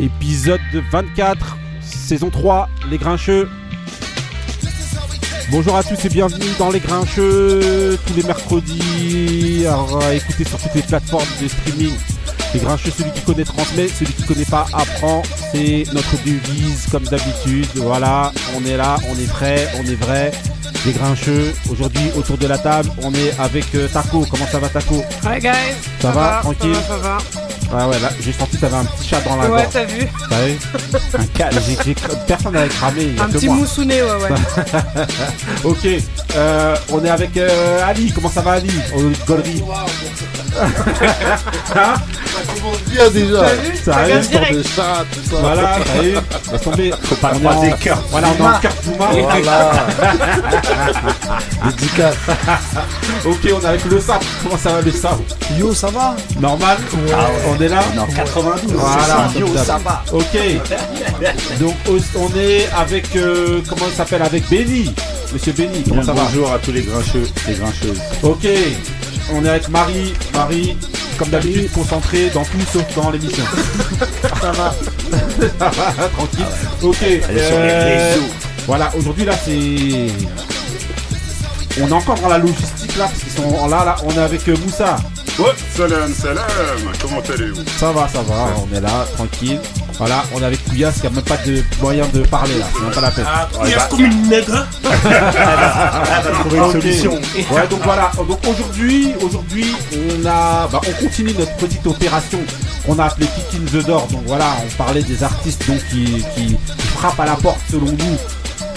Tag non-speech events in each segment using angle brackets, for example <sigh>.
épisode 24, saison 3, Les Grincheux. Bonjour à tous et bienvenue dans Les Grincheux, tous les mercredis, à écouter sur toutes les plateformes de streaming. Les Grincheux, celui qui connaît transmet, celui qui connaît pas apprend. C'est notre devise comme d'habitude. Voilà, on est là, on est prêt, on est vrai. Les Grincheux, aujourd'hui autour de la table, on est avec euh, Taco. Comment ça va Taco? Hi guys Ça va, tranquille? Ça va, ça va. Ah ouais, là, j'ai senti que t'avais un petit chat dans la Ouais, gorge. t'as vu T'as vu? Un cal- j'ai- j'ai- Personne n'avait cramé, il y a Un que petit moi. moussounet, ouais, ouais. <laughs> Ok, euh, on est avec euh, Ali. Comment ça va Ali? Au Gollery. <laughs> Hein? Bien déjà. Ça Ça arrive, direct. de chat, tout ça. Voilà, ça y est. Laisse tomber. Faut pas on est croiser en cœur Voilà, on est en cœur Zuma. Voilà. <laughs> Dédicace. Ok, on est avec le sap. Comment ça va le sap Yo, ça va Normal On est là Non, 92. Voilà, Yo, ça va. Ok. Donc on est avec euh, comment il s'appelle avec Benny. Monsieur Benny, comment ça va Bonjour à tous les grincheux et grincheuses. Ok. On est avec Marie. Marie, comme d'habitude, concentrée dans tout sauf dans l'émission. <laughs> ça va. ça <laughs> va, tranquille. Ok. Est sur les euh. Voilà, aujourd'hui là c'est. On est encore dans la logistique là, parce qu'ils sont là, là, on est avec Moussa. Ouais, salam, salam, comment allez-vous? Ça va, ça va, on est là, tranquille. Voilà, on est avec Kouyas qui a même pas de moyen de parler là, c'est même pas la peine. Il y a comme une nègre <laughs> Trouver une solution. <laughs> Ouais, donc voilà. Donc aujourd'hui, aujourd'hui, on a, bah, on continue notre petite opération qu'on a appelée Kick in the Door. Donc voilà, on parlait des artistes donc qui, qui, qui frappent à la porte selon nous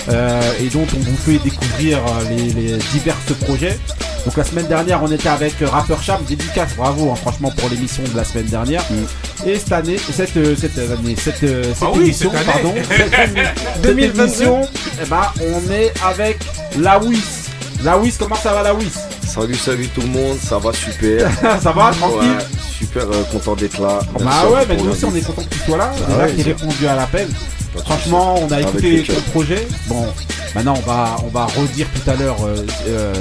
euh, et dont on vous fait découvrir euh, les, les divers projets. Donc la semaine dernière, on était avec euh, Rapper Cham, dédicace, bravo, hein, franchement pour l'émission de la semaine dernière. Et cette année, cette, euh, cette année, cette, euh, cette Ah oui, émission, cette année. pardon, cette, année- cette 2022. émission, <laughs> eh ben, on est avec la Wiss. La Wiss, comment ça va la Wiss Salut, salut tout le monde, ça va super. <laughs> Ça va, tranquille? Ouais, super euh, content d'être là. Bah ouais, mais nous aussi on est content que tu sois là, Bah déjà ouais, qu'il répondu à l'appel. Franchement, on a écouté le ton projet. Bon, maintenant on va, on va redire tout à l'heure, euh, euh,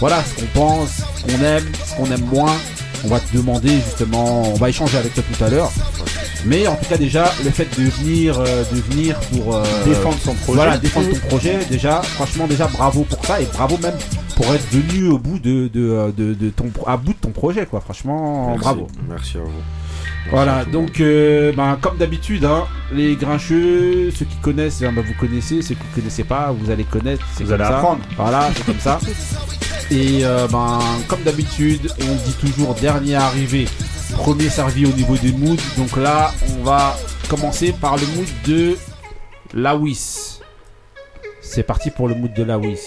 voilà ce qu'on pense, ce qu'on aime, ce qu'on aime moins. On va te demander justement, on va échanger avec toi tout à l'heure. Mais en tout cas déjà, le fait de venir, euh, de venir pour Défendre son projet. voilà, défendre ton projet, déjà, franchement déjà bravo pour ça et bravo même pour être venu au bout de, de, de, de ton, à bout de ton projet quoi. Franchement, Merci, bravo. Merci à vous. Voilà, donc euh, ben, comme d'habitude, hein, les grincheux, ceux qui connaissent, hein, ben, vous connaissez, ceux qui ne connaissez pas, vous allez connaître, c'est Vous comme allez ça. apprendre. Voilà, c'est comme ça. Et euh, ben, comme d'habitude, on dit toujours dernier arrivé, premier servi au niveau des moods. Donc là, on va commencer par le mood de Lawis. C'est parti pour le mood de Lawis.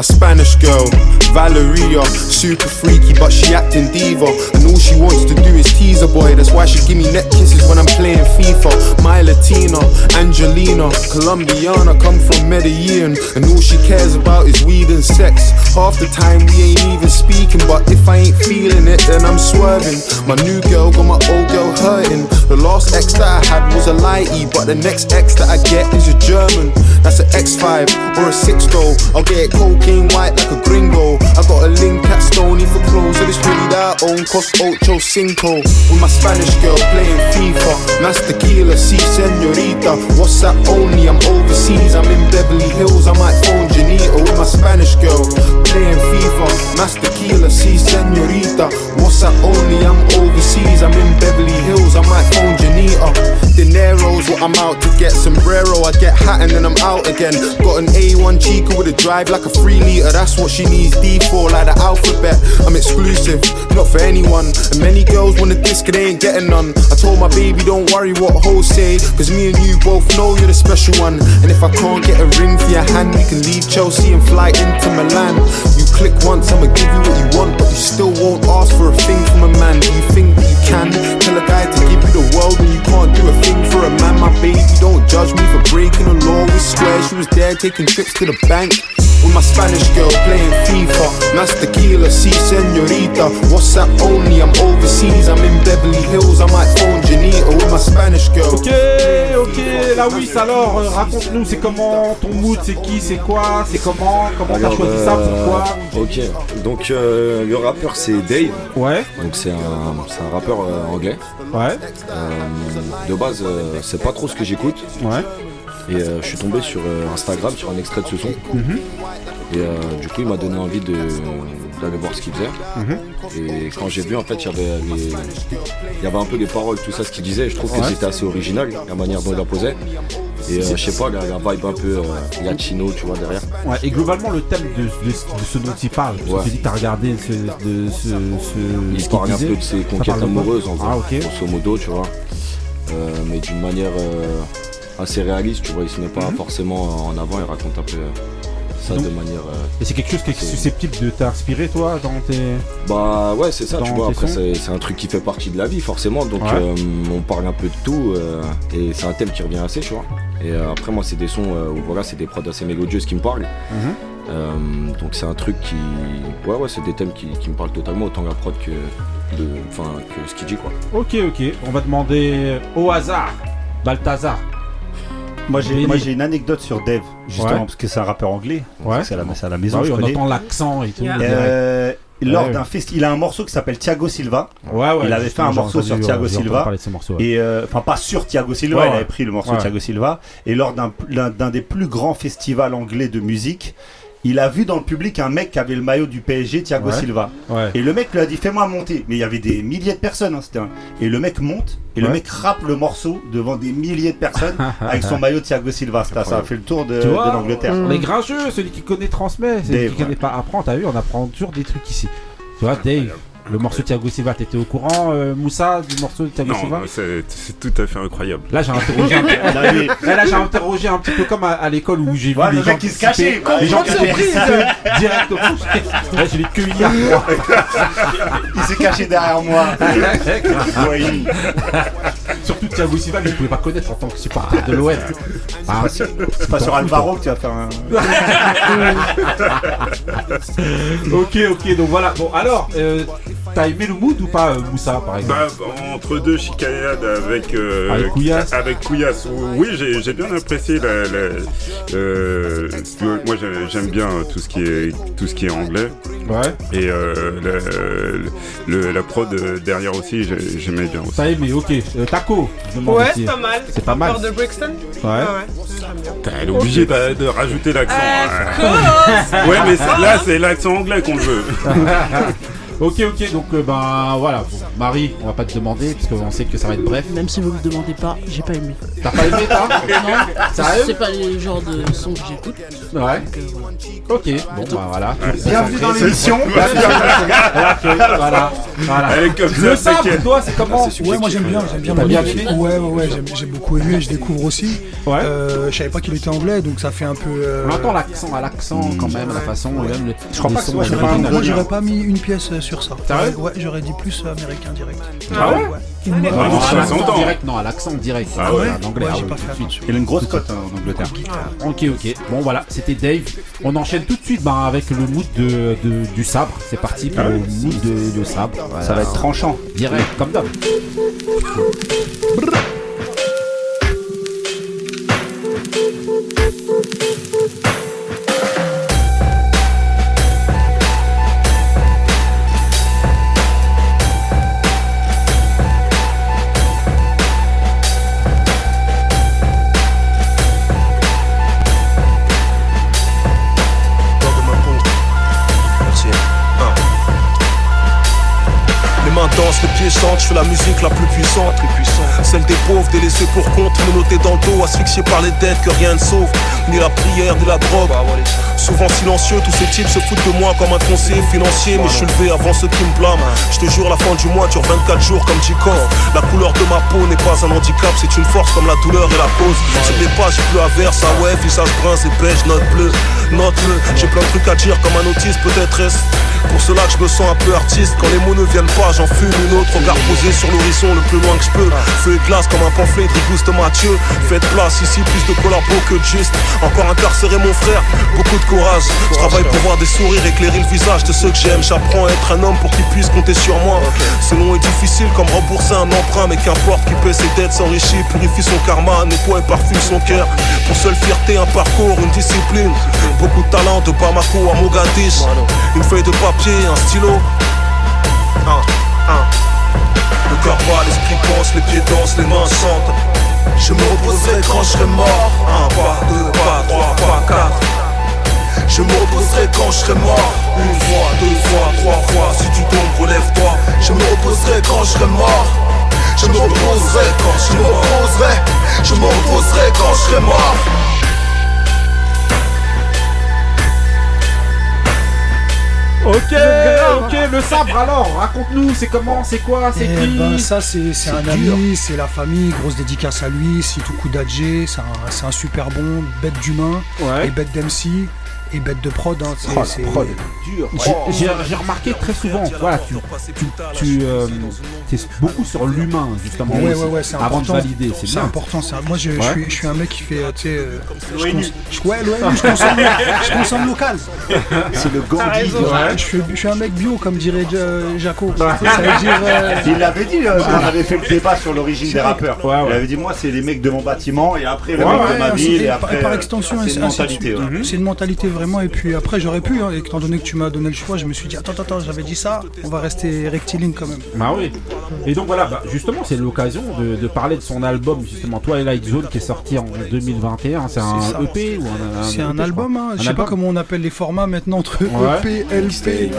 My Spanish girl, Valeria, super freaky, but she acting diva. And all she wants to do is tease a boy. That's why she give me neck kisses when I'm playing FIFA. My Latina, Angelina, Colombiana, come from Medellin. And all she cares about is weed and sex. Half the time we ain't even speaking, but if I ain't feeling it, then I'm swerving. My new girl got my old girl hurting. The last ex that I had was a lighty, but the next ex that I get is a German. That's an X5 or a 6 though. I'll get cocaine white like a gringo. I got a link at Stony for clothes, so this really that I own cost ocho cinco. With my Spanish girl playing FIFA. That's tequila, si senorita. What's that only? I'm overseas, I'm in Beverly Hills. I might phone Janita with my Spanish girl playing FIFA. That's tequila, see, senorita. What's that only? I'm overseas, I'm in Beverly Hills. I might phone Janita. dineros, what I'm out to get. Sombrero, I get hat and then I'm out again. Got an A1 Chica with a drive like a 3 litre, that's what she needs. D4 like the alphabet. I'm exclusive, not for anyone. And many girls wanna disc and they ain't getting none. I told my baby, don't worry what hoes say, cause me and you both know you're the special one. And if I can't get a ring for your hand, we can leave Chelsea and fly into Milan. You click once, I'ma give you what you want, but you still won't ask for a thing from a man. Do you think that you can tell a guy to give you the world you can't do a thing for a man? My baby, don't judge me for breaking the law with square. She was there taking trips to the bank. With my Spanish girl playing FIFA. Nice tequila, si senorita. WhatsApp only, I'm overseas. I'm in Beverly Hills. I might phone Janita with my Spanish girl. Ok, ok, la Wiss alors, euh, raconte-nous, c'est comment ton mood, c'est qui, c'est quoi, c'est comment, comment t'as choisi ça, euh, pourquoi Ok, donc euh, le rappeur c'est Dave, Ouais, donc c'est un, c'est un rappeur euh, anglais. Ouais, Euh, de base, euh, c'est pas trop ce que j'écoute. ouais. Et euh, je suis tombé sur Instagram sur un extrait de ce son. Mhm. Et du coup, il m'a donné envie de- d'aller voir ce qu'il faisait. Mhm. Et quand j'ai vu, en fait, il y avait les- il y avait un peu des paroles, tout ça, ce qu'il disait. Je trouve que c'était assez original, la manière dont il la posait. Et euh, je sais pas, la, la vibe un peu euh, latino, tu vois, derrière. Ouais, et globalement, le thème de, de- de ce dont il parle, Ouais. tu t'as regardé ce, de, ce, ce, Il ce qu'il parle un disait. peu de ses conquêtes amoureuses, en Ah, grosso modo, tu vois. Euh, mais d'une manière euh, assez réaliste, tu vois. Il se met pas Mhm. forcément en avant, il raconte un peu ça Donc- de manière. euh, Et c'est quelque chose qui est susceptible de t'inspirer, toi, dans tes. Bah ouais c'est ça Dans tu vois après c'est un truc qui fait partie de la vie forcément donc Ouais. euh, on parle un peu de tout euh, et c'est un thème qui revient assez tu vois et après moi c'est des sons où voilà c'est des prods assez mélodieuses qui me parlent Mhm. Donc c'est un truc qui ouais ouais c'est des thèmes qui, qui me parlent totalement autant la prod que de que ce qu'il dit quoi Ok, ok. On va demander au hasard, Balthazar. Moi j'ai moi, j'ai une anecdote sur Dave, justement, Ouais. parce que c'est un rappeur anglais. Ouais. C'est à, la- c'est à la maison, Bah oui, je on connais. entend l'accent et tout. Yeah. Euh, lors Ouais. d'un festival, il a un morceau qui s'appelle Thiago Silva. ouais, ouais. il avait fait un j'ai morceau entendu, sur ouais, Thiago j'ai entendu Silva. parler de ce morceau, ouais. Et euh, enfin pas sur Thiago Silva, Ouais, il ouais. avait pris le morceau Ouais. de Thiago Silva. Et lors d'un l'un- d'un des plus grands festivals anglais de musique, il a vu dans le public un mec qui avait le maillot du PSG, Thiago Ouais. Silva. Ouais. Et le mec lui a dit fais-moi monter. Mais il y avait des milliers de personnes. hein, c'était un- Et le mec monte et le mec rappe le morceau devant des milliers de personnes <laughs> avec son maillot Thiago Silva. Ça, ça a fait le tour de, de l'Angleterre. Les grincheux, celui qui connaît transmet, celui Dave, qui connaît pas apprend. T'as vu, on apprend toujours des trucs ici. Tu vois, Dave, le morceau de Thiago Silva, t'étais au courant, euh, Moussa, du morceau de Thiago Silva Non, c'est c'est tout à fait incroyable. Là, j'ai interrogé un <laughs> peu. Là, j'ai interrogé un petit peu comme à, à l'école où j'ai vu Ouais, les le gens qui se cachait. les gens qui Grande étaient surprise. participés directement. Là, je l'ai cueilli à froid. il s'est caché derrière moi. <laughs> Oui. Surtout Thiago Silva, je ne pouvais pas connaître en tant que supporter de l'OM. Ah, C'est pas sur Alvaro que tu vas faire un. <laughs> ok, ok, donc voilà. Bon, alors, euh, t'as aimé le mood ou pas, euh, Moussa, par exemple Bah, entre deux chicanades avec euh, Avec Couillasse. avec Couillasse, oui j'ai j'ai bien apprécié la, la- euh, moi j'ai- j'aime bien tout ce qui est tout ce qui est anglais Ouais, et euh, le- la prod derrière aussi j'ai- j'aimais bien aussi. t'as aimé, ok. Euh, Taco, Ouais, c'est pas mal. C'est pas mal. De Brixton Ouais. Ouais, ouais. Putain, Elle est obligée de, de rajouter l'accent. Ouais mais c'est- là c'est l'accent anglais qu'on veut. <laughs> Ok, ok, donc euh, ben voilà. Bon, Marie, on va pas te demander parce qu'on sait que ça va être bref. Même si vous me demandez pas, j'ai pas aimé. T'as pas aimé, toi <laughs> Non, Sérieux c'est pas le genre de son que j'écoute. Ouais. Ok, bon, bah voilà. Bienvenue dans l'émission. voilà. voilà. Elle est comme Le ça, c'est sabre, qu'elle- toi, c'est comment Ouais, moi j'aime bien, j'aime bien. T'as bien aimé Ouais, ouais, ouais, j'aime- j'ai beaucoup aimé, je découvre aussi. Ouais. Euh, je savais pas qu'il était anglais, donc ça fait un peu. euh, On entend l'accent à l'accent quand même, la façon, même le. Je crois pas que ce soit. Moi j'aurais pas mis une pièce euh, sur ça. Ouais, j'aurais dit plus euh, américain direct. Ah ouais Ou Ah, moi- Non, à l'accent direct, non, à l'accent direct. Ah ouais En anglais, Ouais, ah j'ai oui, pas tout fait de suite. attention. Il a une grosse cote hein, en Angleterre. Ok, ok. Bon, voilà, c'était Dave. On enchaîne tout de suite ben, avec le mood de, de- du sabre. C'est parti pour le mood de, de sabre. Voilà. Ça va être tranchant. direct, comme d'hab. Chantent, je fais la musique la plus puissante. Celle des pauvres, délaissés pour compte, menottés dans le dos, asphyxiés par les dettes que rien ne sauve. Ni la prière, ni la drogue. Souvent silencieux, tous ces types se foutent de moi comme un conseiller financier. Mais je suis levé avant ceux qui me blâment. Je te jure, la fin du mois dure 24 jours comme J-Cor. La couleur de ma peau n'est pas un handicap, c'est une force comme la douleur et la cause. Les pages, j'ai plus à verse, ah ouais, visage brun, c'est beige, note bleue. Note-le, j'ai plein de trucs à dire comme un autiste, peut-être est pour cela que je me sens un peu artiste. Quand les mots ne viennent pas, j'en fume une autre. Regard posé sur l'horizon le plus loin que je peux. Et glace comme un pamphlet de Rigoust Mathieu. Faites place ici, plus de collabo que de juste. Encore incarcéré, mon frère, beaucoup de courage. Je travaille pour voir des sourires éclairer le visage de ceux que j'aime. J'apprends à être un homme pour qu'ils puissent compter sur moi. C'est long et difficile comme rembourser un emprunt, mais qu'importe qui paie ses dettes, s'enrichit, purifie son karma, nettoie et parfume son cœur. Pour seule fierté, un parcours, une discipline. Beaucoup de talent de Bamako à Mogadis. Une feuille de papier, un stylo. Un, un. Le cœur bat, l'esprit pense, les pieds dansent, les mains sentent. Je me reposerai quand je serai mort. Un pas, deux pas, trois pas, quatre. Je me reposerai quand je serai mort. Une fois, deux fois, trois fois. Si tu tombes, relève-toi. Je me reposerai quand je serai mort. Je me reposerai quand je me reposerai. Je me reposerai quand je serai mort. Ok, ok, le sabre alors, raconte-nous, c'est comment, c'est quoi, c'est Eh qui ben, ça, c'est c'est un dur. ami, c'est la famille, grosse dédicace à lui, Sitou Koudadje, c'est un, c'est un super bon, bête d'humain, Ouais. et bête d'MC, et bête de prod. Hein, c'est- Oh, la c'est- prod. Dur. J'ai- J'ai j'ai remarqué très souvent, voilà, tu, tu, tu euh, t'es beaucoup sur l'humain justement Ouais, ouais, ouais, c'est avant important. de valider, c'est C'est bien. important, ça. Moi, je, suis, je suis un mec qui fait, euh, tu sais, euh, je L'ONU. cons- je- ouais, l'ONU, je consomme, je consomme <laughs> local. C'est le Gandhi. Ouais, je, suis, je suis un mec bio, comme dirait Ja- Jaco. Ça veut dire. euh, <laughs> Il l'avait dit euh, on avait fait le débat sur l'origine des rappeurs. Ouais, ouais. Il avait dit moi c'est les mecs de mon bâtiment et après le Ouais, mec ouais, de ma ville et après. par euh, extension, c'est une mentalité. C'est une mentalité vraiment. Et puis après, j'aurais pu, hein, étant donné que tu m'as donné le choix, je me suis dit, attends, attends, j'avais dit ça, on va rester rectiligne quand même. Bah oui. Et donc voilà, bah, justement, c'est l'occasion de, de parler de son album, justement, Twilight Zone, qui est sorti en 2021. C'est un ça. EP ou un, C'est un je album, crois. hein. Je sais pas album comment on appelle les formats maintenant entre Ouais. EP, LP,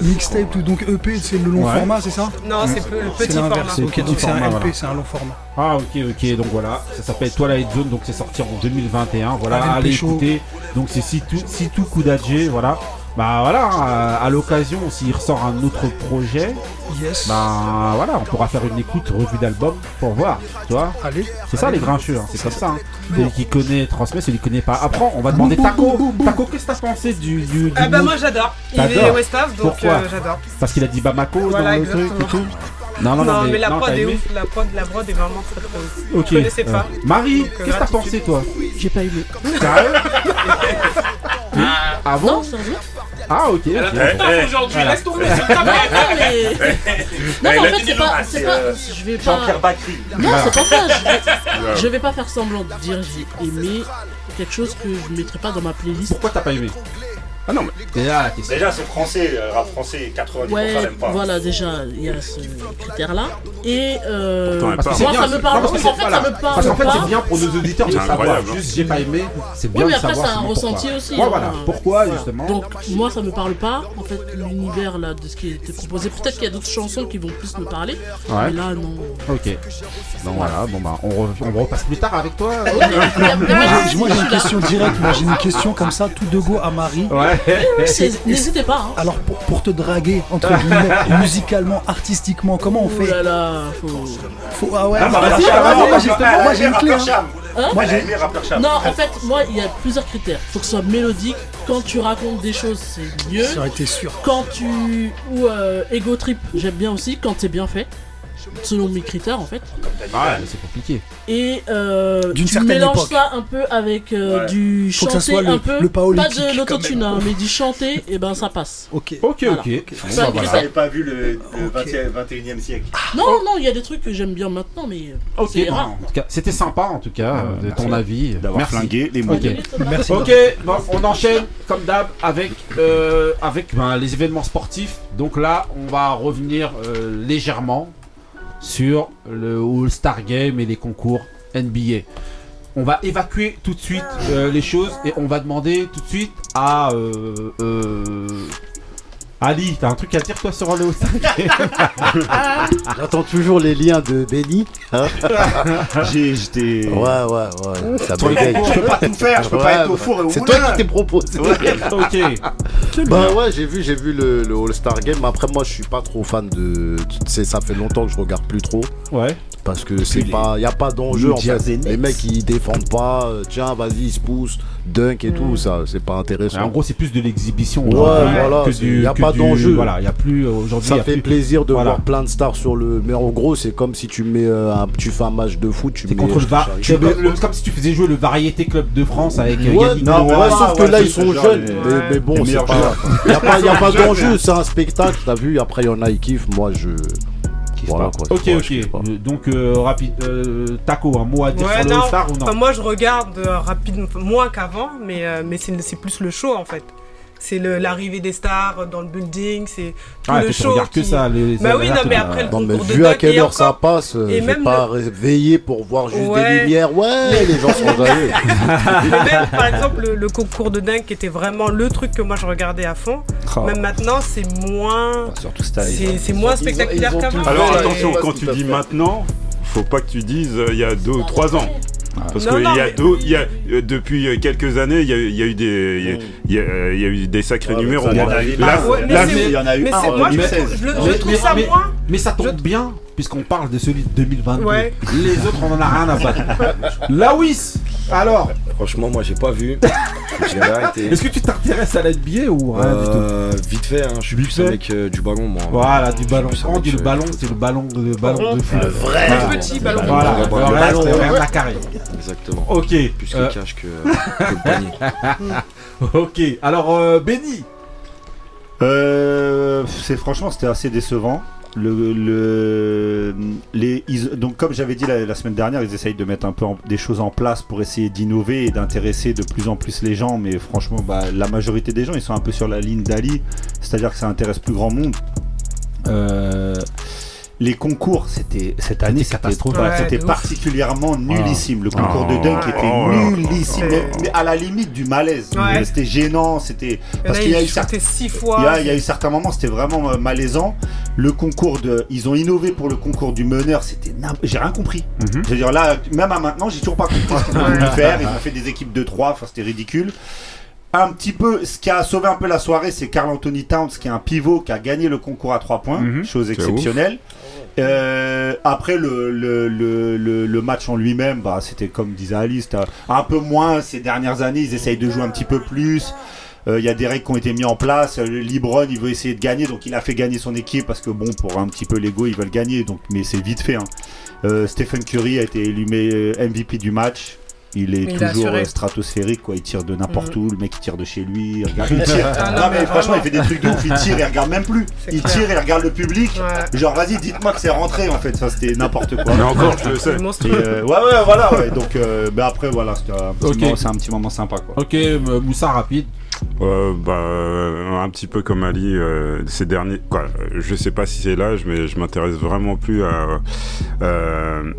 mixtape, tout. Donc EP, c'est le long Ouais. format, c'est ça Non, c'est peu- le petit format. Ok, donc c'est un LP, voilà. c'est un long format. Ah ok ok donc voilà ça s'appelle Twilight Zone donc c'est sorti en 2021 voilà Allez, allez écouter donc c'est Sitou Sitou Koudadje voilà bah voilà à, à l'occasion s'il ressort un autre projet Yes. bah voilà on pourra faire une écoute revue d'album pour voir tu vois Allez. c'est ça les grincheux hein, c'est comme ça hein. celui qui connaît transmet celui qui connaît pas après on va demander Taco Taco qu'est-ce que t'as pensé du, du, du Ah bah moi j'adore. Il est West Ham, donc Pourquoi euh, j'adore. parce qu'il a dit Bamako Voilà, dans le truc et tout non non non, mais, la non, prod est aimé ouf, la prod, la prod est vraiment très très ouf. ok Je connaissais pas. Euh, Marie euh, qu'est-ce que t'as pensé toi? J'ai pas aimé? <laughs> Sérieux Ah bon Non, sérieux Ah ok. Eh, ok. eh, Aujourd'hui, Voilà. laisse tomber, s'il te plaît. Non, mais. En fait, c'est pas. C'est pas. Je vais pas. Jean-Pierre Bacry. Non, c'est pas ça. Je vais... je vais pas faire semblant de dire j'ai aimé quelque chose que je mettrai pas dans ma playlist. Pourquoi t'as pas aimé? Ah non, mais. Déjà c'est français, le rap français, 90% Ouais, n'aiment pas. voilà, déjà, il y a ce critère-là. Et euh, Pourtant, Parce que moi, bien, ça me parle. parce que En c'est- fait, voilà. ça me parle Parce qu'en fait, c'est bien pour nos auditeurs de savoir. incroyable. Juste, j'ai pas aimé. C'est bien Oui, mais de après, savoir. c'est un ressenti aussi, Ouais, hein. voilà. Pourquoi Voilà. justement Donc moi ça me parle pas en fait l'univers là de ce qui était proposé. Peut-être qu'il y a d'autres chansons qui vont plus me parler. Ouais. Mais là non. Ok. Donc voilà. Bon bah, on, re- on repasse plus tard avec toi. <laughs> Moi, j'ai- une question directe. Moi, j'ai une question comme ça, tout de go à Marie. Ouais. N'hésitez pas. Hein. Alors, pour, pour te draguer, entre guillemets, <laughs> musicalement, artistiquement, comment on Oh fait là là, faut- Faut- Ah ouais, Ah, bah, bah, vas-y, vas-y, bah, vas-y, moi, j'ai- une clé. hein. Hein Moi, J'ai. Non, en fait, moi, il y a plusieurs critères. Faut que ce soit mélodique. Quand tu racontes des choses, c'est mieux. Ça aurait été sûr. Quand tu. Ou euh, ego trip, j'aime bien aussi. Quand c'est bien fait. Selon mes critères, en fait. Ouais, mais c'est compliqué. Et euh, D'une tu certaine mélanges époque. ça un peu avec euh, Ouais. du Faut que chanter ça soit le- un peu. le pas de l'autotune, hein, mais du chanter, et ben ça passe. Ok. Ok, Voilà. ok. Bon, Ça, bah, voilà. critère. J'avais pas vu le, le Ok. 20e 21e siècle. Non, non, il y a des trucs que j'aime bien maintenant, mais euh, Ok. c'est bon, rare. en tout cas, c'était sympa en tout cas euh, de ton avis. D'avoir Merci. flingué les mots. Ok. Merci. Ok, bon, on enchaîne comme d'hab avec, euh, avec ben, les événements sportifs. Donc là, on va revenir euh, légèrement sur le All-Star Game et les concours NBA. On va évacuer tout de suite euh, les choses et on va demander tout de suite à, euh, euh, Ali, t'as un truc à dire toi sur le All-Star J'attends toujours les liens de Benny. hein. <laughs> J'ai- J'étais. Ouais, ouais, ouais. Ça bégaye. concours, je peux pas tout faire, je peux pas être au four et au C'est moulin. toi qui t'es proposé. <laughs> Ok. Bah ouais, j'ai vu, j'ai vu le, le All-Star Game. Après, moi, je suis pas trop fan de. Tu sais, ça fait longtemps que je regarde plus trop. Ouais. Parce que c'est pas, y a pas d'enjeu en fait. Les mecs ils défendent pas. euh, Tiens, vas-y, ils se poussent, dunk et tout. Ça, c'est pas intéressant. En gros, c'est plus de l'exhibition. Ouais, voilà, du- y a que pas d'enjeu. Voilà, il y a plus euh, aujourd'hui. Ça y a fait plus- plaisir de Voilà. voir plein de stars sur le. Mais en gros, c'est comme si tu mets euh, un, tu fais un match de foot, tu mets. contre le var. tu c'est mets- le- Comme si tu faisais jouer le Variété Club de France avec Ouais, Yannick non, sauf que ouais, là ils sont jeunes. Mais, bon, c'est meilleurs pas. joueurs. Il y a pas, y a pas <laughs> d'enjeu, c'est un spectacle, t'as vu. Après, il y en a, ils kiffent. Moi, je. Voilà quoi. Ok, ok. kiffe pas. Donc, euh, rapide. euh, Taco, un mot à dire Ouais, sur le. All-Star ou non Enfin, moi, je regarde euh, rapidement, moins qu'avant, mais, euh, mais c'est c'est plus le show en fait. C'est le- l'arrivée des stars dans le building, c'est tout Ah, le tu show. regardes que qui- ça, les- Bah oui, non, mais actes, après le Non, mais concours de vu à quelle heure ça passe, euh, et je vais pas veiller pour voir juste Ouais. des lumières. Ouais, les gens sont jaloux. <laughs> Mais même, par exemple, le, le concours de dunk était vraiment le truc que moi je regardais à fond. Oh. Même maintenant, c'est moins. Surtout année. C'est moins spectaculaire qu'avant. Alors attention, quand tu dis maintenant, faut pas que tu dises euh, il y a deux ou trois ans. Parce qu'il y a mais- deux, il y a, euh, depuis euh, quelques années, il y a, il y a eu des, il y a- il y a, il y a eu des sacrés Ouais, numéros. il y en Moi, a eu la- Ah ouais, mais la- c'est- Il y en a eu Mais un c'est en moi, je, 2016. trouve- je ça moins. Mais ça tombe bien, puisqu'on parle de celui de 2022. Ouais. Les autres, on en a rien à battre. <laughs> Lawis Alors, Franchement, moi j'ai pas vu. <laughs> Arrêté. est-ce que tu t'intéresses à la NBA ou rien du tout Euh, vite fait, hein, je suis Vite plus fait. avec euh, du ballon, moi. Voilà, du ballon. Quand on dit le euh, ballon, c'est le ballon de, ballon de foot. vrai Voilà. petit ballon. Voilà, Le le ballon. ballon. rien à carré. Exactement. Ok. Plus euh, le cash que, que le panier. <laughs> ok. Alors, euh, Benny. Euh, c'est franchement c'était assez décevant. Le, le, les, donc comme j'avais dit la, semaine dernière, ils essayent de mettre un peu des choses en place pour essayer d'innover et d'intéresser de plus en plus les gens. Mais franchement, bah, la majorité des gens, ils sont un peu sur la ligne d'Ali, c'est-à-dire que ça intéresse plus grand monde. Euh, les concours, c'était cette année, c'était catastrophique. ouais, Ouais, c'était de particulièrement nullissime. Le concours de Oh, dunk oh, était oh nullissime, mais, mais à la limite du malaise. Ouais. C'était gênant, c'était Il y en parce a, qu'il y a eu certains il fois. y, a, il y a eu certains moments, c'était vraiment euh, malaisant. Le concours de, ils ont innové pour le concours du meneur, c'était, j'ai rien compris. Mhm. Je veux dire là, même à maintenant, j'ai toujours pas compris ce qu'ils ont voulu faire. Ils ont fait des équipes de 3 enfin c'était ridicule. Un petit peu, ce qui a sauvé un peu la soirée, c'est Carl Anthony Towns, qui est un pivot, qui a gagné le concours à 3 points, Mhm. chose exceptionnelle. Euh, après le, le, le, le, match en lui-même, bah, c'était comme disait Alice, un peu moins ces dernières années. Ils essayent de jouer un petit peu plus. Euh, Il y a des règles qui ont été mises en place. Euh, Libron, il veut essayer de gagner, donc il a fait gagner son équipe parce que bon, pour un petit peu l'ego, ils veulent gagner. Donc, mais c'est vite fait. hein. Euh, Stephen Curry a été élu euh, MVP du match. Il est il toujours euh, stratosphérique, quoi. Il tire de n'importe Mhm. où. Le mec, il tire de chez lui. Il, regarde, il tire. <laughs> Ah non, non, mais mais franchement, il fait des trucs de ouf. Il tire, il regarde même plus. Il clair. tire, il regarde le public. Ouais. Genre, vas-y, dites-moi que c'est rentré en fait. Ça, c'était n'importe quoi. Mais encore, je le sais. Euh, ouais, ouais, voilà. Ouais. Donc, euh, bah après, voilà, c'était un petit Ok. moment- c'est un petit moment sympa, quoi. Ok, euh, Moussa, rapide. Euh, bah, euh, un petit peu comme Ali, euh, ces derniers. Quoi, je sais pas si c'est l'âge, mais je m'intéresse vraiment plus à, euh,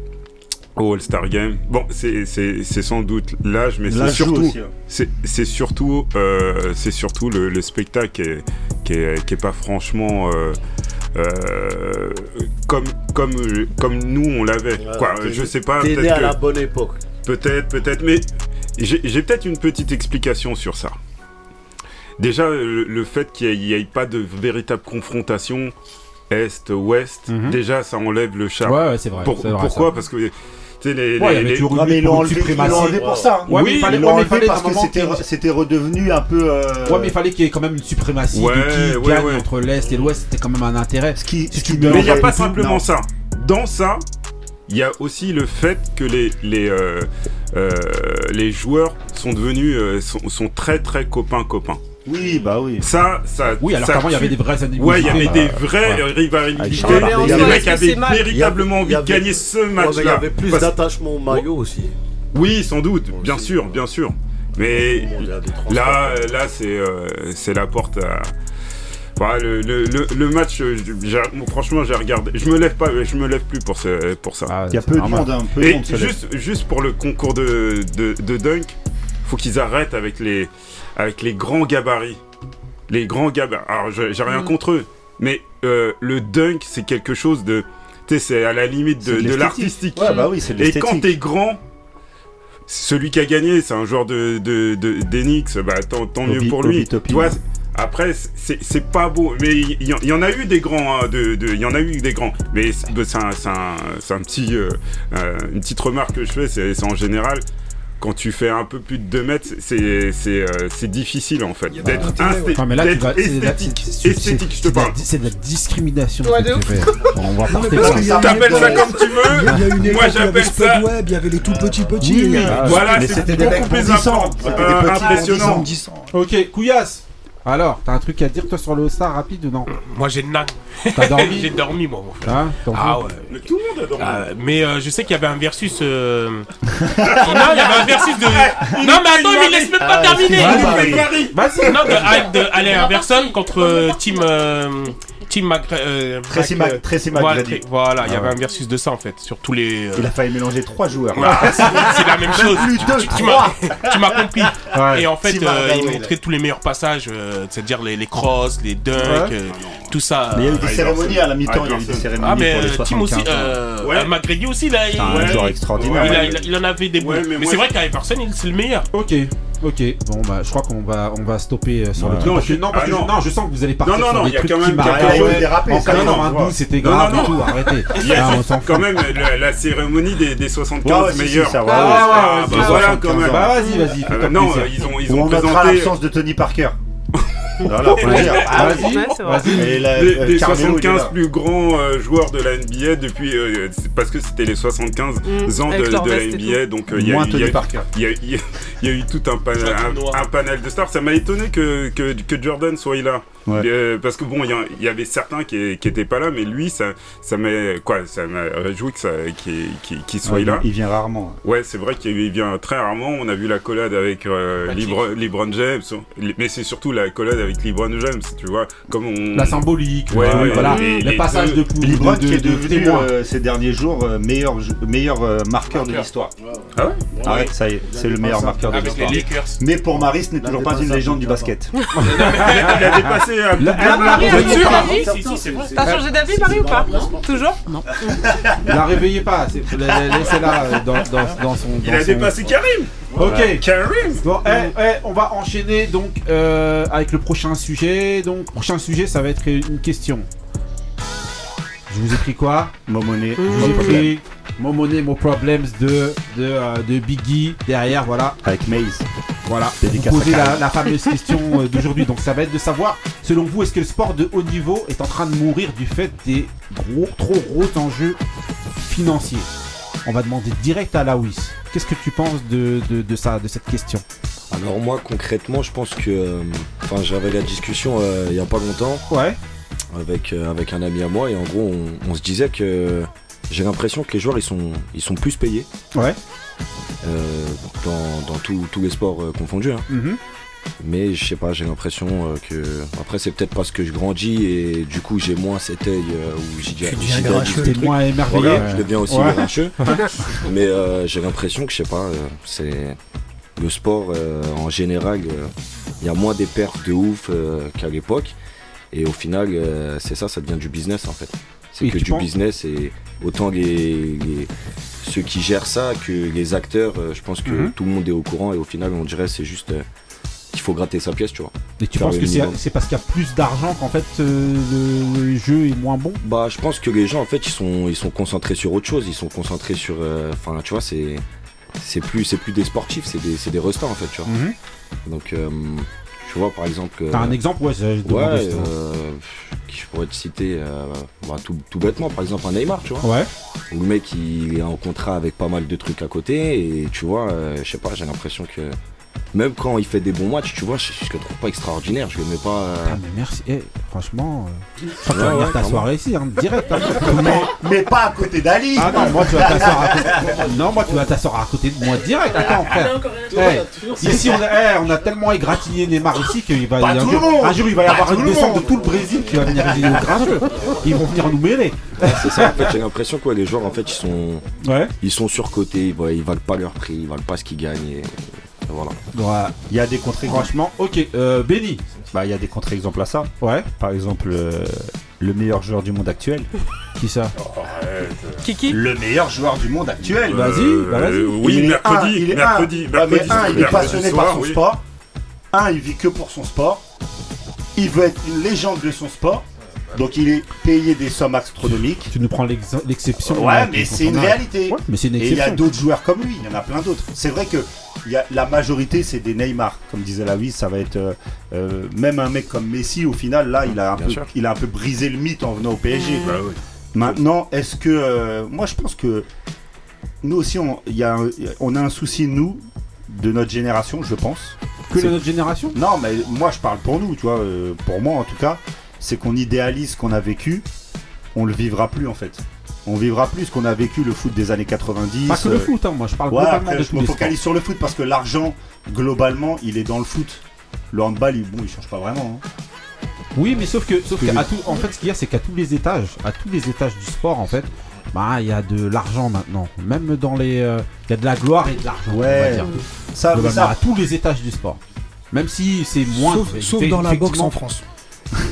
au All-Star Game. Bon, c'est- c'est c'est sans doute l'âge, mais c'est surtout, hein. c'est c'est surtout, euh, c'est surtout le, le spectacle qui est, qui est, qui est pas franchement. euh, euh, comme, comme, comme nous on l'avait. Quoi, je sais pas. T'es peut-être né à que- la bonne époque. Peut-être, peut-être, mais j'ai peut-être une petite explication sur ça. Déjà, le, le fait qu'il n'y ait, pas de véritable confrontation Est-Ouest, Mhm. déjà ça enlève le charme. Ouais, ouais, c'est vrai. Pour- c'est vrai, pourquoi? ça. Parce que tu sais, les, Ouais, les- mais ils l'ont pour enlevé, ils suprématie. l'ont enlevé pour ça. hein. Ouais, mais il Ils fallait, l'ont ouais, enlevé parce que c'était redevenu un peu. euh, Ouais, mais il fallait qu'il y ait quand même une suprématie Ouais, de qui ouais, gagne ouais. entre l'Est et l'Ouest. C'était quand même un intérêt. Ce qui, Si ce tu qui me- Mais il n'y a pas simplement non. ça. Dans ça, il y a aussi le fait que les, les, euh, euh, les joueurs sont devenus sont, sont très très copains copains. Oui, bah oui. Ça, ça. Oui, alors ça qu'avant, il y avait des vraies animosités. Ouais, il y avait des vraies ouais. rivalités. Les mecs avaient véritablement envie de gagner ce mais il y match-là. avait plus d'attachement au maillot aussi. Oui, sans doute, bien sûr, bien sûr. Mais là, là, c'est euh, c'est la porte à. Voilà, le, le, le, le match, euh, j'ai- franchement, j'ai regardé. Je me lève pas, je me lève plus pour, ce, pour ça. Ah, Il y a peu de monde, hein, peu Et monde juste, juste pour le concours de, de, de dunk, faut qu'ils arrêtent avec les, avec les grands gabarits. les grands bah, alors j'ai Mm. rien contre eux, mais euh, le dunk, c'est quelque chose de. Tu sais, c'est à la limite de, l'artistique. Ouais, bah oui, c'est Et quand t'es grand, celui qui a gagné, c'est un joueur de, de, de- d'Enix, bah tant, tant mieux Obi- pour lui. Tu vois, après, c'est, c'est pas beau, mais il y, en a eu des grands, hein, de, de- il y en a eu des grands, mais c'est, un, c'est un, c'est un petit, euh, euh, une petite remarque que je fais, c'est, c'est en général, quand tu fais un peu plus de 2 mètres, c'est, c'est, euh, c'est difficile en fait, d'être, esthétique, je te c'est de la parle. di- C'est de la discrimination. Ouais, ce de que tu ouf. fais. On va partir T'appelles ça comme tu Il y a- il y a veux, moi j'appelle ça... Il y avait les tout petits petits. Oui, oui. il y a- Voilà, c'était des beaucoup plus euh, petits impressionnant. Ok, Couillasse. Alors, t'as un truc à dire toi sur le All-Star rapide ou non Moi j'ai nan. T'as dormi <laughs> J'ai dormi moi mon frère. Hein Ah ouais. Mais tout le monde a dormi. Ah, mais euh, je sais qu'il y avait un versus. euh, <laughs> non, il y avait un versus de. Non, mais attends, mais il laisse même pas terminer. Ah. Paris. Vas-y. Non, de, de Allen Iverson contre euh, Team. Euh, Team Mac. euh, Tracy Mac- Mac- Tracy voilà, McGrady. Tra- Voilà, il y Ah avait ouais. un versus de ça en fait, sur tous les. euh, Il a failli mélanger trois joueurs. Ah, <laughs> c'est c'est la même chose. plus Tu- deux, tu- tu m'as- tu m'as compris. Ouais. Et en fait, Tim euh, il montrait tous les meilleurs passages, euh, c'est-à-dire les, les crosses, les dunks, Ouais. euh, tout ça. Mais il y a eu des cérémonies à la mi-temps, Ah, il y a eu des cérémonies Ah, mais pour les euh, 75 Tim aussi, euh, Ouais. euh, McGrady aussi, là, il, C'est un Ouais. joueur extraordinaire. il, a- Ouais. il a- il en avait des. Ouais, mais c'est vrai qu'Iverson, il- c'est le meilleur. Ok, ok. Bon bah, je crois qu'on va, on va stopper euh, sur Ouais. le truc. Non, parce que- je- non, parce que ah, je- non. non, je sens que vous allez partir Non, non, sur non, des il y a trucs quand qui même- m'arrêtent. dérapé, En ça, non, 92, c'était Non, grave non, et tout. Arrêtez. Il y a Ah, on s'en quand fout. même la, la cérémonie des, des 75 Ouais, ouais, si, si, meilleurs. ça va, Ah, ouais, ah, ouais, bah ouais, voilà, 75 quand même. Bah vas-y, vas-y, Euh, non, plaisir. euh, ils ont, ils Où ont on notera présenté l'absence de Tony Parker. Voilà, <laughs> faut le dire. Ah, vas-y, vas-y. Et la- les, euh, les Carmelo, il est 75 là. plus grands euh, joueurs de la NBA depuis euh, parce que c'était les 75 Mm, ans de, la NBA donc euh, il y, a Moins eu- tout un, noir. un, un panel de stars ça m'a étonné que, que, que Jordan soit là Ouais. Euh, parce que bon il y, avait certains qui, qui étaient pas là mais lui ça ça m'a quoi ça m'a réjoui que ça qu'il soit Ouais, là Il vient rarement. Ouais, c'est vrai qu'il vient très rarement. On a vu la collade avec euh, LeBron James, mais c'est surtout la collade avec LeBron James, tu vois. Comme on. La symbolique, Ouais, ouais, voilà, les- le les passage deux- de de, qui est de, de devenu euh, ces derniers jours euh, meilleur, meilleur euh, marqueur de l'histoire. Ah ouais? Arrête, ça y est, c'est le meilleur marqueur de Avec les l'histoire. Lakers. Mais pour Maris, ce n'est toujours pas une légende du basket. <laughs> Il a dépassé un La- Marie, Bien elle a sûr. changé d'avis Si, si, c'est vrai. T'as changé d'avis, Marie, ou pas Toujours La réveillez pas, laissez-la euh, dans, dans, dans son. Il dans a son- dépassé Karim Ok. Karim Bon, eh, eh, on va enchaîner donc euh, avec le prochain sujet. Donc, prochain sujet, ça va être une question. Je vous ai pris quoi Je vous ai pris Mon Money, Mo Problems de, de, euh, de Biggie derrière, voilà. avec Maze. Voilà, Dédicace vous posez à la, Karim. la fameuse question euh, d'aujourd'hui. Donc ça va être de savoir, selon vous, est-ce que le sport de haut niveau est en train de mourir du fait des gros, trop gros enjeux financiers? On va demander direct à Lawis. Qu'est-ce que tu penses de, de, de ça, de cette question? Alors moi concrètement je pense que euh, enfin j'avais la discussion euh, il y a pas longtemps Ouais. Avec, euh, avec un ami à moi et en gros on, on se disait que j'ai l'impression que les joueurs ils sont, ils sont plus payés Ouais. euh, dans, dans tous tous les sports euh, confondus hein. Mhm. mais je sais pas j'ai l'impression euh, que après c'est peut-être parce que je grandis et du coup j'ai moins cet œil euh, où j'y grincheux. le T'es moins émerveillé. Voilà, je deviens aussi Ouais. grincheux. <laughs> Mais euh, j'ai l'impression que, je sais pas, euh, c'est le sport euh, en général, euh, il y a moins des perfs de ouf euh, qu'à l'époque. Et au final, euh, c'est ça, ça devient du business en fait. C'est que du business et autant les, les- ceux qui gèrent ça que les acteurs, euh, je pense que Mhm. tout le monde est au courant et au final, on dirait c'est juste euh, qu'il faut gratter sa pièce, tu vois. Et tu penses que c'est parce qu'il y a plus d'argent qu'en fait le, le jeu est moins bon? Bah, je pense que les gens, en fait, ils sont, ils sont concentrés sur autre chose. Ils sont concentrés sur. Enfin, tu vois, c'est. C'est plus, c'est plus des sportifs, c'est des, c'est des restants, en fait, tu vois. Donc, euh, tu vois, par exemple. euh, T'as un exemple Ouais, Ouais, euh, qui je pourrais te citer euh, bah, tout, tout bêtement, par exemple, un Neymar, tu vois. Ouais. Où le mec, il est en contrat avec pas mal de trucs à côté. Et tu vois, euh, je sais pas, j'ai l'impression que. Même quand il fait des bons matchs, tu vois, je, je le trouve pas extraordinaire. Je le mets pas. euh, Ah, mais merci. Eh, franchement, euh, tu vas venir ouais, ta clairement. soirée ici, hein, direct. hein. <laughs> Mais, mais pas à côté d'Ali Ah non, moi tu vas t'asseoir à côté. Non, moi tu vas t'asseoir à côté de moi direct. Attends, frère. Eh, ici, on a, eh, on a tellement égratigné Neymar ici qu'il va. Pas un, tout jour, le monde. un jour, il va y Pas avoir une descente de tout le Brésil qui va venir résider au. Ils vont venir nous mêler. C'est ça, en fait, j'ai l'impression que les joueurs, en fait, ils sont, Ouais. ils sont surcotés, ils, valent- pas leur prix, ils valent pas ce qu'ils gagnent. Et voilà. Ouais. Il y a des contre Franchement, ok. Euh, Benny, Bah, il y a des contre-exemples à ça. Ouais. Par exemple, euh, le meilleur joueur du monde actuel. Qui ça Kiki Le meilleur joueur du monde actuel. Vas-y, bah vas-y. Euh, oui, Il est mercredi, un, il est mercredi, un. Ouais, mais mercredi, un, il est passionné soir, par son oui. sport. Un, il vit que pour son sport. Il veut être une légende de son sport. Donc il est payé des sommes astronomiques. Tu nous prends l'ex- l'exception. Ouais, là, mais c'est une réalité. Ouais, mais c'est une Et il y a exception. d'autres joueurs comme lui, il y en a plein d'autres. C'est vrai que y a, la majorité, c'est des Neymar. Comme disait la ça va être. euh, euh, même un mec comme Messi, au final, là, il a un, Bien peu, sûr. il a un peu brisé le mythe en venant au PSG. Bah oui. Maintenant, est-ce que. euh, moi, je pense que. Nous aussi, on, y a un- on a un souci, nous, de notre génération, je pense. Que de notre génération? Non, mais moi, je parle pour nous, tu vois. euh, pour moi, en tout cas, c'est qu'on idéalise ce qu'on a vécu. On le vivra plus, en fait. On vivra plus ce qu'on a vécu le foot des années 90. Pas que le euh, foot, hein, moi je parle Ouais, globalement après, de je me focalise sports. sur le foot parce que l'argent, globalement, il est dans le foot. Le handball, il, bon, il change pas vraiment. hein. Oui, mais sauf que, sauf que qu'à je- tout, en fait, ce qu'il y a, c'est qu'à tous les étages, à tous les étages du sport, en fait, bah, il y a de l'argent maintenant. Même dans les, euh, il y a de la gloire et de l'argent. on va Ouais. dire. Ça, Globalement, ça- à tous les étages du sport. Même si c'est moins. Sauf, sauf dans la boxe en France.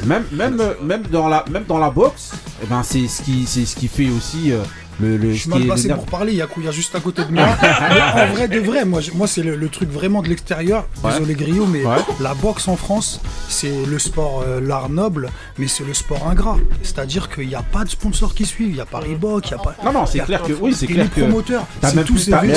Même, même, même dans la, même dans la boxe, eh ben c'est ce qui, ce qui fait aussi euh, le, le. Je suis mal passé pour parler, il y a Kouya juste à côté de moi. <laughs> mais en vrai de vrai, moi, moi c'est le, le truc vraiment de l'extérieur. Ouais. Désolé Griot, mais Ouais. la boxe en France, c'est le sport, euh, l'art noble, mais c'est le sport ingrat. C'est-à-dire qu'il n'y a pas de sponsors qui suivent, il n'y a pas Reebok, il n'y a pas. Non, non, c'est clair que oui, c'est et clair les que. promoteurs, t'as c'est tous plus- ces t'as- du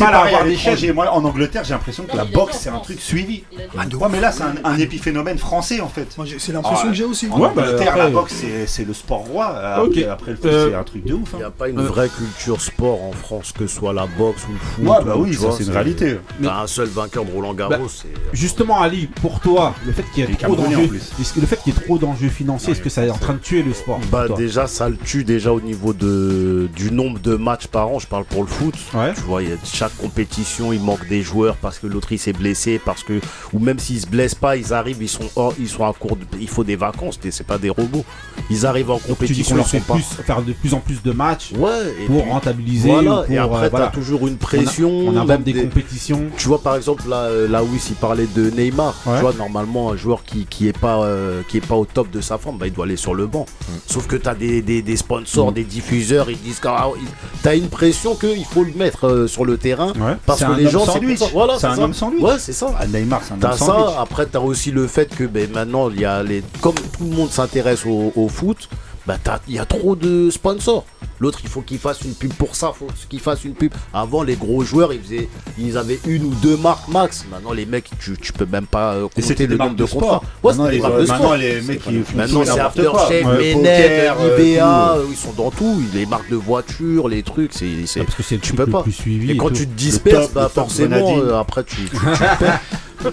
mal à avoir des chaînes. Moi, en Angleterre, j'ai l'impression que la boxe, c'est un truc suivi. Ah, de Ouais, mais là, c'est un, épiphénomène français, en fait. C'est l'impression que j'ai aussi. En Ouais, bah, Angleterre, la boxe, c'est le sport roi. Après, le foot, Euh, c'est un truc de ouf. Pas une Euh. vraie culture sport en France, que ce soit la boxe ou le foot. Ouais, bah ou- oui, ça, c'est une réalité. T'as un seul vainqueur de Roland Garros. Bah, c'est- Justement, Ali, pour toi, le fait qu'il y ait trop d'enjeux, le fait qu'il y ait trop d'enjeux financiers, est-ce que ça est en train de tuer le sport Bah déjà ça le tue déjà au niveau de, du nombre de matchs par an, je parle pour le foot. Ouais. Tu vois, il y a chaque compétition, il manque des joueurs parce que l'autre il s'est blessé, parce que ou même s'ils se blessent pas, ils arrivent, ils sont hors, ils sont à court de, il faut des vacances, c'est pas des robots. Ils arrivent en compétition, ils sont pas. plus, faire de plus en plus de matchs Ouais, et pour puis- rentabiliser voilà, ou pour et après euh, toujours une On a- pression. On, même invente des, des- compétitions. Tu vois par exemple là, euh, là où il parlait de Neymar. Ouais. Tu vois normalement un joueur qui qui est pas euh, qui est pas au top de sa forme, bah, il doit aller sur le banc. Sauf que t'as des, des, des sponsors, Mm. des diffuseurs, ils disent ah, il- t'as une pression qu'il faut le mettre euh, sur le terrain Ouais. parce que les gens c'est sandwich. Voilà, C'est un ça. homme sandwich. Ouais, c'est ça. Ah, Neymar, c'est un T'as homme sandwich. ça, après t'as aussi le fait que ben, maintenant il y a les comme tout le monde s'intéresse au, au foot, bah t'as- il y a trop de sponsors. L'autre il faut qu'il fasse une pub pour ça, faut qu'il fasse une pub. Avant les gros joueurs ils faisaient, ils avaient une ou deux marques max. Maintenant les mecs tu, tu peux même pas euh, Et compter c'était le des nombre marques de de contrats. sport. Ouais, Maintenant, c'était des les- marques de maintenant, les mecs, ils font Maintenant et c'est. Aftershave, euh, tout. euh, ils sont dans tout. Les marques de voitures, les trucs, c'est c'est- Ah, parce que c'est le tu peux le pas. plus suivi. Et quand tout. tu te disperses, top, bah forcément euh, après tu, tu, tu <laughs> perds.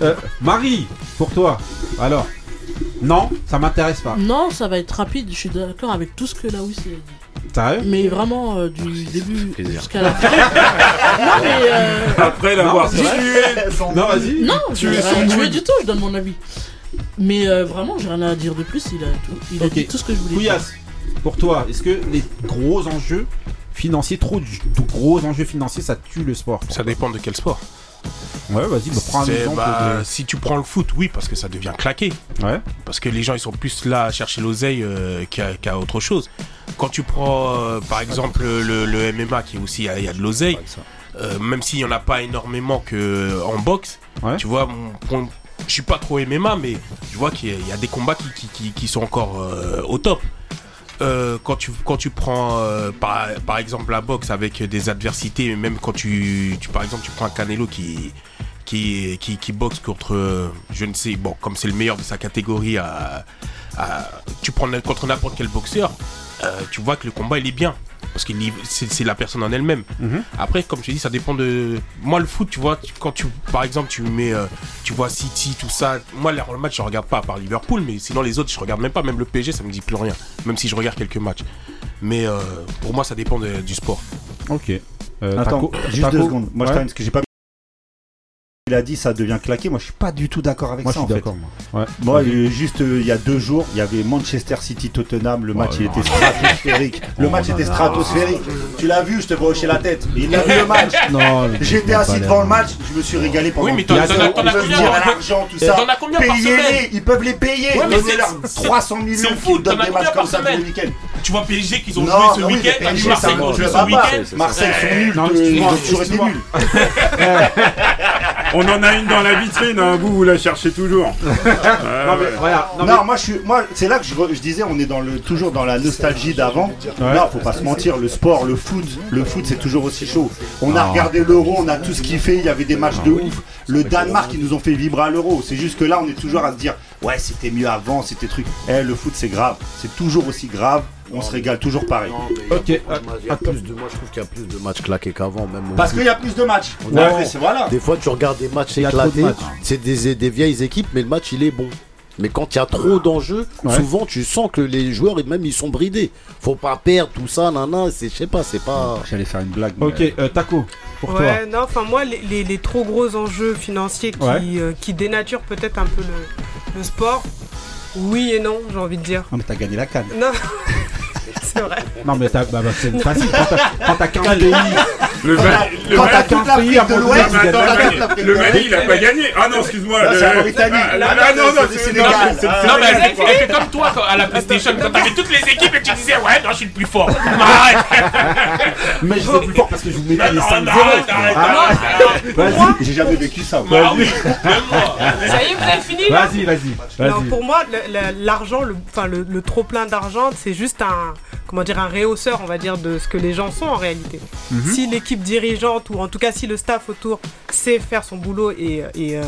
Euh, Marie, pour toi, alors Non, ça m'intéresse pas. Non, ça va être rapide, je suis d'accord avec tout ce que Laouis a dit. Sérieux? Mais vraiment, euh, du début jusqu'à la fin. <laughs> non, mais. euh, Après l'avoir tué. Non, vas-y. Non, Tu je es n'ai son rien tué mood. du tout, je donne mon avis. Mais euh, vraiment, j'ai rien à dire de plus, il a, tout, il a Ok. dit tout ce que je voulais dire. Couillasse, pour toi, est-ce que les gros enjeux financiers, trop de de gros enjeux financiers, ça tue le sport? Ça dépend de quel sport. Ouais, vas-y, bah, prends un exemple. bah, de- Si tu prends le foot, oui, parce que ça devient claqué. Ouais. Parce que les gens, ils sont plus là à chercher l'oseille euh, qu'à autre chose. Quand tu prends, euh, par exemple, le, le MMA, qui est aussi, il y a- il y, a de l'oseille, euh, même s'il n'y en a pas énormément que en boxe, Ouais. tu vois, mon- je suis pas trop MMA, mais je vois qu'il y, a- il y a des combats qui, qui, qui- qui sont encore au top. Euh, quand, tu, quand tu prends euh, par, par exemple la boxe avec des adversités, même quand tu, tu par exemple tu prends un Canelo qui, qui, qui, boxe contre, euh, je ne sais, bon, comme c'est le meilleur de sa catégorie, à, tu prends contre n'importe quel boxeur, tu vois que le combat il est bien. Parce que c'est c'est la personne en elle-même. Mhm. Après, comme je te dis, ça dépend de. Moi, le foot, tu vois, tu- quand tu, par exemple, tu mets, euh, tu vois City, tout ça. Moi, le le match, je regarde pas à part Liverpool, mais sinon les autres, je regarde même pas. Même le PSG, ça me dit plus rien. Même si je regarde quelques matchs. Mais euh, pour moi, ça dépend de- du sport. Ok. Euh, Attends, Taco- juste Taco deux secondes. Moi, je Ouais. termine parce que j'ai pas il a dit ça devient claqué. Moi, je suis pas du tout d'accord avec Moi, ça. je suis en fait. moi. Ouais. Moi, Ok. euh, juste euh, il y a deux jours, il y avait Manchester City Tottenham. Le match, il était stratosphérique. <laughs> Le match était stratosphérique. Tu l'as vu, je te vois hocher la tête. Il a vu <laughs> le match. Non, J'étais assis devant le match, je me suis régalé pendant Oui, mais t'en- as- combien par- l'argent, tout ça. t'en as combien par Payez-les, semaine ils peuvent les payer. Donnez-leur c'est- 300 millions C'est qui fou, donnent t'en as des combien matchs par comme ça tous les semaine week-ends. Tu vois PSG qu'ils ont joué ce week-end, PSG, Marseille ce pas. week-end. Marseille sont nuls. Non, excuse-moi, ils ont toujours été excuse-moi. <laughs> On en a une dans la vitrine, hein, vous, vous la cherchez toujours. <laughs> Non, mais voilà. Non, Non, mais- moi je suis, moi c'est là que je, disais on est dans le toujours dans la nostalgie d'avant. Ouais. Là, faut pas se mentir, le sport, le foot, le foot c'est toujours aussi chaud. On a Ah. regardé l'Euro, on a tout ce kiffé, il y avait des matchs de ouf. Le Danemark qui nous ont fait vibrer à l'Euro. C'est juste que là on est toujours à se dire ouais c'était mieux avant, c'était truc. Eh le foot c'est grave, c'est toujours aussi grave. On se régale toujours pareil. Ok, Il y a attends. plus de, moi je trouve qu'il y a plus de matchs claqués qu'avant, même. Parce qu'il y a plus de matchs. Ouais, voilà. Des fois, tu regardes des matchs éclatés, c'est des, des vieilles équipes, mais le match il est bon. Mais quand il y a trop d'enjeux, Ouais. souvent tu sens que les joueurs, et même ils sont bridés. Faut pas perdre tout ça, nana, c'est, je sais pas, c'est pas. J'allais faire une blague. mais- Ok, euh, Taco, pour toi. Ouais, non, enfin moi, les, les- les trop gros enjeux financiers qui, Ouais. euh, qui dénaturent peut-être un peu le, le sport, oui et non, j'ai envie de dire. Non mais t'as gagné la canne. Non, <laughs> <laughs> c'est vrai. Non, mais t'as- bah, bah, c'est facile. Quand t'as- Quand t'as 15 pays, Le, Ma- le, Quand de le le Mali, il a pas gagné. Ah non, excuse-moi. Là, le- c'est la Mauritanie. Ah, ah, non, c'est non, le c'est non, c'est- Ah, c'est- Non, mais c'est- elle fait, comme toi quand- à la PlayStation, quand t'avais toutes les équipes et tu disais ouais, non, je suis le plus fort. <laughs> Arrête mais je suis plus fort parce que je vous mettais les Non, 5 non, 0 arrête, arrête, Ah. Vas-y, J'ai jamais vécu ça. Ah moi. Ça y est, vous avez fini vas-y, vas-y. Pour moi, le- le- l'argent, le, enfin, le, le trop plein d'argent, c'est juste un, comment dire, un réhausseur, on va dire, de ce que les gens sont en réalité. Mhm. Si l'équipe dirigeante ou en tout cas si le staff autour sait faire son boulot et, et, euh,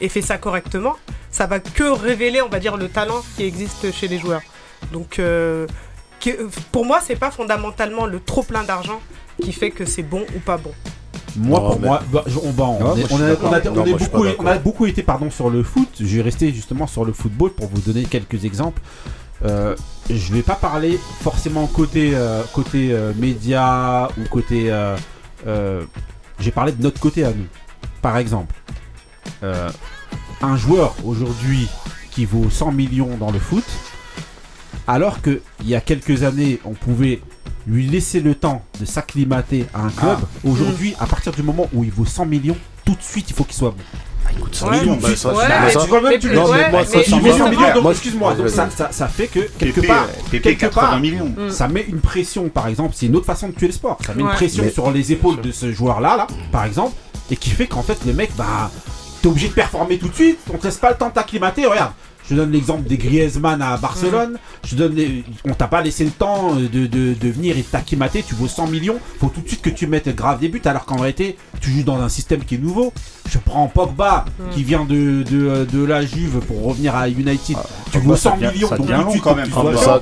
et fait ça correctement, ça va que révéler, on va dire, le talent qui existe chez les joueurs. Donc, euh, pour moi, c'est pas fondamentalement le trop plein d'argent qui fait que c'est bon ou pas bon. Moi, pour mais- moi, bah, je- on, bah, on, Ouais, moi, est- on a, on Non, moi, beaucoup, pas on a beaucoup été pardon, sur le foot. Je vais rester justement sur le football pour vous donner quelques exemples. Euh, je vais pas parler forcément côté, euh, côté euh, média ou côté. Euh, J'ai parlé de notre côté à nous. Par exemple, un joueur aujourd'hui qui vaut 100 millions dans le foot, alors qu'il y a quelques années, on pouvait lui laisser le temps de s'acclimater à un club. Aujourd'hui, à partir du moment où il vaut 100 millions, tout de suite, il faut qu'il soit bon. Écoute, ça, Ouais, millions, bah, ça, Ouais, mais ça- tu- mais même 100 millions, donc Moi, excuse-moi. Donc ça, ça, ça fait que quelque PP, part, PP quelque 80 part, millions. Mm. ça met une pression, par exemple, c'est une autre façon de tuer le sport. Ça met une pression Mais- sur les épaules de ce joueur-là, là, par exemple, et qui fait qu'en fait le mec, bah, t'es obligé de performer tout de suite. On te laisse pas le temps de t'acclimater. Regarde. Je te donne l'exemple des Griezmann à Barcelone. Je te donne les- On t'a pas laissé le temps de, de, de venir et de t'acclimater. Tu vaux 100 millions. Faut tout de suite que tu mettes grave des buts. Alors qu'en réalité, tu joues dans un système qui est nouveau. Je prends Pogba qui vient de, de, de la Juve pour revenir à United. tu Pogba, vaux ça 100 devient- millions. ça donc devient tout de long suite, quand même. tu Ah, ça,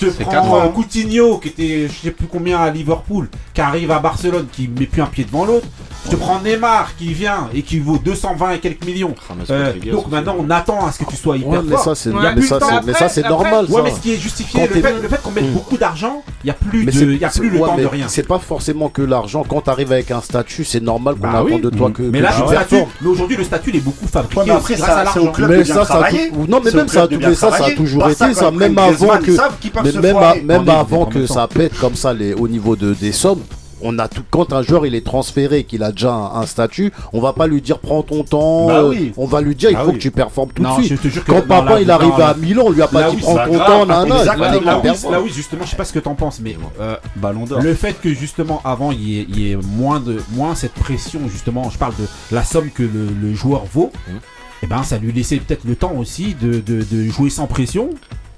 Je te prends euh, Coutinho qui était je sais plus combien à Liverpool, qui arrive à Barcelone, qui met plus un pied devant l'autre. Je te prends Neymar qui vient et qui vaut 220 et quelques millions. James Euh, donc maintenant on attend à ce que tu sois hyper Ouais, mais fort. ça, c'est Ouais. mais ça, mais ça, normal. Ouais ça. mais ce qui est justifié, Quand le fait, le fait qu'on mette Mm. beaucoup d'argent, il n'y a plus Mais de, c'est- il y a c'est- plus le ouais, temps de rien. C'est pas forcément que l'argent. Quand t'arrives avec un statut, c'est normal qu'on Bah oui. de toi Mm. que, mais là, tu le statut, performes. mais aujourd'hui le statut il est beaucoup fabriqué après, grâce à ça, c'est au l'argent. club Mais ça, ça a travailler. tout- non, mais même ça, a toujours été ça, même avant que, même, avant ça pète comme ça les, au niveau de, des sommes. On a tout, quand un joueur il est transféré, qu'il a déjà un, un statut, on va pas lui dire prends ton temps. Bah euh, oui. On va lui dire il Bah faut oui. que tu performes tout Non, de suite. que Quand non, papa il non, arrive à Milan, on lui a pas là dit prends ton temps, Là, là oui, justement, je sais pas ce que t'en penses, mais euh, Ballon d'or. le fait que justement avant il y ait, il y ait moins de moins cette pression, justement, je parle de la somme que le, le joueur vaut, et ben ça lui laissait peut-être le temps aussi de, de- de jouer sans pression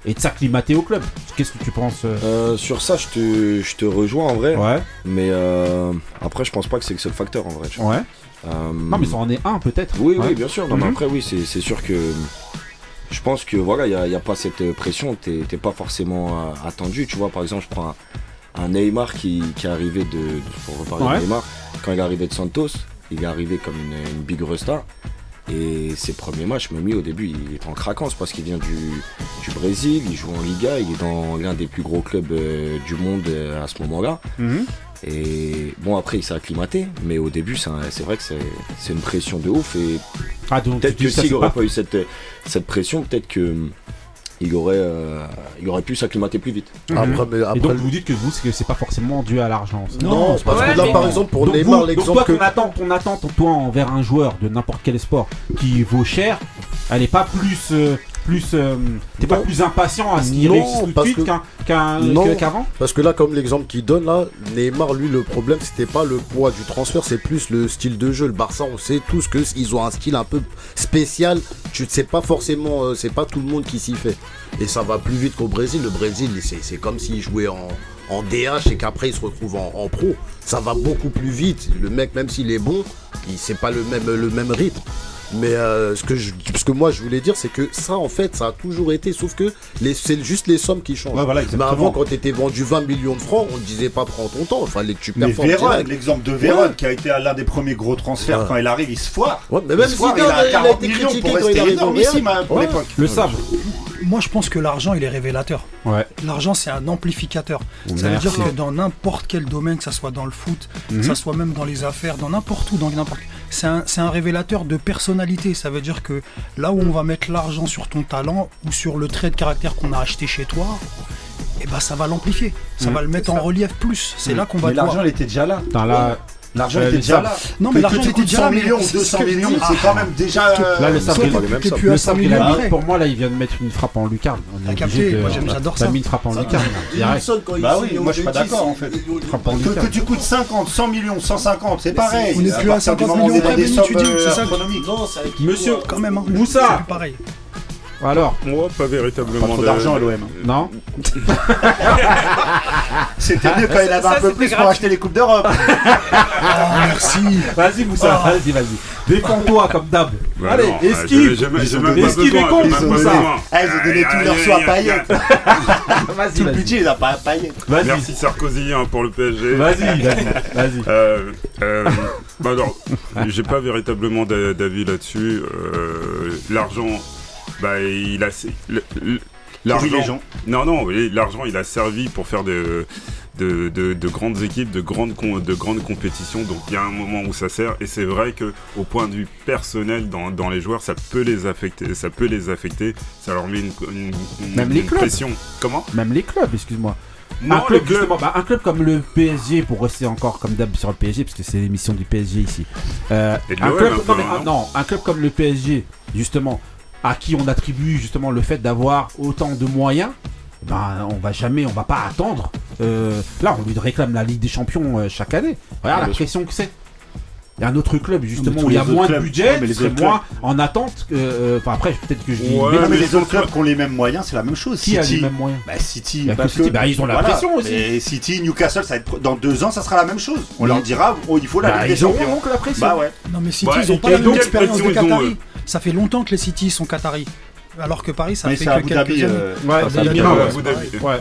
et de s'acclimater au club. Qu'est-ce que tu penses euh Euh, sur ça, je te, je te rejoins en vrai. Ouais, Mais euh, après, je pense pas que c'est le seul facteur en vrai. tu ouais. Euh, Non, mais ça en est un peut-être. Oui, Ouais. oui, bien sûr. Non, mais Mhm. après, oui, c'est sûr que. Je pense que voilà, il n'y a, pas cette pression, t'es pas forcément attendu. Tu vois, par exemple, je prends un, un Neymar qui, qui est arrivé de. Pour reparler Ouais. de Neymar, quand il est arrivé de Santos, il est arrivé comme une, une big star. Et ses premiers matchs, Memi, au début, il est en craquance parce qu'il vient du, du Brésil, il joue en Liga, il est dans l'un des plus gros clubs euh, du monde euh, à ce moment-là. Mhm. Et bon, après, il s'est acclimaté, mais au début, c'est vrai que c'est une pression de ouf. Et Ah, peut-être que s'il n'aurait pas- pas... eu cette, cette pression, peut-être que il aurait, euh, il aurait pu s'acclimater plus vite. Après, mais Et après, donc vous dites que vous, c'est que c'est pas forcément dû à l'argent. non, c'est parce Ouais, que là, par exemple, pour donc, Neymar, l'exemple toi, que. ton attente, ton attente, toi, envers un joueur de n'importe quel sport qui vaut cher, elle est pas plus, euh, plus, euh, t'es pas plus impatient à ce qu'il réussisse tout de suite qu'avant? Parce que là, comme l'exemple qu'il donne là, Neymar, lui, le problème, c'était pas le poids du transfert, c'est plus le style de jeu. Le Barça, on sait tous que ils ont un style un peu spécial. Tu ne sais pas forcément, euh, c'est pas tout le monde qui s'y fait. Et ça va plus vite qu'au Brésil. Le Brésil, c'est c'est comme s'il jouait en, en DH et qu'après il se retrouve en, en pro. Ça va beaucoup plus vite. Le mec, même s'il est bon, il c'est pas le même, le même rythme. Mais euh, ce, que je, ce que moi je voulais dire, c'est que ça, en fait, ça a toujours été, sauf que les- c'est juste les sommes qui changent. Ouais, voilà, Mais avant, quand tu étais vendu 20 millions de francs, on ne disait pas prends ton temps, il fallait que tu performes l'exemple de Véron, Ouais. qui a été l'un des premiers gros transferts, Ouais. quand il arrive, il se foire. Ouais, mais Il même se foire, Zidane, il a il a 40 été millions critiqué pour rester énormissime hein, pour Ouais. l'époque. Le sabre. Moi, je pense que l'argent, il est révélateur. Ouais. L'argent, c'est un amplificateur. Ça veut dire que dans n'importe quel domaine, que ça soit dans le foot, que Mhm. ça soit même dans les affaires, dans n'importe où, dans n'importe c'est un, révélateur de personnalité. Ça veut dire que là où on va mettre l'argent sur ton talent ou sur le trait de caractère qu'on a acheté chez toi, et ben ça va l'amplifier. Ça Mhm. va le mettre en relief plus. C'est là qu'on va Mais l'argent, il était déjà là, L'argent Euh, était déjà là. Non, mais Que l'argent tu était déjà 100 là, mais millions ou c'est 200 ce que je millions, c'est quand même déjà. là, le sabre, Soit il- pas les mêmes t'es sommes. plus à le 100 sabre, il millions a mis, pour moi, là, il vient de mettre une frappe en lucarne. T'as capté, moi, j'adore T'as ça. mis une frappe en lucarne, direct. Bah oui, moi, je suis pas d'accord, en fait. Frappe en Que, tu coûtes 50, 100 millions, 150, c'est pareil. On est plus à partir du 50 moment où on millions tu dis, c'est ça Monsieur, Quand même, hein. Moussa. Pareil. Alors, Moi, pas Pas véritablement. trop de- d'argent à l'OM. non <laughs> C'était mieux quand il avait un peu plus pour acheter les Coupes d'Europe. <laughs> Ah, merci. Vas-y, Moussa, Ah. vas-y, vas-y. Défends-toi comme d'hab. Bah Allez, non, euh, esquive. pas esquive et besoin, compte, j'ai même pas Moussa. ils ont donné Aïe, tout aïe, leur soin à Payet. Vas-y, Tout le budget, il a pas à Payet. Merci Sarkozy hein, pour le PSG. vas-y, vas-y, vas-y. Euh, euh, bah alors, j'ai pas véritablement d'a- d'avis là-dessus. Euh, l'argent, bah il a, L'argent. Non non, l'argent il a servi pour faire de de, de- de grandes équipes, de grandes com- de grandes compétitions. Donc il y a un moment où ça sert et c'est vrai que au point de vue personnel dans, dans les joueurs, ça peut les affecter, ça peut les affecter. Ça leur met une, une- une- Même les une clubs. pression. Comment? Même les clubs, excuse-moi. Non, un, club, bah, un club comme le PSG, pour rester encore comme d'hab sur le PSG, parce que c'est l'émission du PSG ici. Euh, un club, non, mais, hein, un- non, un club comme le PSG, justement, à qui on attribue justement le fait d'avoir autant de moyens, ben on va jamais, on va pas attendre. Euh, là, on lui réclame la Ligue des Champions euh, chaque année. Regarde la sûr. pression que c'est. Il y a un autre club justement où il y a moins de budget, ouais, mais les qui serait autres moins en attente. que, euh, Enfin après, peut-être que je dis. Ouais, Mais les les autres clubs qui ont les mêmes moyens, c'est la même chose. qui a City. les mêmes moyens? Bah City, Bah, City, bah, ils ont la pression aussi. Et City, Newcastle, ça va être dans deux ans, ça sera la même chose. On leur dira, oh, il faut la Bah, Ligue des ils auront Champions. donc la pression. Bah ouais. Non mais City, Ouais, ils ont pas la même expérience de ils Qatari. Ça fait longtemps que les City sont Qataris. Alors que Paris, ça Mais fait que Abu quelques Dhabi. années. euh, Ouais, Abu c'est Dhabi, bien, ouais,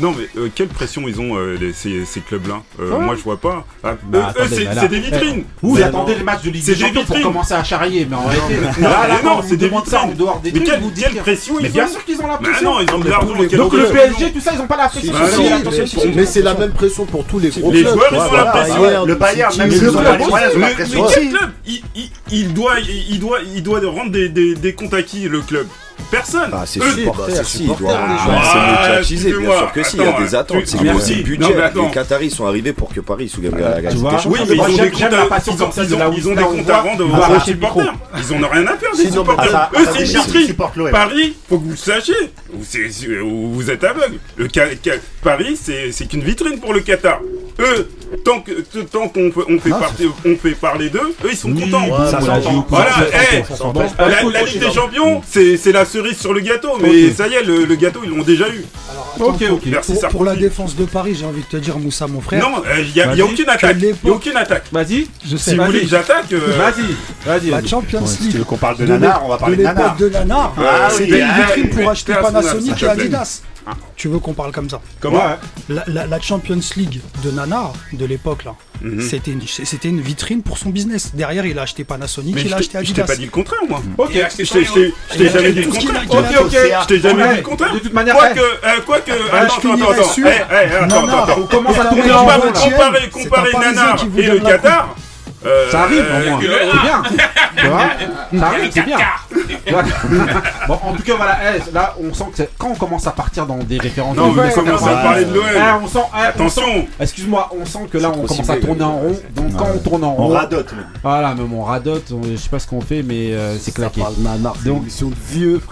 Non mais euh, quelle pression ils ont euh, les- ces, ces clubs-là Euh, Ouais. Moi je vois pas. Ah, Bah, eux, eux, attendez, c'est mais là- c'est des vitrines. Vous Mais attendez non. le match de Ligue C'est des des Champions pour vitrines. commencer à charrier, mais en Non, réalité, là, mais non, quand c'est vous des demande ça en vitrines. dehors des Mais trucs, quelle, vous dites quelle que- pression Mais ils bien ont sûr qu'ils ont la Bah pression. non, ils ont de l'argent. quelle Donc le pression PSG, tout ça, ils ont pas la pression. Bah Mais non, si, mais mais- mais c'est la même pression pour tous les gros Les clubs. joueurs, ils ont la pression. Le Bayern, même mais s'ils ont ils ont la Mais, pression mais quel aussi. club il, il, il doit, il, il doit, il doit rendre des, des, des comptes à qui le club Personne. Ah, c'est supporter, bah, si, c'est Ah, bien sûr que si, il y a des attentes, c'est tu- le merci. budget. Non. Les Qataris sont arrivés pour que Paris Tu vois des Champions. Oui, mais ils ont des comptes à, ils ont, des comptes à rendre il aux le supporters. Ils en ont rien à faire des supporters. Ah, Eux, c'est. Paris, faut que vous le sachiez. Vous, êtes aveugle. Paris, c'est c'est qu'une vitrine pour le Qatar. Eux, tant que tant qu'on fait, on fait, partie- on fait parler d'eux, eux, ils sont contents. ça s'entend. s'entend. Voilà, Ça eh. La, la Ligue des Champions, c'est c'est la cerise sur le gâteau, mais ça y est, le, le gâteau, ils l'ont déjà eu. Ok, ok. Merci, Pour, ça. pour la défense de Paris, j'ai envie de te dire, Moussa, mon frère. Non, il n'y a, y a Vas-y. aucune attaque. Que Y a aucune attaque. Vas-y, je sais. Si vous voulez que j'attaque, euh, vas-y, vas-y. La. Champions Si tu League. veux qu'on parle de Nanar, on va parler de Nanar. de Nanar. Ah C'était oui, une ah vitrine pour mais acheter Panasonic et te Adidas. Tu veux qu'on parle comme ça Comment la, la- la Champions League de Nana de l'époque là, Mhm. c'était une, c'était une vitrine pour son business. Derrière, il a acheté Panasonic, Mais il a acheté je t'ai Adidas. pas dit le contraire, moi. Ok, Je t'ai- je jamais dit le contraire. dit, Ok, ok. Je t'ai jamais dit le contraire. de toute manière, Quoique, euh, quoique. je Attends, attends, attends. sur- Eh, eh, attends, Nana, attends, attends. Qatar. Euh, Ça arrive, euh, au moins. que- C'est bien. Tu vois <laughs> Ça arrive, c'est bien. <laughs> bon, en tout cas, voilà. eh, là, on sent que c'est- quand on commence à partir dans des références. Non, de mais l'Ouest, commence à parler de l'OM. eh, on sent. eh, on Attention. sent- Excuse-moi, on sent que là, on commence à tourner en rond. Donc, quand on tourne en On rond. radote. même. Voilà, même on radote. on- Je sais pas ce qu'on fait, mais euh, c'est claqué. C'est Donc- de vieux. <laughs>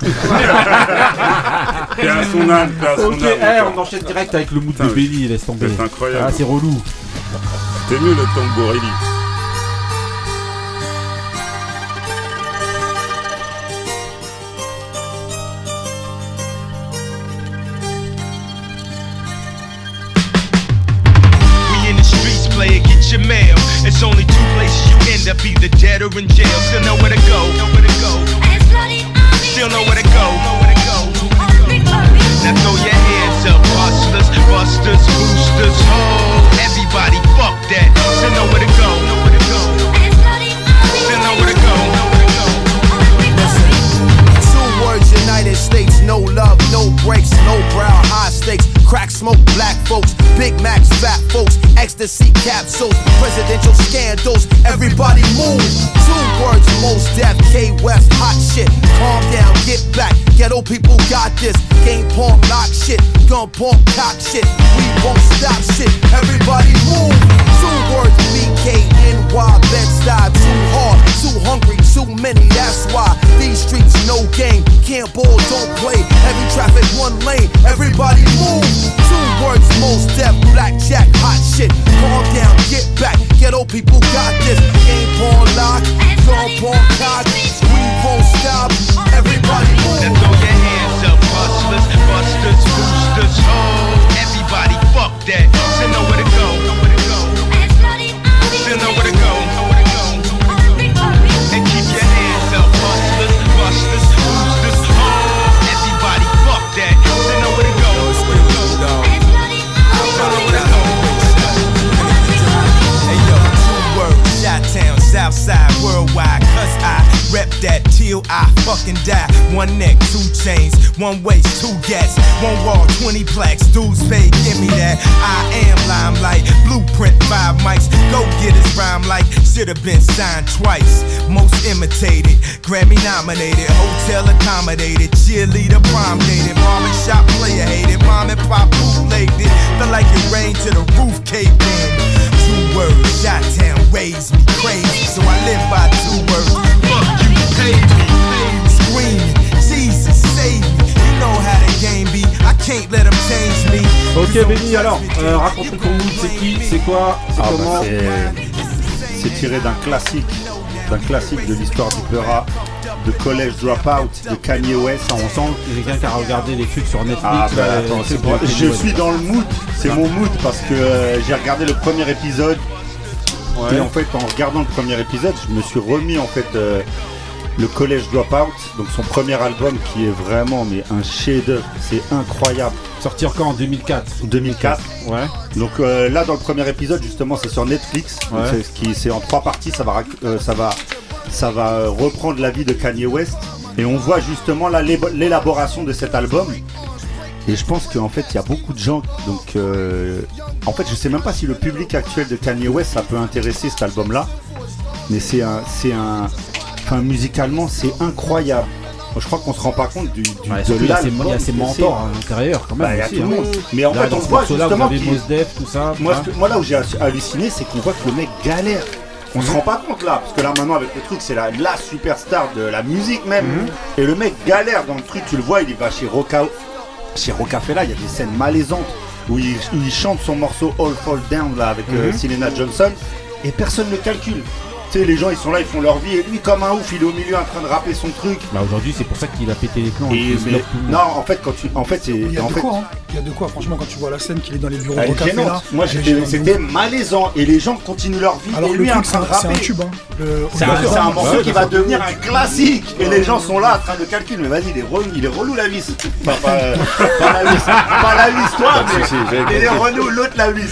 Paix à son âme, paix à son Ok, âme. eh, encore. on enchaîne direct avec le mood Putain, de Benny, laisse tomber. C'est incroyable. Ah, c'est relou. C'était mieux le Tamborelli. Get your mail. It's only two places you end up, either dead or in jail. Still know where to go. Still know where to go. Now throw your hands up, hustlers, busters, boosters, oh, everybody, fuck that. Still know where to go. States, no love, no breaks, no brow, high stakes, crack smoke, black folks, Big Macs, fat folks, ecstasy capsules, presidential scandals, everybody move. Two words, most death, K West, hot shit, calm down, get back, ghetto people got this, game porn, lock shit, gun porn, cock shit, we won't stop shit, everybody move. Two words, BKNY, Bed-Stuy, too hard, too hungry, too many, that's why these streets no game, can't ball, don't play, heavy traffic, one lane, everybody move. Two words, most deaf, blackjack, hot shit, calm down, get back, ghetto people got this, game porn lock, gun porn cock, we won't stop, everybody Now move. throw your hands up, hustlers, busters, boosters, oh, everybody, fuck that. Still know where to go. Southside, that till I fucking die. One neck, two chains, one waist, two gats, one wall, 20 plaques, dudes pay, give me that. I am limelight, blueprint, five mics, go get his rhyme like, should've been signed twice. Most imitated, Grammy nominated, hotel accommodated, cheerleader prom dated, mom and shop player hated, mom and pop bootlegged it, felt like it rained to the roof caved in. Two words, shot town raised me crazy, so I live by two words. Fuck you, pay me. Screaming, Jesus save me. You know how the game be. I can't let them change me. Ok, Benny, alors, euh, raconte-nous ton mood, c'est qui, c'est quoi, c'est Ah, bah, comment c'est- c'est tiré d'un classique, d'un classique de l'histoire du Pera, de College Dropout de Kanye West. On sent que quelqu'un qui a regardé les trucs sur Netflix. Ah bah, attends, c'est bon. de- je suis dans le mood, c'est mon mood parce que euh, j'ai regardé le premier épisode et en fait en regardant le premier épisode je me suis remis en fait euh, le College Dropout, donc son premier album qui est vraiment mais un chef-d'œuvre, c'est incroyable. Sorti encore en 2004. 2004. Ouais. Donc euh, là dans le premier épisode justement c'est sur Netflix, Ouais. c'est en trois parties, ça va euh, ça va ça va euh, reprendre la vie de Kanye West et on voit justement là l'élaboration de cet album. Et je pense qu'en fait, il y a beaucoup de gens. Donc, euh, en fait, je sais même pas si le public actuel de Kanye West ça peut intéresser cet album-là. Mais c'est un, c'est un, enfin, musicalement, c'est incroyable. Je crois qu'on se rend pas compte du, du Ouais, de surtout, il y a ses- l'album il y a ses que mentors à l'intérieur, quand même, Bah, il y a aussi, tout le hein. monde. Mais en Là, fait, dans on voit justement vous avez Def, tout ça. Moi, hein. ce que- moi, là où j'ai halluciné, c'est qu'on voit que le mec galère. On se rend pas compte là, parce que là maintenant avec le truc, c'est la, la superstar de la musique même. Mhm. Et le mec galère dans le truc, tu le vois, il va chez Roca, chez Rocafella, il y a des scènes malaisantes où il, chante son morceau All Fall Down là avec euh, Mhm. Selena Johnson et personne ne calcule. Tu Tu sais, les gens ils sont là, ils font leur vie et lui comme un ouf, il est au milieu en train de rapper son truc. Bah aujourd'hui c'est pour ça qu'il a pété les plans. Et mais- non, en fait quand tu en fait c'est Il y a en de fait quoi, hein. Il y a de quoi, franchement, quand tu vois la scène qu'il est dans les bureaux elle de café là. Moi c'était malaisant et les gens continuent leur vie Alors et lui en truc, c'est train de un, c'est un rapper. tube, hein. Le- C'est un, hein. morceau Ouais, qui va devenir un classique et les gens sont là en train de calculer mais vas-y il est relou, il est relou la vis pas, pas, pas la vis pas la vis toi mais il est relou l'autre la vis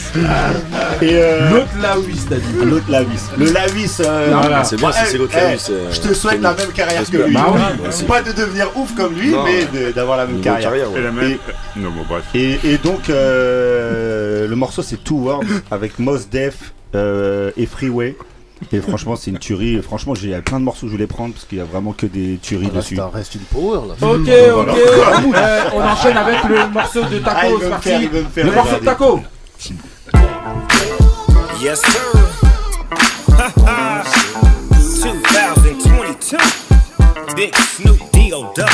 et euh, L'autre la vis t'as dit. l'autre la vis le la vis euh, Voilà. C'est bien si c'est l'autre la vis, euh, je te souhaite la même carrière que lui Bah pas de devenir ouf comme lui Non. mais d'avoir la même carrière, carrière, ouais. Et la même. Et- Non, bon, bref. Et, et donc euh, le morceau c'est Two Words avec Mos Def euh, et Freeway. Et franchement c'est une tuerie. Franchement j'ai il y a plein de morceaux que je voulais prendre parce qu'il y a vraiment que des tueries Reste, dessus. un- reste une power là. Ok, ok. Euh, on enchaîne avec le morceau de Ah, Taco. c'est parti. faire, faire Le morceau de. Taco. Yes, sir. 2022. Big Snoop D.O. Double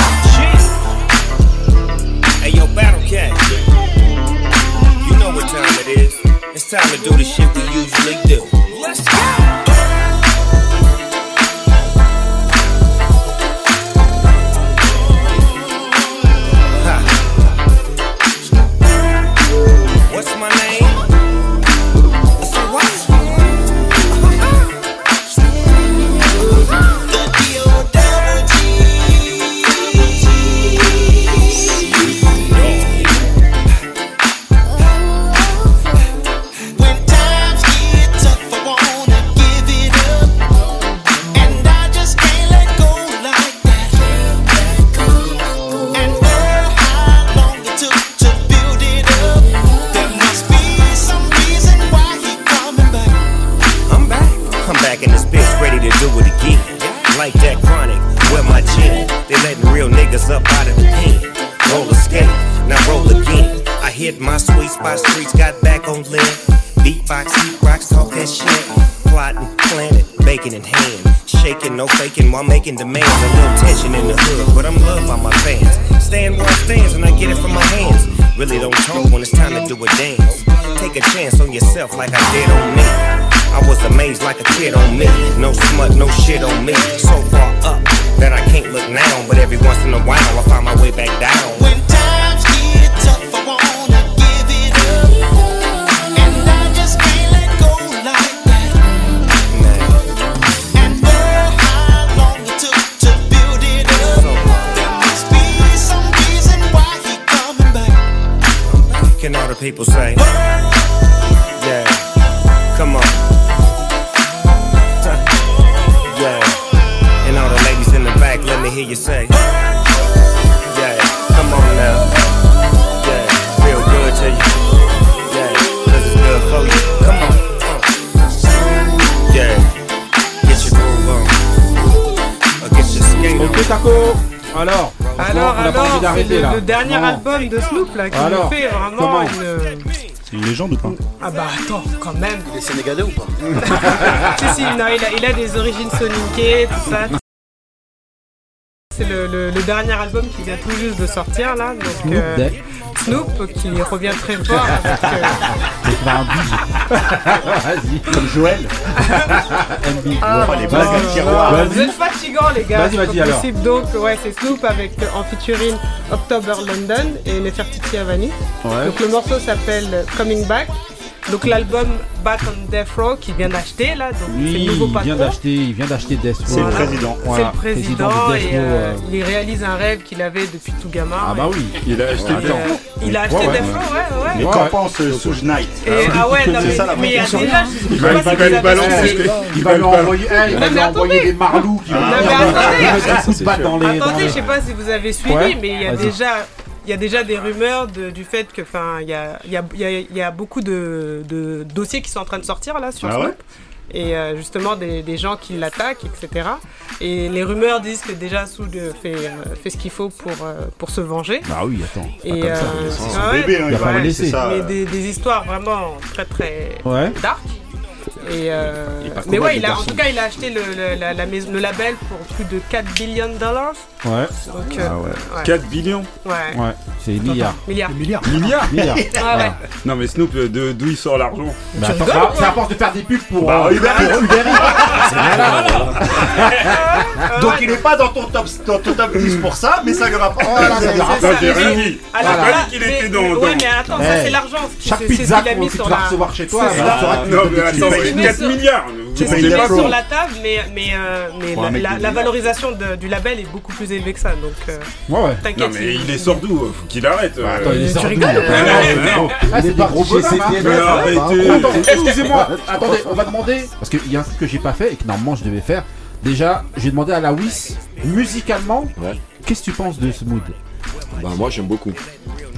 Hey, yo, Battle Cat. You know what time it is. It's time to do the shit we usually do. Let's go. Hit my sweet spot, streets got back on limb. Beatbox, heat rocks, talk that shit. Plotting, planning, bacon in hand. Shaking, no faking while making demands. A little tension in the hood, but I'm loved by my fans. Stand where I stands and I get it from my hands. Really don't talk when it's time to do a dance. Take a chance on yourself like I did on me. I was amazed like a kid on me. No smut, no shit on me. So far up that I can't look now. But every once in a while I find my way back down. People say? Yeah, come on. <laughs> yeah, and all the ladies in the back, let me hear you say. Yeah, come on now. Yeah, feel good to you. Yeah, cause it's good for you. Come on. Uh. Yeah, get your groove on. Or get your skate on. Alors. Alors, on a pas envie alors, c'est d'arrêter le, là. le dernier Non. album de Snoop là qui Alors, nous fait vraiment comment une. C'est une légende ou pas Ah bah attends, quand même. Il est sénégalais ou pas <laughs> si, si, non, il a, il a des origines soniquées, tout ça. C'est le, le- le dernier album qui vient tout juste de sortir là. Donc, Snoop euh. Snoop qui revient très fort avec. euh, C'est pas un big. Vas-y. <laughs> Comme Joël. <laughs> MB. Ah, les tiroir. Vas-y. Vous êtes fatigants les gars, Vas-y, c'est vas-y, pas alors. possible. Donc ouais, c'est Snoop avec euh, en featuring October London et Nefertiti Avani. Ouais. Donc le morceau s'appelle Coming Back. Donc l'album Back on Death Row qu'il vient d'acheter là, donc c'est Lui, le nouveau il vient patron. d'acheter, il vient d'acheter Death Row. C'est le président. C'est Voilà, le président, de Death et Row, euh, euh. il réalise un rêve qu'il avait depuis tout gamin. Ah bah oui. Il a acheté temps. euh, il a acheté Ouais, ouais. Death Row, ouais, ouais. Mais Ouais. qu'en pense euh, Suge Knight Et, ah ouais, non, C'est mais, ça, la mais il y a déjà, je Il va- sais il pas va si lui balancer. suivi. Il va lui envoyer, eh, il va lui envoyer des marlous qui vont Non, mais il va attendez. <laughs> Attendez, je sais pas si vous avez suivi, mais il y a déjà, il y a déjà des rumeurs de- du fait que, enfin, il y a, il y, a, il y, a, il y a beaucoup de, de dossiers qui sont en train de sortir là sur Ah Snoop. ouais et euh, justement des, des gens qui l'attaquent, etc. Et les rumeurs disent que déjà Soud fait, euh, fait ce qu'il faut pour, euh, pour se venger. Bah oui, attends. pas Et comme ça. euh, son ouais, bébé, hein, il va pas le ouais, laisser. c'est ça. mais des, des histoires vraiment très très Ouais. dark. Et euh, mais ouais, il a, en tout cas, il a acheté le, le- la- la maison- le label pour plus de 4 billions de dollars. Ouais. Donc, euh, Ah ouais. ouais. 4 billions Ouais. Ouais, c'est milliards. Milliards. Milliards. Milliards Milliards. Ah ouais. Non mais Snoop, euh, de- d'où il sort l'argent Bah, attends, c'est à- c'est à force de faire des pubs pour Bah, euh, Uber Eats. <laughs> Donc il est pas dans ton top, dans ton top 10 pour ça, mais ça lui rapporte. Voilà, ça lui rapporte. Non, j'ai rien dit. J'ai là, pas dit qu'il mais- était dans. Ouais, dans- mais attends, ça Eh, c'est l'argent. Chaque pizza qu'il a qu'on- mis que tu sur vas la. recevoir chez toi, C'est bah, ça. tu sauras que tu Non donnes mais des attends, thunes. C'est mais mis 4 sur- milliards payes met flots. sur la table, mais, mais, euh, mais la, valorisation de- du label est beaucoup plus élevée que ça. Donc, euh, Ouais, ouais. Non t'inquiète. mais il est sort d'où Faut qu'il arrête. euh. Attends, il est tu Non, non, non. Ah, c'est hein. Arrêtez. Attends, excusez-moi, attendez, on va demander, parce qu'il y a un truc que j'ai pas fait et que normalement je devais faire. Déjà, j'ai demandé à la Wiss, musicalement, qu'est-ce que tu penses de ce mood? Bah moi j'aime beaucoup.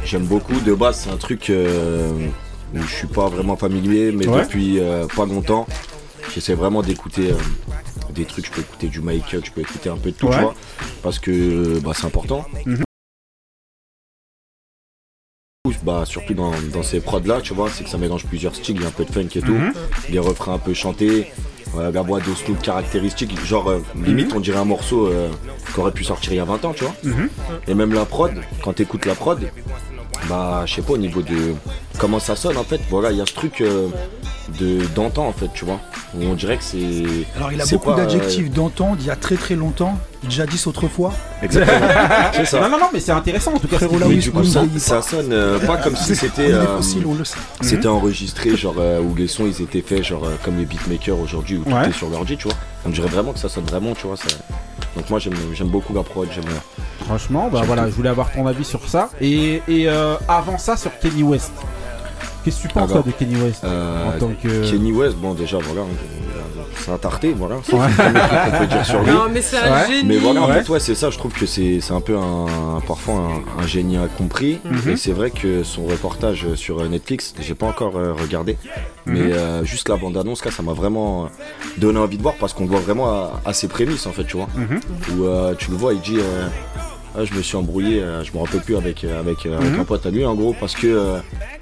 J'aime beaucoup. De base c'est un truc euh, où je suis pas vraiment familier, mais Ouais. depuis euh, pas longtemps, j'essaie vraiment d'écouter euh, des trucs. Je peux écouter du Michael, je peux écouter un peu de tout, Ouais. tu vois, parce que bah, c'est important. Mhm. Bah, surtout dans, dans ces prods là, tu vois, c'est que ça mélange plusieurs styles, il y a un peu de funk et tout, Mhm. des refrains un peu chantés, la voix de Snoop caractéristique, genre euh, limite on dirait un morceau euh, qui aurait pu sortir il y a 20 ans, tu vois. Mhm. Et même la prod, quand t'écoutes la prod, bah je sais pas au niveau de comment ça sonne en fait, voilà, il y a ce truc euh, de d'antan en fait, tu vois. Où on dirait que c'est. Alors il a beaucoup euh, d'adjectifs d'antan, d'il y a très très longtemps, jadis autrefois. Exactement. <laughs> c'est ça. Non, non, non, mais c'est intéressant en tout cas. Frérot, là du coup, ça, ça sonne euh, pas comme si c'était. Euh, fossiles, on le sait. C'était enregistré, genre euh, où les sons ils étaient faits, genre euh, comme les beatmakers aujourd'hui, où tout Ouais. est sur l'ordi, tu vois. On dirait vraiment que ça sonne vraiment, tu vois. Ça... Donc moi j'aime beaucoup la prod, j'aime. Franchement, bah voilà, tout. je voulais avoir ton avis sur ça. Et, et euh, avant ça, sur Kenny West. Qu'est-ce que tu penses Alors, toi, de Kenny West euh, en tant que. Kenny West, bon déjà voilà, on- c'est un tarté, voilà. C'est qu'on peut dire sur lui. Non, mais c'est un Ouais. génie. Mais voilà, en fait, ouais, c'est ça, je trouve que c'est c'est un peu un, parfois un, un génie incompris. Mhm. Et c'est vrai que son reportage sur euh, Netflix, j'ai pas encore euh, regardé, Mhm. mais euh, juste la bande-annonce, là, ça m'a vraiment euh, donné envie de voir parce qu'on le voit vraiment à, à ses prémices, en fait, tu vois. Mhm. Où euh, tu le vois, il dit euh, Ah, Je me suis embrouillé, euh, je me rappelle plus avec, euh, avec, euh, avec un pote à lui, en gros, parce que. euh,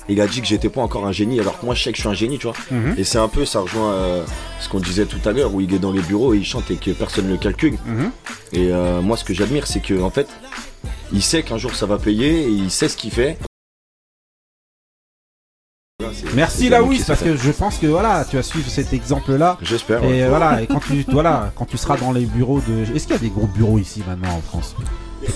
il a dit que j'étais pas encore un génie, alors que moi je sais que je suis un génie, tu vois. Mhm. Et c'est un peu, ça rejoint ce qu'on disait tout à l'heure, où il est dans les bureaux et il chante et que personne ne le calcule. Mhm. Et moi, ce que j'admire, c'est que en fait, il sait qu'un jour ça va payer et il sait ce qu'il fait. Merci c'est la Daniel Wiss qui parce que je pense que voilà, tu vas suivre cet exemple-là. faire. J'espère. Et ouais. voilà, et quand tu <laughs> voilà, quand tu seras dans les bureaux de. Est-ce qu'il y a des gros bureaux ici maintenant en France?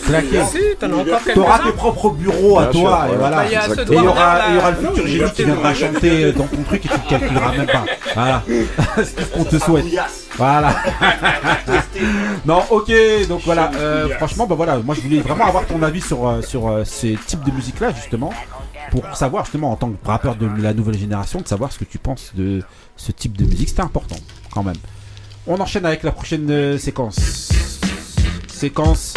Claqué. Si, t'en as encore T'auras tes propres bureaux à toi et voilà. Et il y aura, là. il y aura le futur génie qui viendra chanter dans ton truc et tu ne calculeras même pas. Voilà. <laughs> C'est tout ce qu'on te souhaite. Voilà. <laughs> non, ok, donc voilà. euh, franchement, bah voilà, moi je voulais vraiment avoir ton avis sur, euh, sur euh, ces types de musique-là, justement, pour savoir justement en tant que rappeur de la nouvelle génération, de savoir ce que tu penses de ce type de musique. C'était important, quand même. On enchaîne avec la prochaine séquence. Séquence.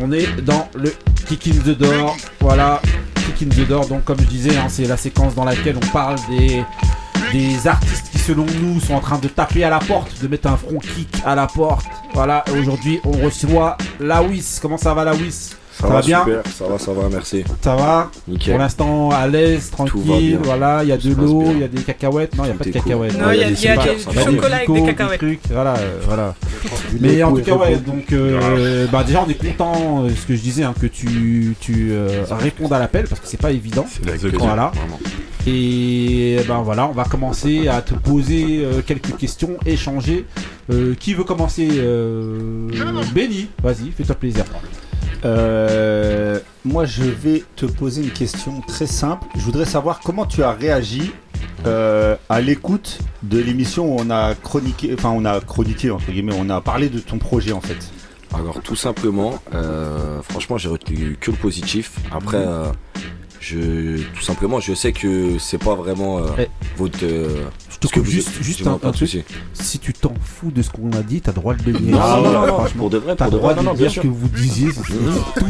On est dans le Kick in the Door. Voilà, Kick in the Door. Donc, comme je disais, hein, c'est la séquence dans laquelle on parle des, des artistes qui, selon nous, sont en train de taper à la porte, de mettre un front kick à la porte. Voilà, aujourd'hui, on reçoit la Wiss. Comment ça va, la Ça, va, super, ça va, ça va, merci. Ça va Nickel. Pour l'instant, à l'aise, tranquille. bien. Voilà, il y a de l'eau, bien. il y a des cacahuètes. Non, il n'y a pas de cool. cacahuètes. Non, il y a- des y du chocolat avec des cacahuètes. trucs, voilà, euh, voilà. <laughs> Mais en tout cas, ouais, donc, euh, bah déjà, on est content, euh, ce que je disais, hein, que tu, tu euh, répondes à l'appel parce que c'est pas évident. Voilà. Et ben voilà, on va commencer à te poser euh, quelques questions, échanger. Euh, qui veut commencer euh, Benny, vas-y, fais-toi plaisir. Euh, moi, je vais te poser une question très simple. Je voudrais savoir comment tu as réagi euh, à l'écoute de l'émission où on a chroniqué, enfin on a chroniqué entre guillemets, on a parlé de ton projet en fait. Alors tout simplement, euh, franchement j'ai retenu que le positif. Après, Mhm. je, tout simplement, je sais que c'est pas vraiment Eh. votre. Je te coupe juste, juste un, un truc. souci. Si tu t'en fous de ce qu'on a dit, t'as le droit de le dire. Non, non, non, non, pour de vrai, T'as droit de dire ce que vous disiez, c'est tout fous.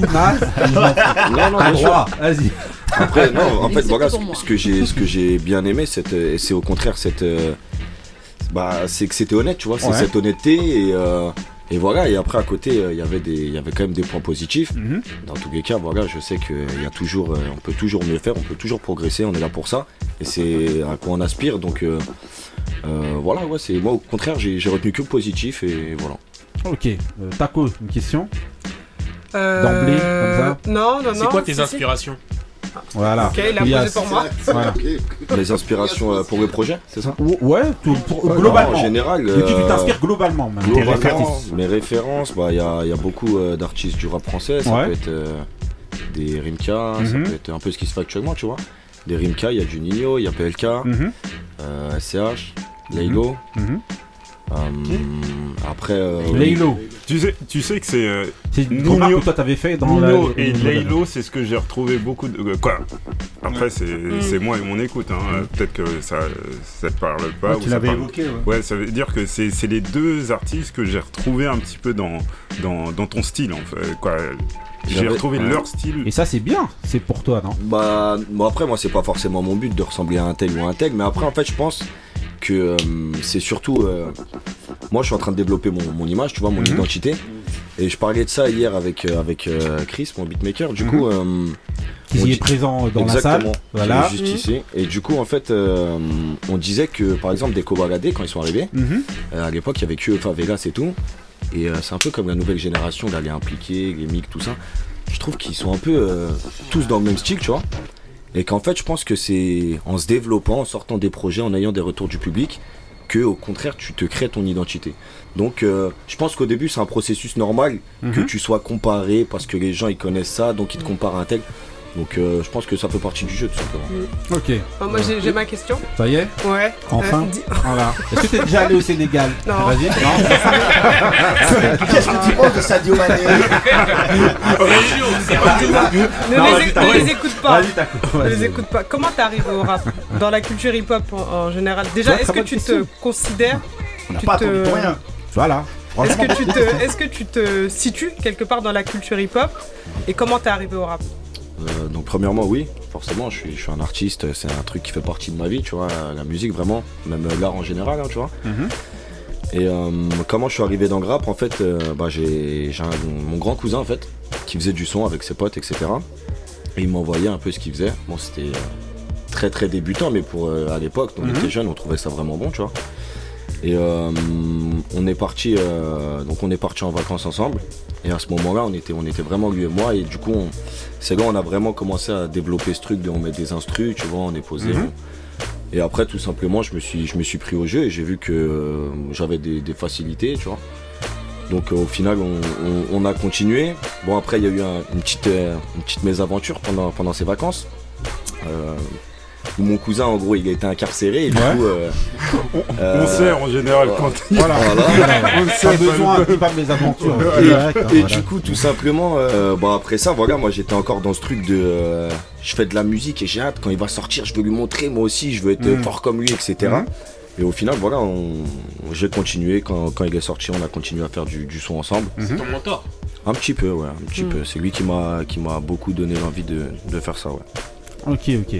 Non, non, <laughs> droit, vas-y. Après, non, en fait, voilà, ce, que j'ai, ce que j'ai bien aimé, c'est, au contraire cette, euh, bah, c'est que c'était honnête, tu vois, c'est cette honnêteté et, euh, et voilà. Et après, à côté, euh, il y avait des, il y avait quand même des points positifs. Mhm. Dans tous les cas, voilà, je sais qu'il y a toujours, euh, on peut toujours mieux faire, on peut toujours progresser, on est là pour ça, et c'est à quoi on aspire. Donc, euh, Euh, voilà, ouais, c'est moi au contraire, j'ai retenu que le positif et voilà. Ok. Euh, Taco, une question Euh, D'emblée, comme ça Non, non, non. C'est quoi tes si, si. inspirations? Voilà. Ok, il a Elias. posé pour moi. Voilà. Les inspirations euh, pour le projet, c'est ça Ouais, tout- pour- globalement. non, en général. Qui tu euh, t'inspires globalement, même. Tes références. mes références, bah, il y, a, il y a beaucoup euh, d'artistes du rap français. Ça Ouais. peut être euh, des Rimka, ça Mhm. peut être un peu ce qui se fait actuellement, tu vois. Des Rimka, il y a du Nino, il y a PLK, Mhm. euh, SCH, Laylo. Mhm. Euh, après. euh, Laylo. Tu sais, tu sais que c'est. euh, C'est une Nino- remarque que toi t'avais fait dans la- Nino le- et Laylo, c'est ce que j'ai retrouvé beaucoup de. euh, quoi Après, c'est Mm. c'est moi et mon écoute. hein. Euh, Peut-être que ça, ça te parle pas. Ouais, ou tu l'avais parle- évoqué, ouais. ça veut dire que c'est c'est les deux artistes que j'ai retrouvés un petit peu dans, dans, dans ton style. En fait. quoi. J'ai J'avais- retrouvé ouais. leur style. Et ça, c'est bien. C'est pour toi, non? Bah, bon après moi c'est pas forcément mon but de ressembler à un tel ou à un tel, mais après en fait je pense que euh, c'est surtout euh, moi je suis en train de développer mon, mon image, tu vois, mon Mhm. identité, et je parlais de ça hier avec euh, avec euh, Chris, mon beatmaker. Du Mhm. coup, euh, Qui est dit- présent dans la Exactement, salle. qui Voilà. est juste ici. Et du coup en fait euh, on disait que par exemple des Kobalade quand ils sont arrivés, Mhm. euh, à l'époque il y avait que enfin Vegas et tout, et euh, c'est un peu comme la nouvelle génération d'aller impliquer les mics tout ça. Je trouve qu'ils sont un peu euh, tous dans le même style, tu vois. Et qu'en fait, je pense que c'est en se développant, en sortant des projets, en ayant des retours du public, que au contraire, tu te crées ton identité. Donc, euh, je pense qu'au début, c'est un processus normal que Mhm. tu sois comparé parce que les gens ils connaissent ça, donc ils te comparent à un tel. Donc, euh, je pense que ça fait partie du jeu, tout simplement. Ok. Bon, moi, j'ai j'ai ma question. Ça y est Ouais. Enfin. Euh, <laughs> Voilà. Est-ce que t'es déjà allé au Sénégal Non. Vas-y. Qu'est-ce que tu penses de Sadio Mané <laughs> Ne Non, les, vas-y, é- Taco. ne les écoute pas. Ne les écoute pas. Comment t'es arrivé au rap Dans la culture hip-hop en, en général? Déjà, est-ce que tu te considères On n'a tu pas attendu rien. Voilà. Est-ce Franchement, que, tu bonne te, question. est-ce que tu te situes quelque part dans la culture hip-hop? Et comment t'es arrivé au rap? Euh, donc premièrement oui, forcément je suis, je suis un artiste, c'est un truc qui fait partie de ma vie, tu vois, la musique vraiment, même l'art en général, hein, tu vois. Mhm. Et euh, comment je suis arrivé dans le rap En fait, euh, bah, j'ai mon grand cousin en fait qui faisait du son avec ses potes, etc. Et il m'envoyait un peu ce qu'il faisait. Bon, c'était très très débutant, mais pour à l'époque, on Mhm. était jeunes, on trouvait ça vraiment bon, tu vois. Et euh, on est parti, euh, donc on est parti en vacances ensemble. Et à ce moment-là, on était, on était vraiment lui et moi. Et du coup, c'est là où on a vraiment commencé à développer ce truc de on met des instrus, tu vois, on est posé. Mhm. Et après, tout simplement, je me suis, je me suis pris au jeu et j'ai vu que euh, j'avais des, des facilités, tu vois. Donc au final, on, a continué. Bon, après, il y a eu un- une, petite, une petite mésaventure pendant, pendant ces vacances. Euh, où mon cousin, en gros, il a été incarcéré et du Ouais. coup. euh, <laughs> On- on sait, en général, quand il- <laughs> Voilà. On besoin, pas de mes aventures. et, Direct, hein, et voilà. du coup, tout simplement, euh, bon, après ça, voilà, moi j'étais encore dans ce truc de. euh, je fais de la musique et j'ai hâte, quand il va sortir, je veux lui montrer, moi aussi, je veux être Mhm. fort comme lui, etc. Mhm. Et au final, voilà, on- j'ai continué. Quand, quand il est sorti, on a continué à faire du, du son ensemble. C'est ton mentor? Un petit peu, ouais, un petit Mhm. peu. C'est lui qui m'a qui m'a beaucoup donné l'envie de, de faire ça, ouais. Ok, ok.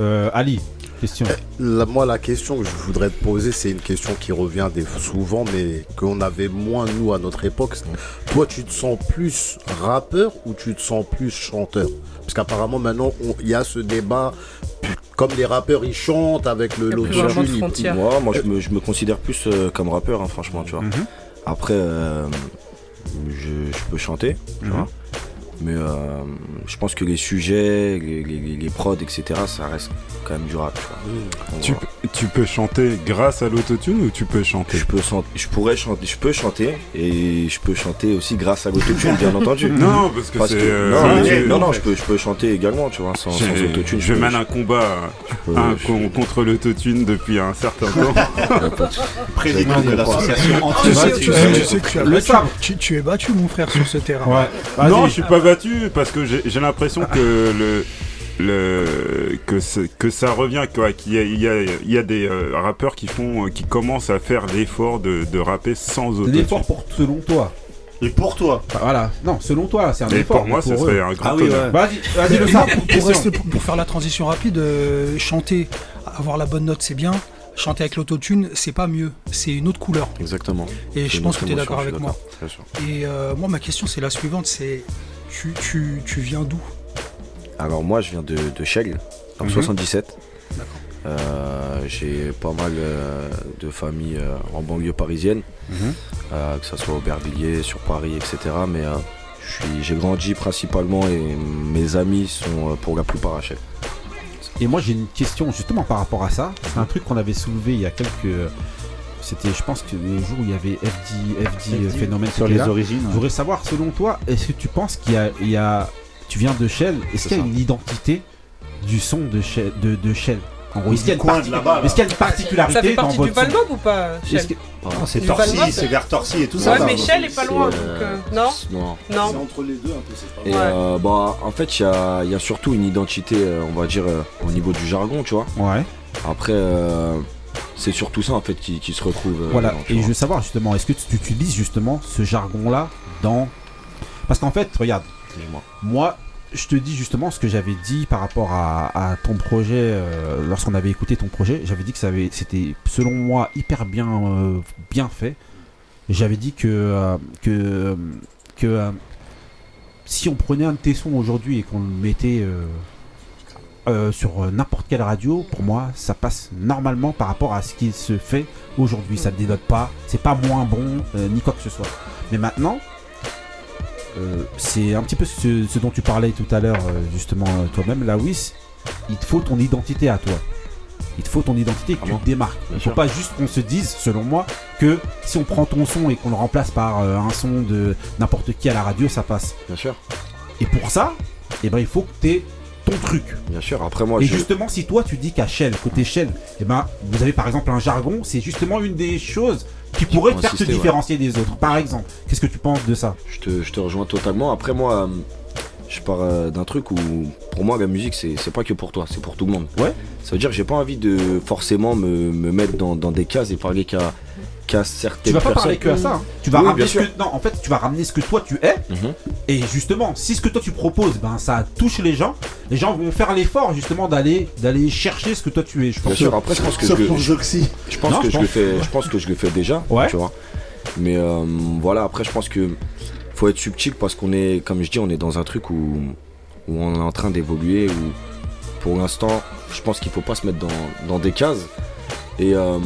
Euh, Ali, question. La- moi, la question que je voudrais te poser, c'est une question qui revient des- souvent, mais qu'on avait moins, nous, à notre époque. Toi, tu te sens plus rappeur ou tu te sens plus chanteur? Parce qu'apparemment, maintenant, on- il y a ce débat. Comme les rappeurs, ils chantent avec le l'autotune. Moi, moi je, me, je me considère plus euh, comme rappeur, hein, franchement, tu vois. Mhm. Après, euh, je, je peux chanter, tu Mhm. vois. Mais euh, je pense que les sujets, les, les- les prods, etc., ça reste quand même du rap, tu peux- tu peux chanter grâce à l'autotune ou tu peux chanter? Je peux, je pourrais chanter, je peux chanter et je peux chanter aussi grâce à l'autotune, bien entendu. <laughs> Non, parce que c'est, euh, non, c'est- non, non, je peux, je peux chanter également, tu vois, sans, sans autotune. Je peux- mène un combat peux- un- je- con- contre l'autotune depuis un certain temps. <laughs> Président de l'association Tu sais, que tu, as Le battu- tu- es battu, mon frère, sur ce terrain. Non, je suis pas battu parce que j'ai j'ai l'impression que <laughs> le le que que ça revient quoi qu'il y a il y a, il y a des euh, rappeurs qui font euh, qui commencent à faire l'effort de, de rapper sans autotune. L'effort pour selon toi. Et pour toi voilà. Non, selon toi, c'est un Et effort. pour moi, ce eux- serait un grand Ah oui, ouais. Vas-y, vas-y le sabre. <laughs> pour, pour faire la transition rapide, euh, chanter, avoir la bonne note, c'est bien. Chanter avec l'autotune, c'est pas mieux. C'est une autre couleur. Exactement. Et je pense autre que tu es d'accord avec moi. Et euh, moi, ma question, c'est la suivante c'est tu, tu, tu viens d'où? Alors moi je viens de, de Chelles, le Mhm. 77. Euh, j'ai pas mal euh, de familles euh, en banlieue parisienne, Mhm. euh, que ce soit au Bervilliers, sur Paris, etc. Mais euh, je suis- j'ai grandi principalement et mes amis sont euh, pour la plupart HL. Et moi j'ai une question justement par rapport à ça. C'est un truc qu'on avait soulevé il y a quelques. C'était, je pense que le jour où il y avait FD, FD, FD, phénomène sur les là. origines, Je ouais. voudrais savoir, selon toi, est-ce que tu penses qu'il y a, il y a- tu viens de Shell, est-ce qu'il y a une identité du son de Shell, de, de Shell? En gros, est-ce qu'il y a une, Du coin parti- de là-bas, là. est-ce qu'il y a une particularité Ça fait dans partie votre du Valmob ou pas Shell? c'est c'est vers Torcy et tout Ouais, ça. là. mais Shell est pas loin, C'est, donc euh, euh, non? Non. Non. C'est entre les deux un peu, c'est pas Et Ouais. euh, bah, en fait, il y a, il y a surtout une identité, euh, on va dire, euh, au niveau du jargon, tu vois. Ouais. Après, euh, c'est surtout ça, en fait, qui, qui se retrouve. euh, Voilà, dedans, et vois. je veux savoir justement, est-ce que tu utilises justement ce jargon-là dans... Parce qu'en fait, regarde, moi, je te dis justement ce que j'avais dit par rapport à, à ton projet, euh, lorsqu'on avait écouté ton projet, j'avais dit que ça avait- c'était selon moi hyper bien, euh, bien fait. J'avais dit que, euh, que, que si on prenait un de tes sons aujourd'hui et qu'on le mettait euh, sur euh, n'importe quelle radio, pour moi, ça passe normalement par rapport à ce qui se fait aujourd'hui. Ça ne dénote pas, c'est pas moins bon, euh, ni quoi que ce soit. Mais maintenant, euh, c'est un petit peu ce, ce dont tu parlais tout à l'heure, justement, toi-même, Lawis. Il te faut ton identité à toi. Il te faut ton identité que tu te démarques. Il ne faut sûr. pas juste qu'on se dise, selon moi, que si on prend ton son et qu'on le remplace par un son de n'importe qui à la radio, ça passe. Bien sûr. Et pour ça, eh ben, il faut que tu aies ton truc. Bien sûr, après moi, Et je- justement, si toi tu dis qu'à Shell, côté Shell, eh ben, vous avez par exemple un jargon, c'est justement une des choses qui pourrait te faire te ouais. différencier des autres. Par exemple, qu'est-ce que tu penses de ça? Je te, je te rejoins totalement. Après, moi, euh, je pars euh, d'un truc où, pour moi, la musique, c'est c'est pas que pour toi, c'est pour tout le monde. Ouais. Ça veut dire que j'ai pas envie de forcément me, me mettre dans, dans des cases et parler qu'à qu'à certaines Tu vas pas personnes. parler que à ça. hein. Tu vas Oui, ramener bien ce sûr. que non, en fait, tu vas ramener ce que toi tu es. Mhm. Et justement, si ce que toi tu proposes, ben ça touche les gens, les gens vont faire l'effort justement d'aller d'aller chercher ce que toi tu es. Je pense Bien sûr, que- après, je pense que Sauf je, pour Joxy. je pense Non, que je je, le pense- fais, je pense que je le fais déjà. Ouais. Tu vois. Mais euh, voilà, après, je pense que faut être subtil parce qu'on est, comme je dis, on est dans un truc où, où on est en train d'évoluer. Où pour l'instant, je pense qu'il faut pas se mettre dans, dans des cases. Et euh,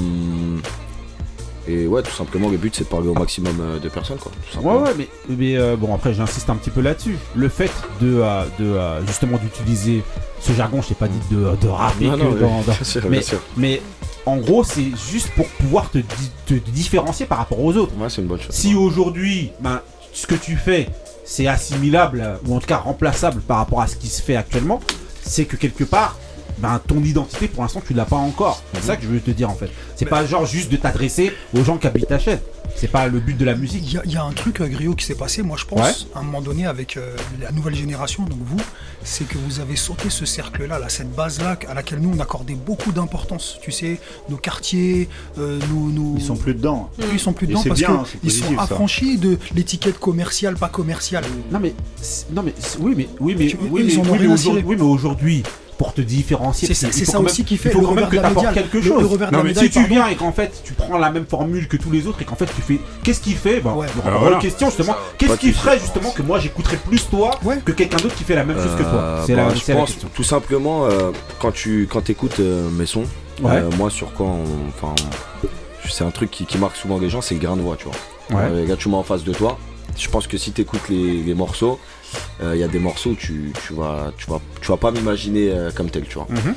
et ouais, tout simplement, le but c'est de parler au maximum euh, de personnes, quoi. tout Ouais, ouais, mais, mais euh, bon, après, j'insiste un petit peu là-dessus. Le fait de, euh, de euh, justement d'utiliser ce jargon, je t'ai pas dit de, de rapper Non, que non, dans, oui, dans- <laughs> bien sûr, mais, en gros, c'est juste pour pouvoir te, te différencier par rapport aux autres. Ouais, c'est une bonne chose. Si aujourd'hui, ben, ce que tu fais, c'est assimilable ou en tout cas remplaçable par rapport à ce qui se fait actuellement, c'est que quelque part, ben, ton identité pour l'instant tu l'as pas encore. C'est ça que je veux te dire en fait. C'est pas genre juste de t'adresser aux gens qui habitent ta chaîne. C'est pas le but de la musique. Il y, a- il y a un truc, euh, Griot, qui s'est passé, moi je pense, à un moment donné avec euh, la nouvelle génération, donc vous, c'est que vous avez sauté ce cercle-là, là, cette base-là, à laquelle nous on accordait beaucoup d'importance. Tu sais, nos quartiers, euh, nos, nos- Ils sont plus dedans. Ils sont plus dedans parce qu'ils sont ça. affranchis de l'étiquette commerciale, pas commerciale. Non mais, non mais, oui mais, oui mais, Tu- oui, mais, oui, mais aujourd'hui, pour te différencier, C'est ça- c'est aussi qui fait il faut le quand même que médaille. quelque chose. le non la mais si tu viens et qu'en fait tu prends la même formule que tous les autres et qu'en fait tu fais, qu'est-ce qui fait? Alors voilà. voilà. question justement, qu'est-ce qui ferait justement que moi j'écouterais plus toi que quelqu'un d'autre qui fait la même chose que toi? Euh, C'est bah, la, je pense question. tout simplement euh, quand tu quand écoutes mes sons, Ouais. euh, moi sur quoi on- enfin c'est un truc qui, qui marque souvent les gens, c'est le grain de voix, tu vois. Ouais. Euh, là tu mets en face de toi. Je pense que si tu écoutes les, les morceaux, euh, il y a des morceaux tu, tu vas tu vas tu vas pas m'imaginer euh, comme tel, tu vois. Mhm.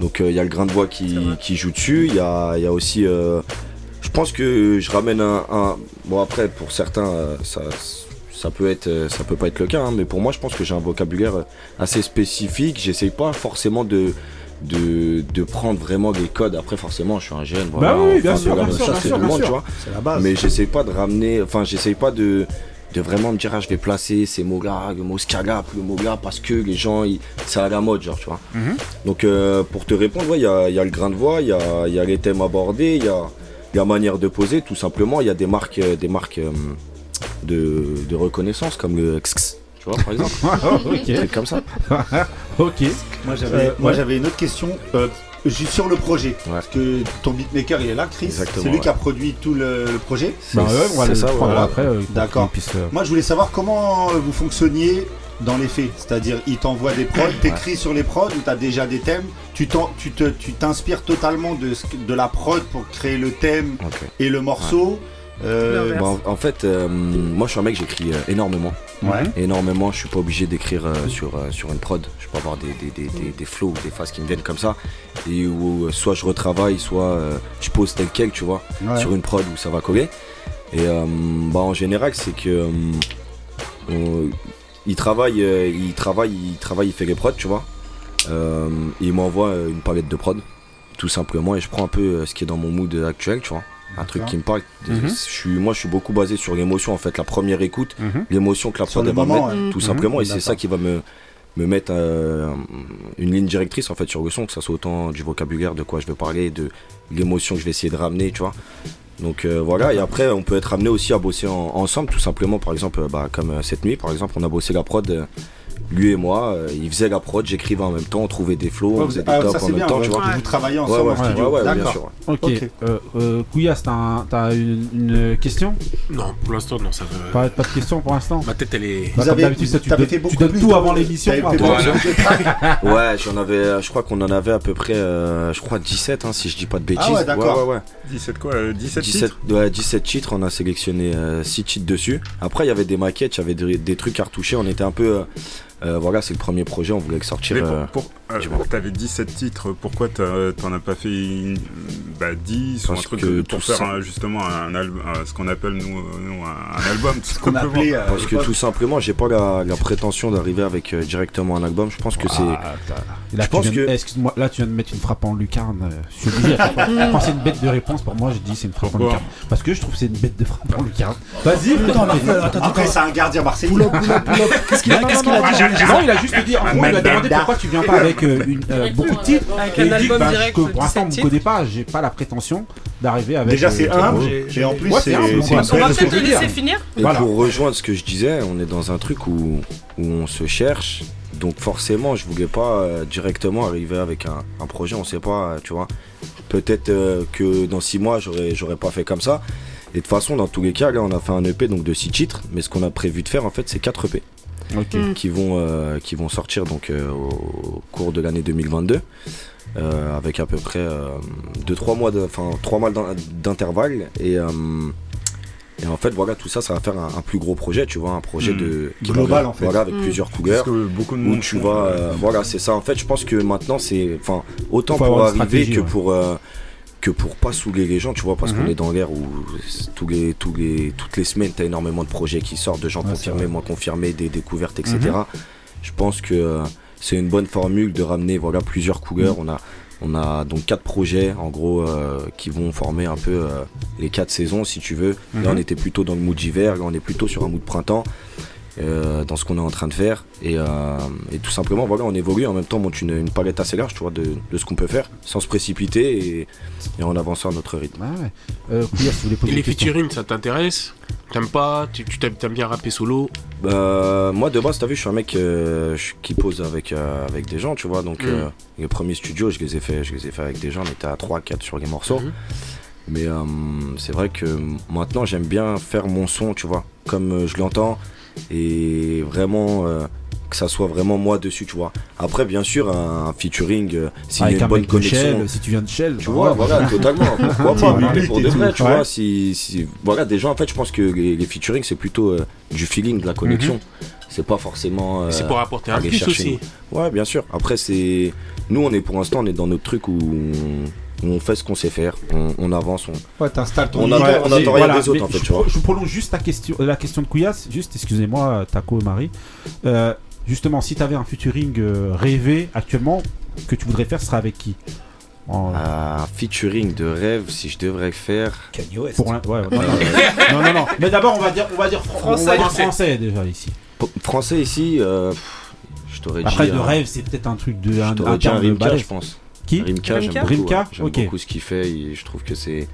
Donc euh, il y a le grain de voix qui, qui joue dessus, il y a, il y a aussi euh, je pense que je ramène un, un- bon après pour certains euh, ça ça peut être euh, ça peut pas être le cas hein, mais pour moi je pense que j'ai un vocabulaire euh, assez spécifique j'essaye pas forcément de de, de prendre vraiment des codes après forcément je suis un jeune voilà, Bah oui, bien enfin, sûr, bien sûr, sûr, sûr. tu vois. C'est la base. mais j'essaye pas de ramener enfin j'essaye pas de de vraiment me dire ah, je vais placer ces mots là le mot scalap le mot là parce que les gens ils- c'est à la mode genre tu vois Mhm. donc euh, pour te répondre, ouais, il y, a, il y a le grain de voix, il y a, il y a les thèmes abordés, il y a la manière de poser, tout simplement. Il y a des marques, euh, des marques euh, de, de reconnaissance comme le XX, tu vois par exemple. <laughs> ok. Des trucs comme ça. <laughs> ok. Moi j'avais Euh, moi ouais. j'avais une autre question euh, sur le projet. Parce que ton beatmaker il est là, Chris. C'est lui qui a produit tout le, le projet. Bah ouais, on va le ça, prendre voilà. après. euh, D'accord. euh, Moi je voulais savoir comment vous fonctionniez dans les faits. C'est-à-dire, ils t'envoient des prods, t'écris sur les prods où t'as déjà des thèmes, tu t'inspires totalement de la prod pour créer le thème et le morceau. Euh, Bah, en, en fait, euh, moi je suis un mec, j'écris euh, énormément. Ouais. Énormément, je suis pas obligé d'écrire euh, sur, euh, sur une prod. Je peux avoir des, des, des, des, des flows, des phases qui me viennent comme ça. Et où euh, soit je retravaille, soit euh, je pose tel quel, tu vois, Ouais. sur une prod où ça va coller. Et euh, bah, en général, c'est que. euh, on- il travaille, euh, il travaille, il travaille, il fait les prods, tu vois. Euh, il m'envoie une palette de prod, tout simplement, et je prends un peu euh, ce qui est dans mon mood actuel, tu vois. Un truc qui me parle. Mhm. Je suis, moi, je suis beaucoup basé sur l'émotion, en fait, la première écoute, Mhm. l'émotion que la prod va moment, mettre, ouais. tout Mhm. simplement, et c'est ça qui va me me mettre euh, une ligne directrice en fait sur le son, que ça soit autant du vocabulaire, de quoi je veux parler, de l'émotion que je vais essayer de ramener, tu vois. Donc euh, voilà, et après on peut être amené aussi à bosser en- ensemble, tout simplement, par exemple, bah, comme euh, cette nuit, par exemple, on a bossé la prod, lui et moi, euh, il faisait la prod, j'écrivais en même temps, on trouvait des flows, Ouais, on vous- faisait des ah, tops ça, en même bien, temps, ouais, tu vois. que vous travaillez ensemble ouais, en studio. ouais, ouais, bien D'accord. sûr. ouais. Ok. Euh, euh, Couillasse, t'as un- t'as une, une question? Non, pour l'instant, non, ça veut. Pas, pas de question pour l'instant? Ma tête, elle est. Bah, comme d'habitude, ça, tu donnes- fait tu donnes plus tout avant l'émission. <laughs> Ouais, j'en avais, je crois qu'on en avait à peu près, euh, je crois 17, hein, si je dis pas de bêtises. Ah ouais, d'accord. ouais, ouais. 17 quoi euh, 17, 17, titres? ouais, 17 titres, on a sélectionné 6 titres dessus. Après, il y avait des maquettes, il y avait des, des trucs à retoucher. On était un peu. Euh, voilà, c'est le premier projet, on voulait le sortir. Mais pour, euh, pour- euh, t'avais 17 titres, pourquoi t'as- t'en as pas fait une- bah, 10 ou un truc que pour tout faire ça- un- justement un album, ce qu'on appelle nous, nous, un, un album tout qu'on simplement. appelait, euh, Parce que tout simplement, j'ai pas la, la prétention d'arriver avec euh, directement un album. Je pense que c'est. Ah, Et Là, Je tu pense viens de- que- Excuse-moi, là tu viens de mettre une frappe en lucarne. euh, Je suis obligé. Quand c'est une bête de réponse, pour moi, je dis c'est une frappe en Pourquoi lucarne. Parce que je trouve que c'est une bête de frappe en lucarne. Vas-y, attends, attends, Après, attends. c'est un gardien marseillais. Qu'est-ce qu'il a, Non, il a juste dit, en gros, il a demandé pourquoi tu viens pas avec euh, une, euh, beaucoup de titres. Avec Et un il dit album bah, direct que de pour l'instant, on 17 me connaît pas, j'ai pas la prétention d'arriver avec. Déjà, euh, c'est humble. chose. Et en plus, Ouais, c'est humble, c'est on va- belle peut-être dire. laisser finir. Et Voilà. pour rejoindre ce que je disais, on est dans un truc où, où on se cherche. Donc forcément, je voulais pas euh, directement arriver avec un, un projet, on sait pas, euh, tu vois. Peut-être euh, que dans 6 mois, j'aurais j'aurais pas fait comme ça. Et de toute façon, dans tous les cas, là, on a fait un EP donc de 6 titres, mais ce qu'on a prévu de faire, en fait, c'est 4 EP Mm. qui vont euh, qui vont sortir donc euh, au cours de l'année 2022 euh, avec à peu près 2-3 mois de enfin 3 mois d'in- d'intervalle et euh, et en fait voilà tout ça ça va faire un, un plus gros projet tu vois un projet Mm. de qui Global, va- en fait. voilà avec Mm. plusieurs Parce couleurs que beaucoup de où tu vas euh, voilà c'est ça en fait je pense que maintenant c'est enfin autant pour arriver que ouais. pour euh, que pour pas saouler les gens tu vois parce Mhm. qu'on est dans l'ère où tous les, tous les, toutes les semaines t'as énormément de projets qui sortent de gens Ouais, confirmés. Mhm. moins confirmés des découvertes etc je pense que euh, c'est une bonne formule de ramener voilà plusieurs couleurs Mhm. on a on a donc quatre projets en gros euh, qui vont former un peu euh, les quatre saisons si tu veux là Mhm. on était plutôt dans le mood d'hiver là on est plutôt sur un mood printemps euh, dans ce qu'on est en train de faire et, euh, et tout simplement voilà on évolue en même temps on monte une, une palette assez large tu vois de, de ce qu'on peut faire sans se précipiter et, et en avançant à notre rythme Ouais, ouais. Euh, Et les featuring, ça t'intéresse? T'aimes pas? Tu tu t'aimes t'aimes bien rapper solo? Bah, moi de base, t'as vu, je suis un mec euh, qui pose avec, euh, avec des gens, tu vois. Donc Mm. euh, les premiers studios, je les ai fait, je les ai fait avec des gens. On était à 3-4 sur les morceaux. Mhm. Mais euh, c'est vrai que maintenant, j'aime bien faire mon son, tu vois, comme euh, je l'entends et vraiment euh, que ça soit vraiment moi dessus, tu vois. Après, bien sûr, un, un featuring, euh, s'il y a Avec une un bonne mec de connexion. Shell, si tu viens de Shell, Tu bah vois, voilà, totalement. <laughs> Pourquoi pas Ouais, mais pour de tout. vrai, tu Ouais. vois, si, si- voilà, déjà, en fait, je pense que les, les featuring, c'est plutôt euh, du feeling, de la connexion. C'est pas forcément. euh, C'est pour apporter un aller plus chercher. aussi. Ouais, bien sûr. Après, c'est. Nous, on est pour l'instant, on est dans notre truc où on, où on fait ce qu'on sait faire. On, on avance, on. Ouais, t'installes ton On attend, on attend rien voilà, des autres, en fait, je, tu vois. je prolonge juste ta question, la question de Couillasse, juste excusez-moi, Taco et Marie. Euh, justement, si tu avais un featuring euh, rêvé actuellement, que tu voudrais faire, ce serait avec qui? En- Un featuring de rêve, si je devrais le faire. Kanye West. pour un- ouais, non, non, <laughs> non, non, non. Mais d'abord, on va dire, on va dire, fran- on va Français. dire français déjà ici. P- Français ici, euh, je t'aurais dit. Après, de un- rêve, c'est peut-être un truc de un, Je t'aurais un dit un Rimka, balèze. je pense. Qui Rimka, j'aime beaucoup. Rimka ouais. J'aime Ok. beaucoup ce qu'il fait et je trouve que c'est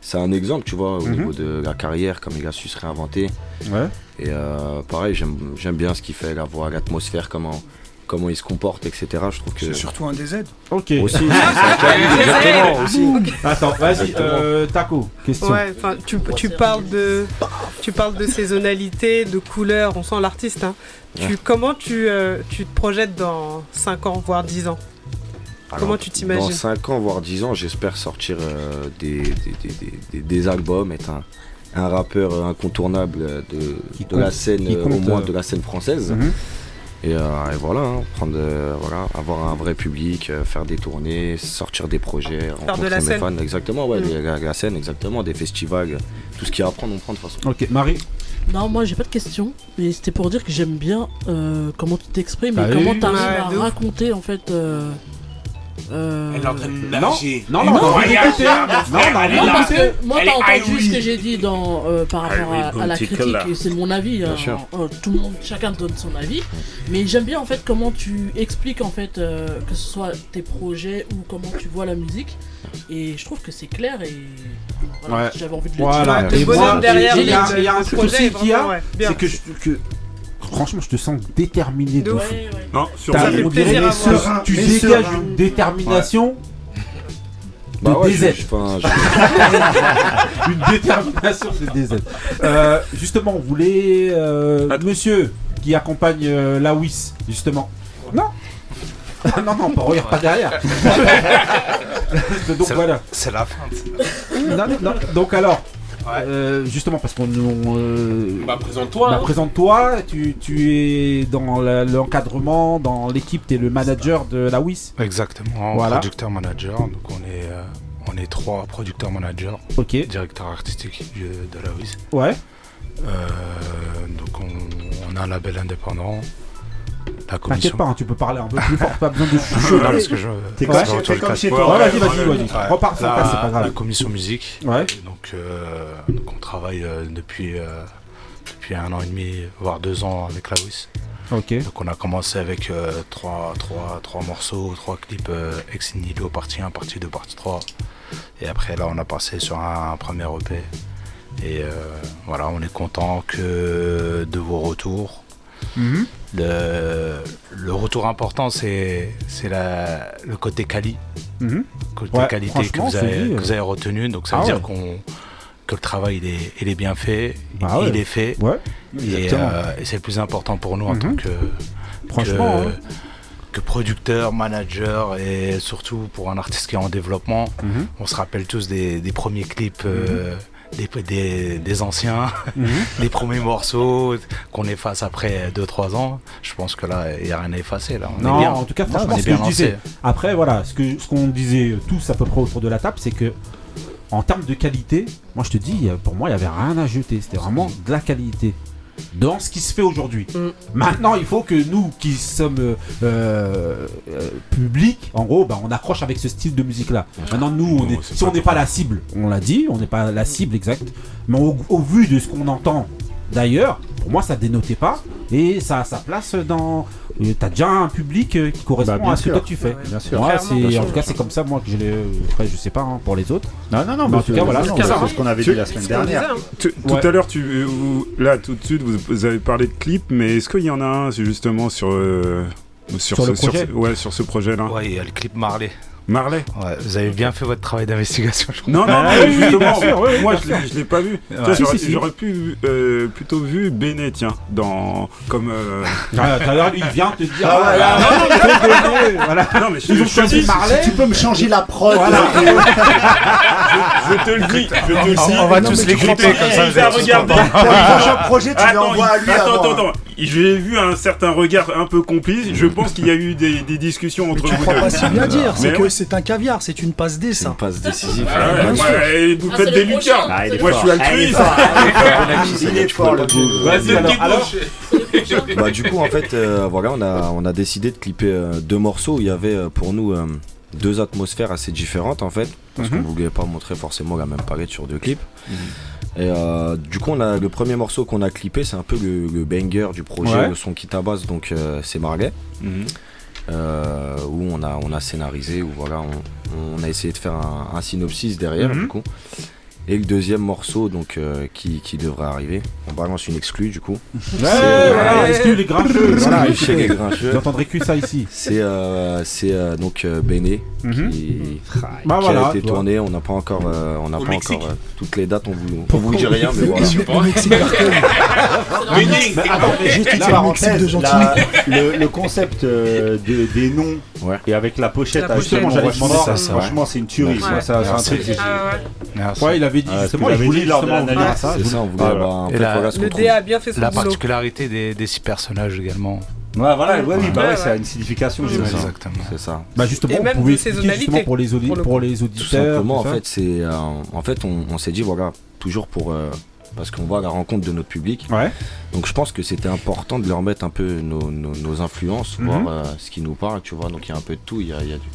c'est un exemple, tu vois, au Mhm. niveau de la carrière, comme il a su se réinventer. Ouais. Et euh, pareil, j'aime j'aime bien ce qu'il fait, la voix, l'atmosphère, comment, comment il se comporte, etc. Je trouve que C'est surtout un DZ. Ok. Aussi, c'est un <laughs> cadeau, exactement, aussi. Attends, vas-y, Exactement. euh, Taco, question. Ouais, enfin, tu, tu parles de, tu parles de saisonnalité, de couleur. On sent l'artiste. Hein. Tu, Ouais. comment tu, euh, tu te projettes dans 5 ans, voire 10 ans? Comment tu t'imagines Dans 5 ans, voire 10 ans, j'espère sortir euh, des, des, des- des- albums, être un, un rappeur incontournable de, de compte- la scène, qui euh, compte, au moins euh, de la scène française. Mhm. Et, euh, et voilà, hein, prendre, euh, voilà, avoir un vrai public, euh, faire des tournées, sortir des projets, rencontrer la mes scène. fans, exactement, ouais, Mhm. la, la scène, exactement, des festivals, tout ce qu'il y a à prendre, on prend de toute façon. Ok, Marie. Non, moi j'ai pas de question, mais c'était pour dire que j'aime bien euh, comment tu t'exprimes Bah et comment oui. tu arrives à de ouf. raconter en fait. euh, euh, Elle est en train de Non, nager. non, non, non, non, elle non, est non, Non, parce que moi, t'as entendu ce que j'ai dit dans, euh, par rapport à, la critique, et c'est mon avis. Bien hein, sûr. euh, tout le monde, chacun donne son avis. Mais j'aime bien en fait comment tu expliques en fait euh, que ce soit tes projets ou comment tu vois la musique. Et je trouve que c'est clair et voilà, Ouais. j'avais envie de le Voilà, dire. et bonhomme moi, derrière il y a, un truc projet aussi qu'il y a, c'est que franchement, je te sens déterminé de Ouais, fou. ouais. Non, sur T'as- on dirait tu Mais dégages serein. une détermination de Bah ouais, DZ. je- enfin, je- <laughs> une détermination de DZ. Euh, justement, vous voulez euh, monsieur qui accompagne euh, la WIS, justement. Non <laughs> non, non, pas, regarde pas derrière. <laughs> Donc C'est- voilà. C'est la fin. Non, non, non. Donc alors, euh, justement parce qu'on on, euh, Bah, présente-toi. bah, hein. présente-toi, tu, tu es dans l'encadrement, dans l'équipe, tu es le manager de la WIS. Exactement. Voilà. Producteur manager. Donc on est, euh, on est trois producteurs managers, Ok, directeur artistique de la WIS. ouais. Euh, donc on, on a un label indépendant. La T'inquiète pas, hein, tu peux parler un peu plus fort, pas besoin de <laughs> Non, chuchoter. parce que je. T'es comme, chez- t'es comme chez toi. Ouais, vas-y, vas-y, vas-y. Repars sans c'est pas la grave. commission musique. Ouais. Et donc, euh, donc on travaille euh, depuis, euh, depuis un an et demi, voire deux ans avec la WIS. Ok. Donc on a commencé avec euh, trois, trois, trois morceaux, trois clips euh, ex nihilo, partie 1, partie 2, partie 3. Et après là on a passé sur un, premier EP. Et euh, voilà, on est content que de vos retours. Mhm. Le, le retour important c'est le côté quali, Mhm. côté Ouais, qualité que vous, c'est avez, dit, que euh. vous avez retenu. Donc ça Ah veut ouais. dire qu'on que le travail il est, il est bien fait, Bah il ouais. est fait. Ouais. Et, Exactement. euh, et c'est le plus important pour nous en Mhm. tant que, Franchement, que, ouais. que producteur, manager et surtout pour un artiste qui est en développement. Mhm. On se rappelle tous des, des premiers clips. euh, des, des, des anciens, Mhm. <laughs> des premiers morceaux qu'on efface après 2-3 ans, je pense que là, il n'y a rien à effacer. Là. On Non, est bien. en tout cas, On franchement, est ce que bien lancé. Après, voilà, ce que ce qu'on disait tous à peu près autour de la table, c'est que en termes de qualité, moi je te dis, pour moi, il n'y avait rien à jeter. C'était vraiment de la qualité dans ce qui se fait aujourd'hui. Mm. Maintenant, il faut que nous, qui sommes euh, euh, publics, en gros, bah, on accroche avec ce style de musique-là. Maintenant, nous, on est, si on n'est pas la cible, on l'a dit, on n'est pas la cible exacte, mais au, au vu de ce qu'on entend d'ailleurs, pour moi, ça dénotait pas et ça a sa place dans. euh, T'as déjà un public euh, qui correspond Bah, à ce que toi tu fais. Bien sûr. Moi, Clairement, c'est bien sûr. en tout cas c'est comme ça moi que je l'ai. Après, je sais pas hein, pour les autres. Non, non, non, Mais en mais tout cas, voilà, c'est ce qu'on avait dit la semaine disait, dernière. hein. Tout, Ouais. à l'heure, tu, euh, vous- là, tout de suite, vous, vous avez parlé de clips, mais est-ce qu'il y en a un justement sur, euh, sur, Sur ce, le projet ouais, sur ce projet-là? Ouais, il y a le clip Marley. Marley Ouais, vous avez bien fait votre travail d'investigation, je crois. Non, non, Ah, mais oui, justement, sûr, oui, moi je l'ai- je l'ai pas vu. Si, J'aurais si, si. j'aurais pu euh, plutôt vu Bene, tiens, dans comme. euh, Ah, il vient te dire. Ah, ah, voilà. non, non, <laughs> voilà. Non, mais je, Ils ont je te choisi dis, Marley. Si tu peux me changer la prod. Voilà. <laughs> je te le dis, je te le dis. On va non, tous les comme ça. Il vous a êtes tous regardé. contents. Pour le prochain projet, tu l'envoies à lui attends, attends, attends. J'ai vu un certain regard un peu complice. Je pense qu'il y a eu des, des discussions Mais entre tu vous crois deux. pas si bien dire, c'est Mais que ouais. c'est un caviar, c'est une passe D ça. une passe décisive. Ah ouais, vous Ah, faites des lucards. Ah, Moi, je suis fort. Ah, il est altruiste. fort, <laughs> il est le Bah du coup en fait euh, voilà on a on a décidé de clipper euh, deux morceaux où il y avait euh, pour nous euh, deux atmosphères assez différentes en fait parce Mhm. qu'on voulait pas montrer forcément la même palette sur deux clips et euh, du coup on a le premier morceau qu'on a clippé c'est un peu le, le banger du projet Ouais. le son qui tabasse donc euh, c'est Marley Mhm. euh, où on a, on a scénarisé, où voilà, on, on a essayé de faire un, un synopsis derrière Mhm. du coup. Et le deuxième morceau donc euh, qui, qui devrait arriver. On balance une exclue du coup. Ouais, voilà, euh, exclu les grincheux. Voilà, exclu chez les grincheux. Vous entendrez que ça ici. C'est euh, c'est, euh, donc euh, Béné Mhm. qui, Bah qui voilà, a été tu vois. tourné. On n'a pas encore, euh, on n'a Au pas Mexique. encore euh, toutes les dates. On vous, on vous dit rien, mais voilà. <laughs> Le concept euh, de- des noms Ouais. et avec la pochette, La pochette. justement, j'allais Franchement, demander ça, ça. c'est Franchement, c'est une tuerie. Ouais. Ça, ça, c'est un Merci. truc. c'est- Ah ouais. Merci. Ouais, il avait dit Ah, justement, il l'avais voulait lors de justement l'analyse. venir à ça. C'est ça, on voulait. En ce Le DA a bien fait son La particularité des, des six personnages également. Ouais, voilà, ouais, oui, bah Ouais, une signification, j'imagine. Exactement. C'est ça. Bah justement, Et on même pouvait expliquer saisonnalité, justement pour les, audi- pour le pour les Tout auditeurs. simplement, en tout ça. fait, c'est, euh, en fait, on, on s'est dit voilà, toujours pour euh, parce qu'on à la rencontre de notre public. Ouais. Donc je pense que c'était important de leur mettre un peu nos, nos- nos influences, Mhm. voir euh, ce qui nous parle, tu vois. Donc il y a un peu de tout. Il y a, y a du,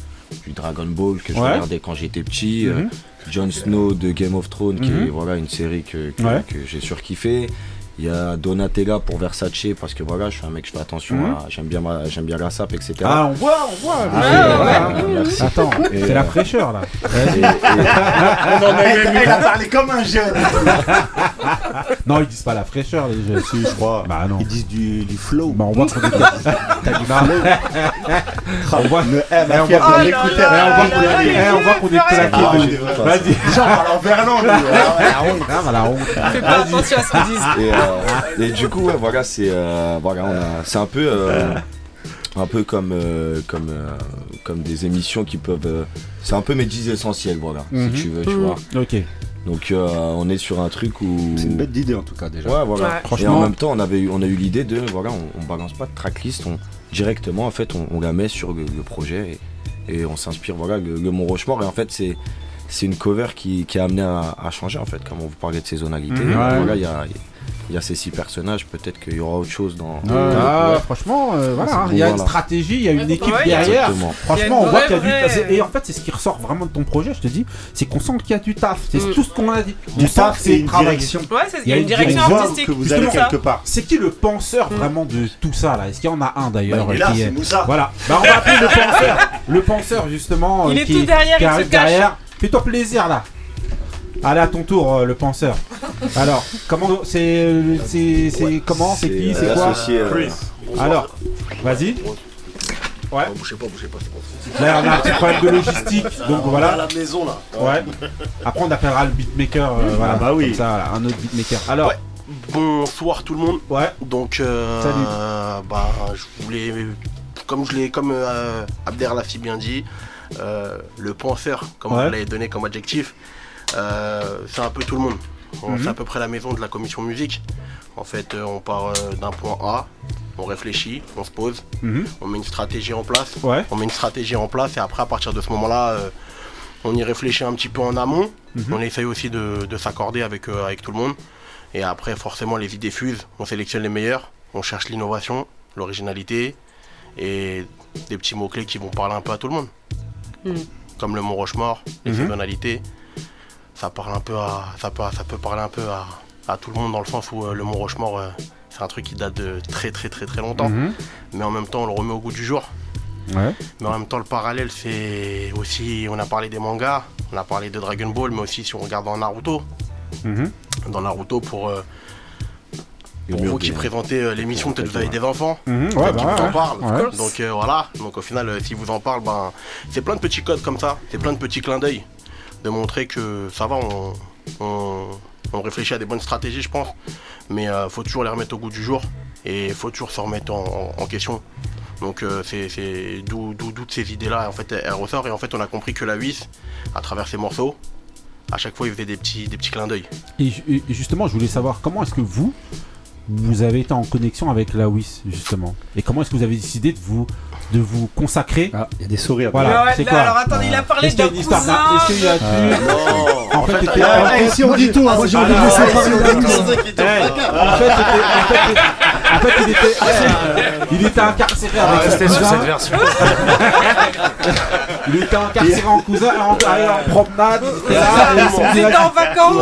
du Dragon Ball que je regardais quand j'étais petit, euh, Mhm. Jon Snow de Game of Thrones, qui Mhm. est voilà une série que, que, Ouais. que j'ai surkiffé. Il y a Donatella pour Versace parce que voilà, je suis un mec, je fais attention Mhm. à, j'aime bien j'aime bien la sape, etc. Ah, on voit, on voit. Ah, mais ouais, voilà. ouais, merci. Attends, c'est euh, la fraîcheur là. Et- et- On en a même il a parlé comme un jeune. <laughs> Non, ils disent pas la fraîcheur les jeunes. Si, je crois. Bah non. Ils disent du, du flow. Bah on voit est. T'as du On voit. Le M, on voit- qu'on là est- là, eh, on voit qu'on est claqué. Ah. Vas-y. <laughs> Verlan, lui. La honte, hein, la honte. Fais pas attention à ce qu'ils disent. Et, euh, du coup, ouais, voilà, c'est euh, voilà, c'est un peu, euh, un peu comme, euh, comme, euh, comme des émissions qui peuvent. euh, c'est un peu mes 10 essentiels, voilà, Mhm. si tu veux, tu Mhm. vois. Ok. Donc, euh, on est sur un truc où. C'est une bête d'idée en tout cas déjà. Ouais, voilà. Ouais. Et en même temps, on, avait eu, on a eu l'idée de, voilà, on, on balance pas de tracklist, on, directement, en fait, on, la met sur le, projet et, on s'inspire, voilà, le, Rochemort. Et en fait, c'est. C'est une cover qui, qui a amené à, à changer en fait, comme on vous parlait de saisonnalité. Ouais. Voilà, il y a, il y a ces six personnages, peut-être qu'il y aura autre chose dans. Ah, Ouais. franchement, euh, voilà, C'est hein, bon, il y a une voilà. stratégie, il y a une équipe ouais, derrière. Exactement. Franchement, on voit qu'il y a du vraie, vraie- Et en fait, c'est ce qui ressort vraiment de ton projet, je te dis, c'est qu'on sent qu'il y a du taf. C'est Mm. tout ce qu'on a dit. Du taf, c'est une direction. Ouais, il y a une direction artistique. que vous justement. quelque part. C'est qui le penseur Mm. vraiment de tout ça là? Est-ce qu'il y en a un d'ailleurs Bah, il est là, qui c'est Moussa. Voilà. Bah, on va appeler le penseur. Le penseur justement. Il euh, est qui, tout derrière, qui il se arrive cache. derrière. Fais-toi plaisir là. Allez à ton tour euh, le penseur. Alors comment c'est euh, c'est c'est comment c'est qui c'est euh, quoi l'associé, euh, Alors vas-y. Ouais. Bougez pas, bougez pas. Là on a un petit problème de logistique <laughs> donc À voilà. la maison là. Ouais. Après on appellera le beatmaker euh, voilà. Ah bah oui. Comme ça voilà, un autre beatmaker. Alors Ouais. Bonsoir tout le monde. ouais. Donc, euh, Salut. bah, je voulais, comme je l'ai, comme euh, Abder l'a si bien dit, le penseur, comme Ouais. vous l'avez donné comme adjectif, euh, c'est un peu tout le monde. On- Mhm. C'est à peu près la maison de la commission musique. En fait, euh, on part euh, d'un point A, on réfléchit, on se pose, Mhm. on met une stratégie en place. Ouais. On met une stratégie en place et après, à partir de ce moment-là, euh, on y réfléchit un petit peu en amont. Mhm. On essaye aussi de, de s'accorder avec, euh, avec tout le monde. Et après, forcément, les idées fusent. On sélectionne les meilleurs. On cherche l'innovation, l'originalité et des petits mots-clés qui vont parler un peu à tout le monde. Mhm. Comme le mot Rochemort, les saisonnalités. Ça, parle un peu à, ça, peut, ça peut parler un peu à, à tout le monde dans le sens où euh, le mot Rochemort, euh, c'est un truc qui date de très très très très longtemps. Mhm. Mais en même temps, on le remet au goût du jour. Ouais. Mais en même temps, le parallèle, c'est aussi. On a parlé des mangas, on a parlé de Dragon Ball, mais aussi si on regarde dans Naruto. Mhm. Dans Naruto, pour, euh, Le pour mur vous qui des- présentez euh, l'émission, peut-être vous avez des enfants Mhm. qui bah vous en parlent. Ouais. Donc euh, voilà, donc au final, euh, si vous en parle, ben, c'est plein de petits codes comme ça, c'est plein de petits clins d'œil de montrer que ça va, on, on, on réfléchit à des bonnes stratégies, je pense, mais euh, faut toujours les remettre au goût du jour et faut toujours se remettre en, en- en question. Donc euh, c'est d'où d'où- d'où de ces idées-là, en fait, elles, ressortent et en fait, on a compris que la 8, à travers ses morceaux, à chaque fois, il faisait des petits, des petits clins d'œil. Et justement, je voulais savoir comment est-ce que vous, vous avez été en connexion avec la WIS, justement Et comment est-ce que vous avez décidé de vous, de vous consacrer Ah, il y a des sourires. Voilà, Ouais, c'est là, quoi alors attendez, il a parlé histoire cousin. Est-ce qu'il y a Non. En fait, t'étais- Eh, si on dit tout, moi j'ai envie de laisser en fait, il était, il était incarcéré va avec sur cousin. cette version. Il était incarcéré en cousin, en, promenade. il était là, et en vacances.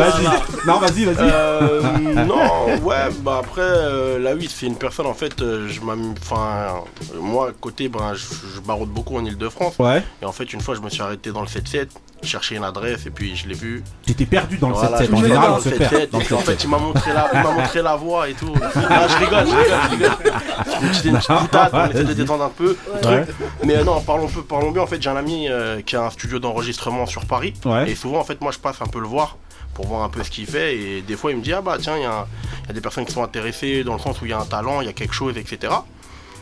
Non, vas-y, vas-y. Euh, non, ouais, bah après, euh, la 8, c'est une personne, en fait, euh, je m'am- enfin, moi, côté, ben, je, je baraude beaucoup en Ile-de-France. Ouais. Et en fait, une fois, je me suis arrêté dans le 7-7, cherché une adresse et puis je l'ai vu. T'étais perdu dans le Voilà, 7-7. je En général, dans on le se 7-7, perd. En 7-7. fait, il m'a montré, la, il m'a montré la voie et tout. <laughs> Ah, je rigole, je rigole, je rigole. <laughs> C'était une petite boutade, on essaie de détendre un peu. Ouais. Mais non, parlons, peu, parlons bien. En fait, j'ai un ami euh, qui a un studio d'enregistrement sur Paris. Ouais. Et souvent, en fait, moi, je passe un peu le voir pour voir un peu ce qu'il fait. Et des fois, il me dit Ah bah tiens, il y, y a des personnes qui sont intéressées dans le sens où il y a un talent, il y a quelque chose, etc.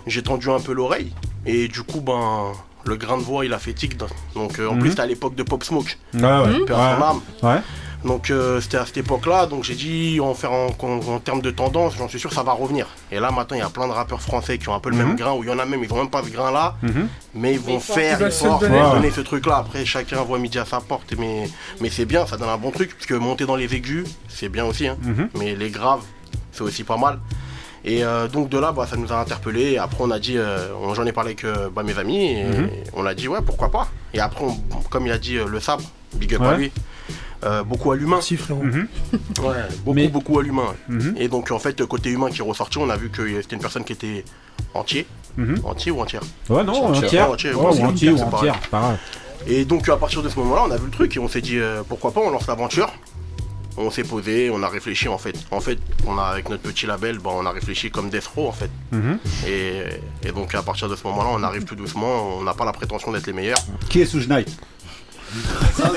J'ai tendu un peu l'oreille. Et du coup, ben. Le grain de voix, il a fait tic. Donc, euh, en Mhm. plus, c'était à l'époque de Pop Smoke. Ouais, ouais. Père Ouais. âme. Ouais. Donc euh, c'était à cette époque-là, donc j'ai dit en, faire en, en- en termes de tendance, j'en suis sûr que ça va revenir. Et là maintenant il y a plein de rappeurs français qui ont un peu le Mhm. même grain, ou il y en a même, ils ont même pas ce grain-là, Mhm. mais ils vont faire, ils donner. vont donner ce truc-là. Après chacun voit midi à sa porte, mais, mais c'est bien, ça donne un bon truc, parce que monter dans les aigus, c'est bien aussi, hein. Mhm. mais les graves, c'est aussi pas mal. Et euh, donc de là, bah, ça nous a interpellés. Et après, on a dit, euh, j'en ai parlé avec euh, bah, mes amis, et Mhm. on a dit, ouais, pourquoi pas. Et après, on- comme il a dit, euh, le sabre, big up à lui, euh, beaucoup à l'humain. Si, frérot. Mhm. Ouais, beaucoup, Mais- beaucoup à l'humain. Mhm. Et donc, en fait, côté humain qui est ressorti, on a vu que c'était une personne qui était entier. Entier ou entière? Ouais, non, Entière. entière. Entière, Ouais, entier ou c'est pareil. entière, pas grave. Et donc, à partir de ce moment-là, on a vu le truc et on s'est dit, euh, pourquoi pas, on lance l'aventure. On s'est posé, on a réfléchi en fait. En fait, on a avec notre petit label, bah, on a réfléchi comme Death Row en fait. Mhm. Et, et donc à partir de ce moment-là, on arrive tout doucement. On n'a pas la prétention d'être les meilleurs. Qui est sous Knight? ouais, Ça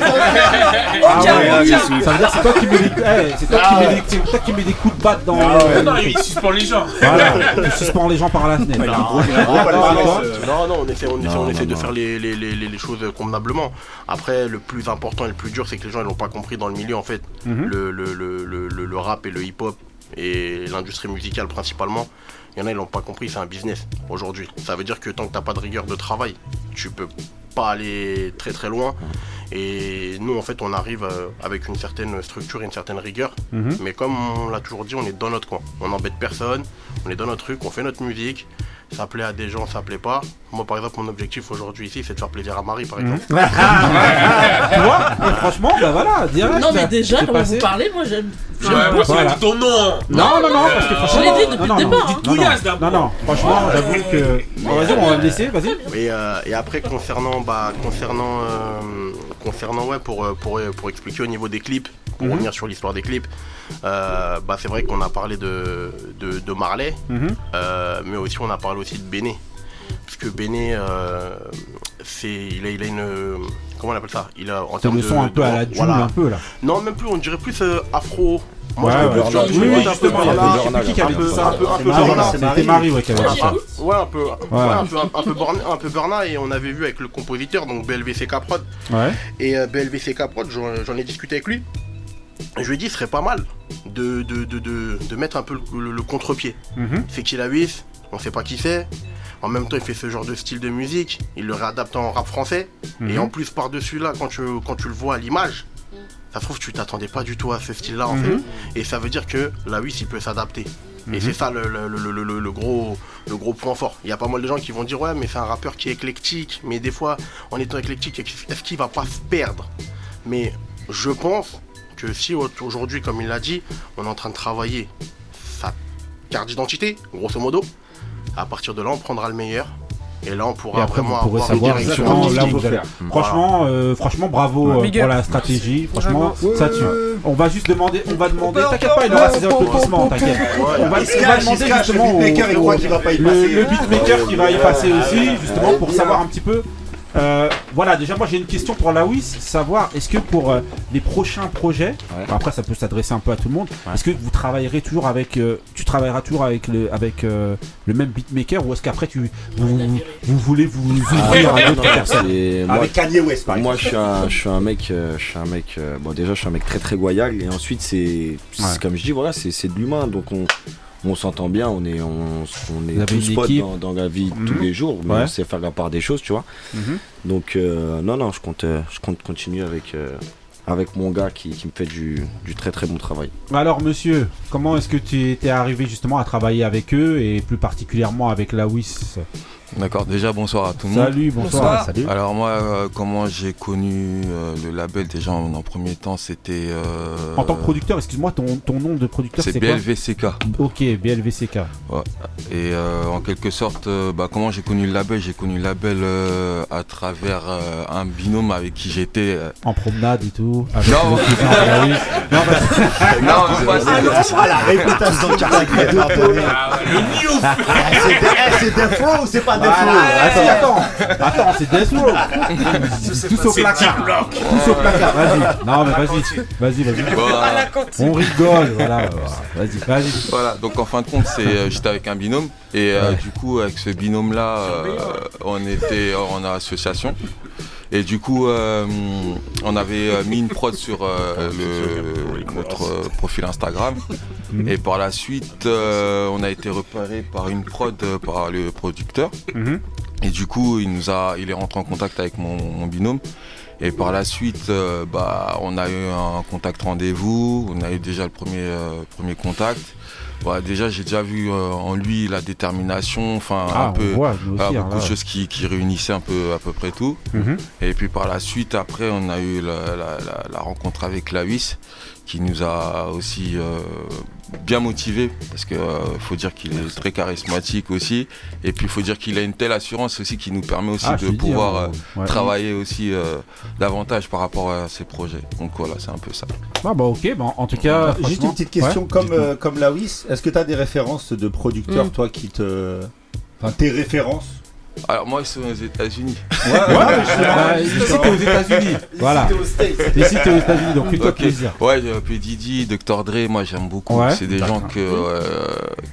veut dire c'est toi qui mets des, eh, c'est toi qui mets des- c'est toi qui mets des coups de batte dans. Ah Non, il suspend les gens. Voilà, tu suspends les gens par la fenêtre. Non, Non, on essaie, on essaie, Non, on essaie non, de faire les, les, les, les- les choses convenablement. Après, le plus important et le plus dur, c'est que les gens ils l'ont pas compris dans le milieu en fait. Mhm. le, le, le, le, le- le rap et le hip-hop et l'industrie musicale principalement, il y en a ils l'ont pas compris, c'est un business aujourd'hui. Ça veut dire que tant que t'as pas de rigueur de travail, tu peux pas aller très très loin. Et nous en fait on arrive euh, avec une certaine structure et une certaine rigueur. Mhm. Mais comme on l'a toujours dit, on est dans notre coin. On n'embête personne, on est dans notre truc, on fait notre musique. Ça plaît à des gens, ça plaît pas. Moi par exemple mon objectif aujourd'hui ici c'est de faire plaisir à Marie par Mhm. exemple. <laughs> tu vois Et franchement, bah voilà, direct. Non, mais déjà, comment passé. vous parlez, moi j'aime. Ouais, moi, Voilà. dit ton nom. Non, non, non, parce que Euh, franchement. Je l'ai dit depuis non, le non, départ, non, hein. non, non, franchement, j'avoue que. Bon, vas-y, on va le laisser, vas-y. Et, euh, et après concernant bah concernant euh, concernant ouais pour, euh, pour pour expliquer au niveau des clips pour Mhm. revenir sur l'histoire des clips euh, bah c'est vrai qu'on a parlé de de, de Marley Mhm. euh, mais aussi on a parlé aussi de Béné parce que Béné euh, c'est il a il a une comment on appelle ça? Il a en termes de- son un peu de- à la voilà. un peu là. non même plus on dirait plus afro moi Ouais, je ouais. oui, oui, un peu justement, il y un peu dit ça. un peu un C'est peu Marie, C'était ouais, qui avait ça. Ouais, un peu, ouais, un peu, un peu, un et on avait vu avec le compositeur, donc BLVCK Prod. Ouais. Et BLVCK Prod, j'en ai discuté avec lui. Je lui ai dit, ce serait pas mal de, de, de, de, de mettre un peu le, le- le contre-pied. Mhm. C'est qu'il a 8, on sait pas qui c'est. En même temps, il fait ce genre de style de musique, il le réadapte en rap français. Et Mhm. en plus, par-dessus là, quand tu, quand tu le vois à l'image, ça se trouve, tu t'attendais pas du tout à ce style-là en Mhm. fait. Et ça veut dire que la 8, il peut s'adapter. Et Mhm. c'est ça le, le- le- le- le- le gros, le gros point fort. Il y a pas mal de gens qui vont dire ouais mais c'est un rappeur qui est éclectique, mais des fois en étant éclectique, est-ce qu'il va pas se perdre? Mais je pense que si au- aujourd'hui, comme il l'a dit, on est en train de travailler sa carte d'identité, grosso modo, à partir de là on prendra le meilleur. Et là on pourra Et après, vraiment avoir une savoir direction exactement là allez. Voilà. Franchement, euh, franchement, bravo euh, pour la stratégie. Franchement, ça tue. On va juste demander, on va demander. T'inquiète pas, il aura ses applaudissements. T'inquiète. On va, on va demander justement le beatmaker, qui va y passer aussi, justement, pour savoir un petit peu. Euh, voilà, déjà moi j'ai une question pour la WIS, savoir est-ce que pour euh, les prochains projets, après ça peut s'adresser un peu à tout le monde, est-ce que vous travaillerez toujours avec, euh, tu travailleras toujours avec le, avec euh, le même beatmaker ou est-ce qu'après tu, vous, vous, vous voulez vous <laughs> ouvrir à d'autres personnes Avec Kanye West, par Moi, exemple. je suis un, je suis un mec, euh, je suis un mec. euh, bon, déjà, je suis un mec très très goyal et ensuite c'est, Ouais. comme je dis, voilà, c'est, c'est de l'humain, donc on, on s'entend bien, on est, on, on est tous potes dans, dans la vie Mhm. tous les jours, mais Ouais. on sait faire la part des choses, tu vois. Mhm. Donc euh, non, non, je compte, euh, je compte continuer avec, euh, avec mon gars qui, qui me fait du, du très très bon travail. Alors monsieur, comment est-ce que tu étais arrivé justement à travailler avec eux et plus particulièrement avec la WIS D'accord, déjà bonsoir à tout le monde. Salut, bonsoir. Bonsoir. Salut. Alors moi, euh, comment j'ai connu euh, le label déjà en, en premier temps, c'était... euh, En tant que producteur, excuse-moi, ton, ton nom de producteur C'est BLVCK. Ok, BLVCK. Ouais. Et euh, en quelque sorte, euh, bah, comment j'ai connu le label? J'ai connu le label euh, à travers euh, un binôme avec qui j'étais. euh, En promenade et tout. avec Non. <laughs> Non, Non, pas ça. Ah, la réputation de. <laughs> C'est des- eh, flows ou c'est pas si, attends, attends, c'est Death Row. Tous au placard. Tous au placard. Vas-y. Non, mais vas-y. Vas-y, vas-y. On euh, rigole. Voilà. Vas-y, vas-y. Voilà, donc en fin de compte, c'est euh, j'étais avec un binôme et euh, du coup avec ce binôme là, on était en association et du coup euh, on avait euh, mis une prod sur euh, le, notre profil Instagram Mhm. et par la suite on a été repéré par une prod par le producteur Mhm. Et du coup il nous a il est rentré en contact avec mon, mon binôme et par la suite, euh, bah, on a eu un contact rendez-vous, on a eu déjà le premier, euh, premier contact. Bah, déjà, j'ai déjà vu euh, en lui la détermination, enfin Ah, un peu, voit, aussi, hein, beaucoup de choses qui, qui réunissaient un peu à peu près tout. Mhm. Et puis par la suite, après, on a eu la, la- la- la rencontre avec Lawis, qui nous a aussi euh, bien motivés, parce que euh, faut dire qu'il est très charismatique aussi, et puis il faut dire qu'il a une telle assurance aussi qui nous permet aussi Ah, de pouvoir hein, euh, ouais. travailler aussi euh, davantage par rapport à ces projets. Donc voilà, c'est un peu ça. Ah, bah, ok. Bah, en tout cas. Juste franchement- une petite question, Ouais. comme, euh, comme Lawis, est-ce que tu as des références de producteurs, Mm. toi, qui te. Enfin, tes références Alors moi, ils sont aux États-Unis. Ouais, ouais, ici, t'es aux États-Unis. Voilà. Ici, t'es aux États-Unis, donc fais-toi Ok. plaisir. Ouais, j'ai P. Diddy, Dr. Dre, moi j'aime beaucoup. Ouais. c'est des gens que, euh,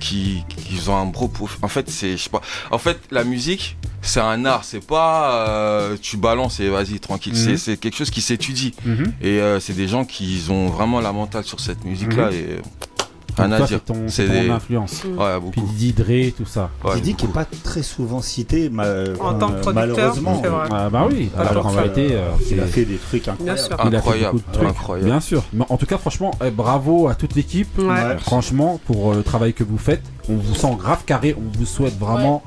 qui, qui ont un gros prof. En fait, c'est, je sais pas. En fait, la musique, c'est un art. C'est pas euh, tu balances et vas-y tranquille. Mhm. C'est, c'est quelque chose qui s'étudie. Mhm. Et euh, c'est des gens qui ont vraiment la mentale sur cette musique-là Mhm. et Donc, rien à toi, c'est ton, c'est ton des- influence. Ouais, beaucoup. Puis Didi Dre, tout ça. Ouais, Didi qui n'est pas très souvent cité, ma- En tant que producteur, malheureusement. c'est vrai. Ah bah oui, Pas alors en vérité, euh, Il a fait des trucs incroyables. Bien sûr. Il a Incroyable, de trucs. incroyable. Bien sûr. Mais en tout cas, franchement, eh, bravo à toute l'équipe. Ouais. Franchement, pour euh, le travail que vous faites. On vous sent grave carré. On vous souhaite vraiment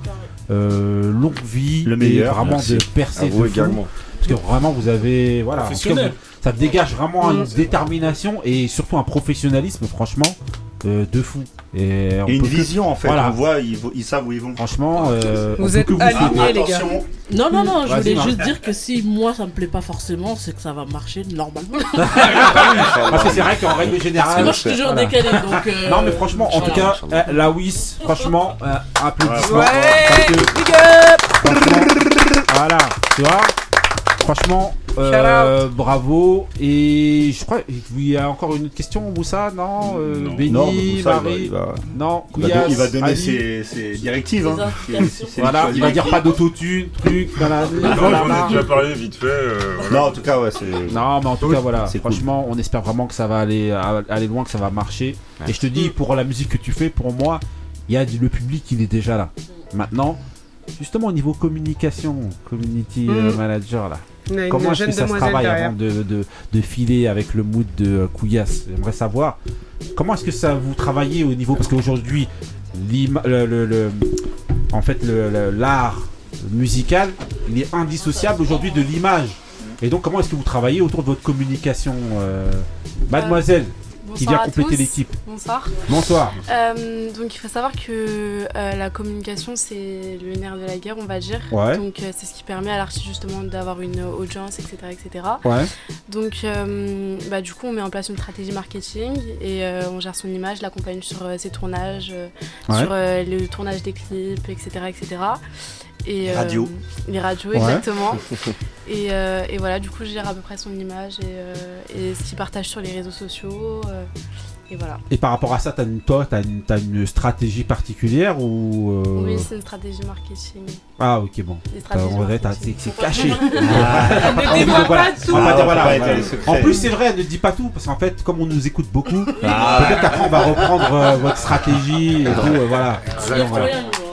euh, longue vie. Le meilleur, Et vraiment merci. de percer À vous de fou. également. Parce que vraiment, vous avez. Voilà. ça dégage vraiment une Mm. détermination et surtout un professionnalisme, franchement, euh, de fou. Et, on Et une peut que- vision, en fait. Voilà. On voit, ils, ils savent où ils vont. Franchement, euh, Vous êtes que vous alignés, les gars. Attention. Non, non, non, je voulais juste dire que si moi ça me plaît pas forcément, c'est que ça va marcher normalement. <laughs> Parce que c'est vrai qu'en règle Parce que générale. moi je suis toujours voilà. décalé donc. euh, Non mais franchement, en tout cas, euh, la WIS, franchement, euh, applaudissements. Ouais, big up franchement, voilà, tu vois, franchement, euh, bravo. Et je crois, il y a encore une autre question, Moussa, non, euh, Non. Moussa, Marie, il va- il va- non, Il va, Kouyas, il va donner ses, ses directives. Hein. Voilà, il va dire pas d'autotune, truc. Non, voilà. j'en ai déjà parlé vite fait. euh, voilà. Non, en tout cas, ouais, c'est. Non, mais en tout cas, voilà. Cool. Franchement, on espère vraiment que ça va aller, aller loin, que ça va marcher. Et je te dis, pour la musique que tu fais, pour moi, il y a du- le public, il est déjà là. Maintenant, justement, au niveau communication, community Mhm. manager, là. Une Comment est-ce que ça se travaille derrière. avant de, de, de filer avec le mood de euh, Couillasse? J'aimerais savoir comment est-ce que ça vous travaillez au niveau parce qu'aujourd'hui le, le- le- en fait le- le- l'art musical il est indissociable aujourd'hui de l'image. Et donc comment est-ce que vous travaillez autour de votre communication euh, mademoiselle? Qui vient Bonsoir à compléter tous. l'équipe Bonsoir. Bonsoir. Euh, donc il faut savoir que euh, la communication c'est le nerf de la guerre on va dire. Ouais. Donc euh, c'est ce qui permet à l'artiste justement d'avoir une audience etc etc. Ouais. Donc euh, bah, du coup on met en place une stratégie marketing et euh, on gère son image, l'accompagne sur euh, ses tournages, euh, Ouais. sur euh, le tournage des clips etc etc. Et, Les radios. Les radios Ouais. exactement. <laughs> et, euh, et voilà du coup je gère à peu près son image et, euh, et ce qu'il partage sur les réseaux sociaux. euh, et voilà. et par rapport à ça t'as une, toi t'as une, t'as une stratégie particulière ou euh, Oui, c'est une stratégie marketing. Ah ok bon. C'est c'est caché. Ah. Tout. Ah. En plus c'est vrai, ne dis pas tout parce qu'en fait comme on nous écoute beaucoup, Ah. peut-être qu'après on va reprendre euh, votre stratégie et tout. euh, voilà. Donc,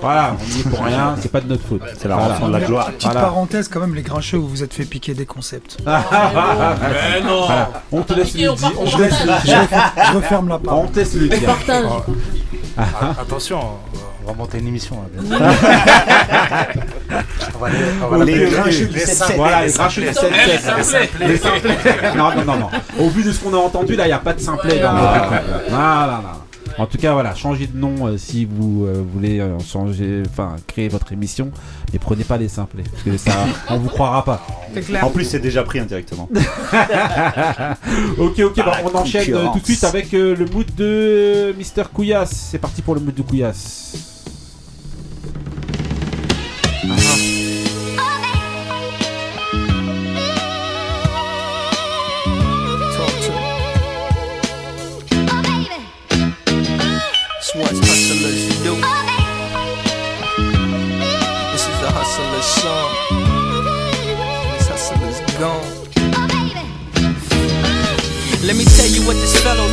voilà. Voilà, on y est pour rien, <laughs> c'est pas de notre faute. C'est la Voilà. rançon de la gloire. Petite Voilà. parenthèse, quand même, les grincheux, vous vous êtes fait piquer des concepts. <laughs> Mais non. Voilà. On te laisse le on dire. on Je laisse-. Je, referme la On parole. te laisse le dire. Partage. Ah, ah. Attention, on On va monter une émission. là. <laughs> on va les, on va les Les simplets. Voilà, les grincheux du simplets. 7 Les simplets. Non, non, non, non. Au vu de ce qu'on a entendu, là, il n'y a pas de simplet dans Ah. truc. Voilà, non. En tout cas, voilà, changez de nom euh, si vous euh, voulez euh, changer, enfin, créer votre émission, mais prenez pas les simplets, parce que ça, <laughs> on vous croira pas. C'est clair. En plus, c'est déjà pris indirectement. <laughs> ok, ok, bah, on enchaîne euh, tout de suite avec euh, le mood de Mister Couillasse. C'est parti pour le mood de Couillasse.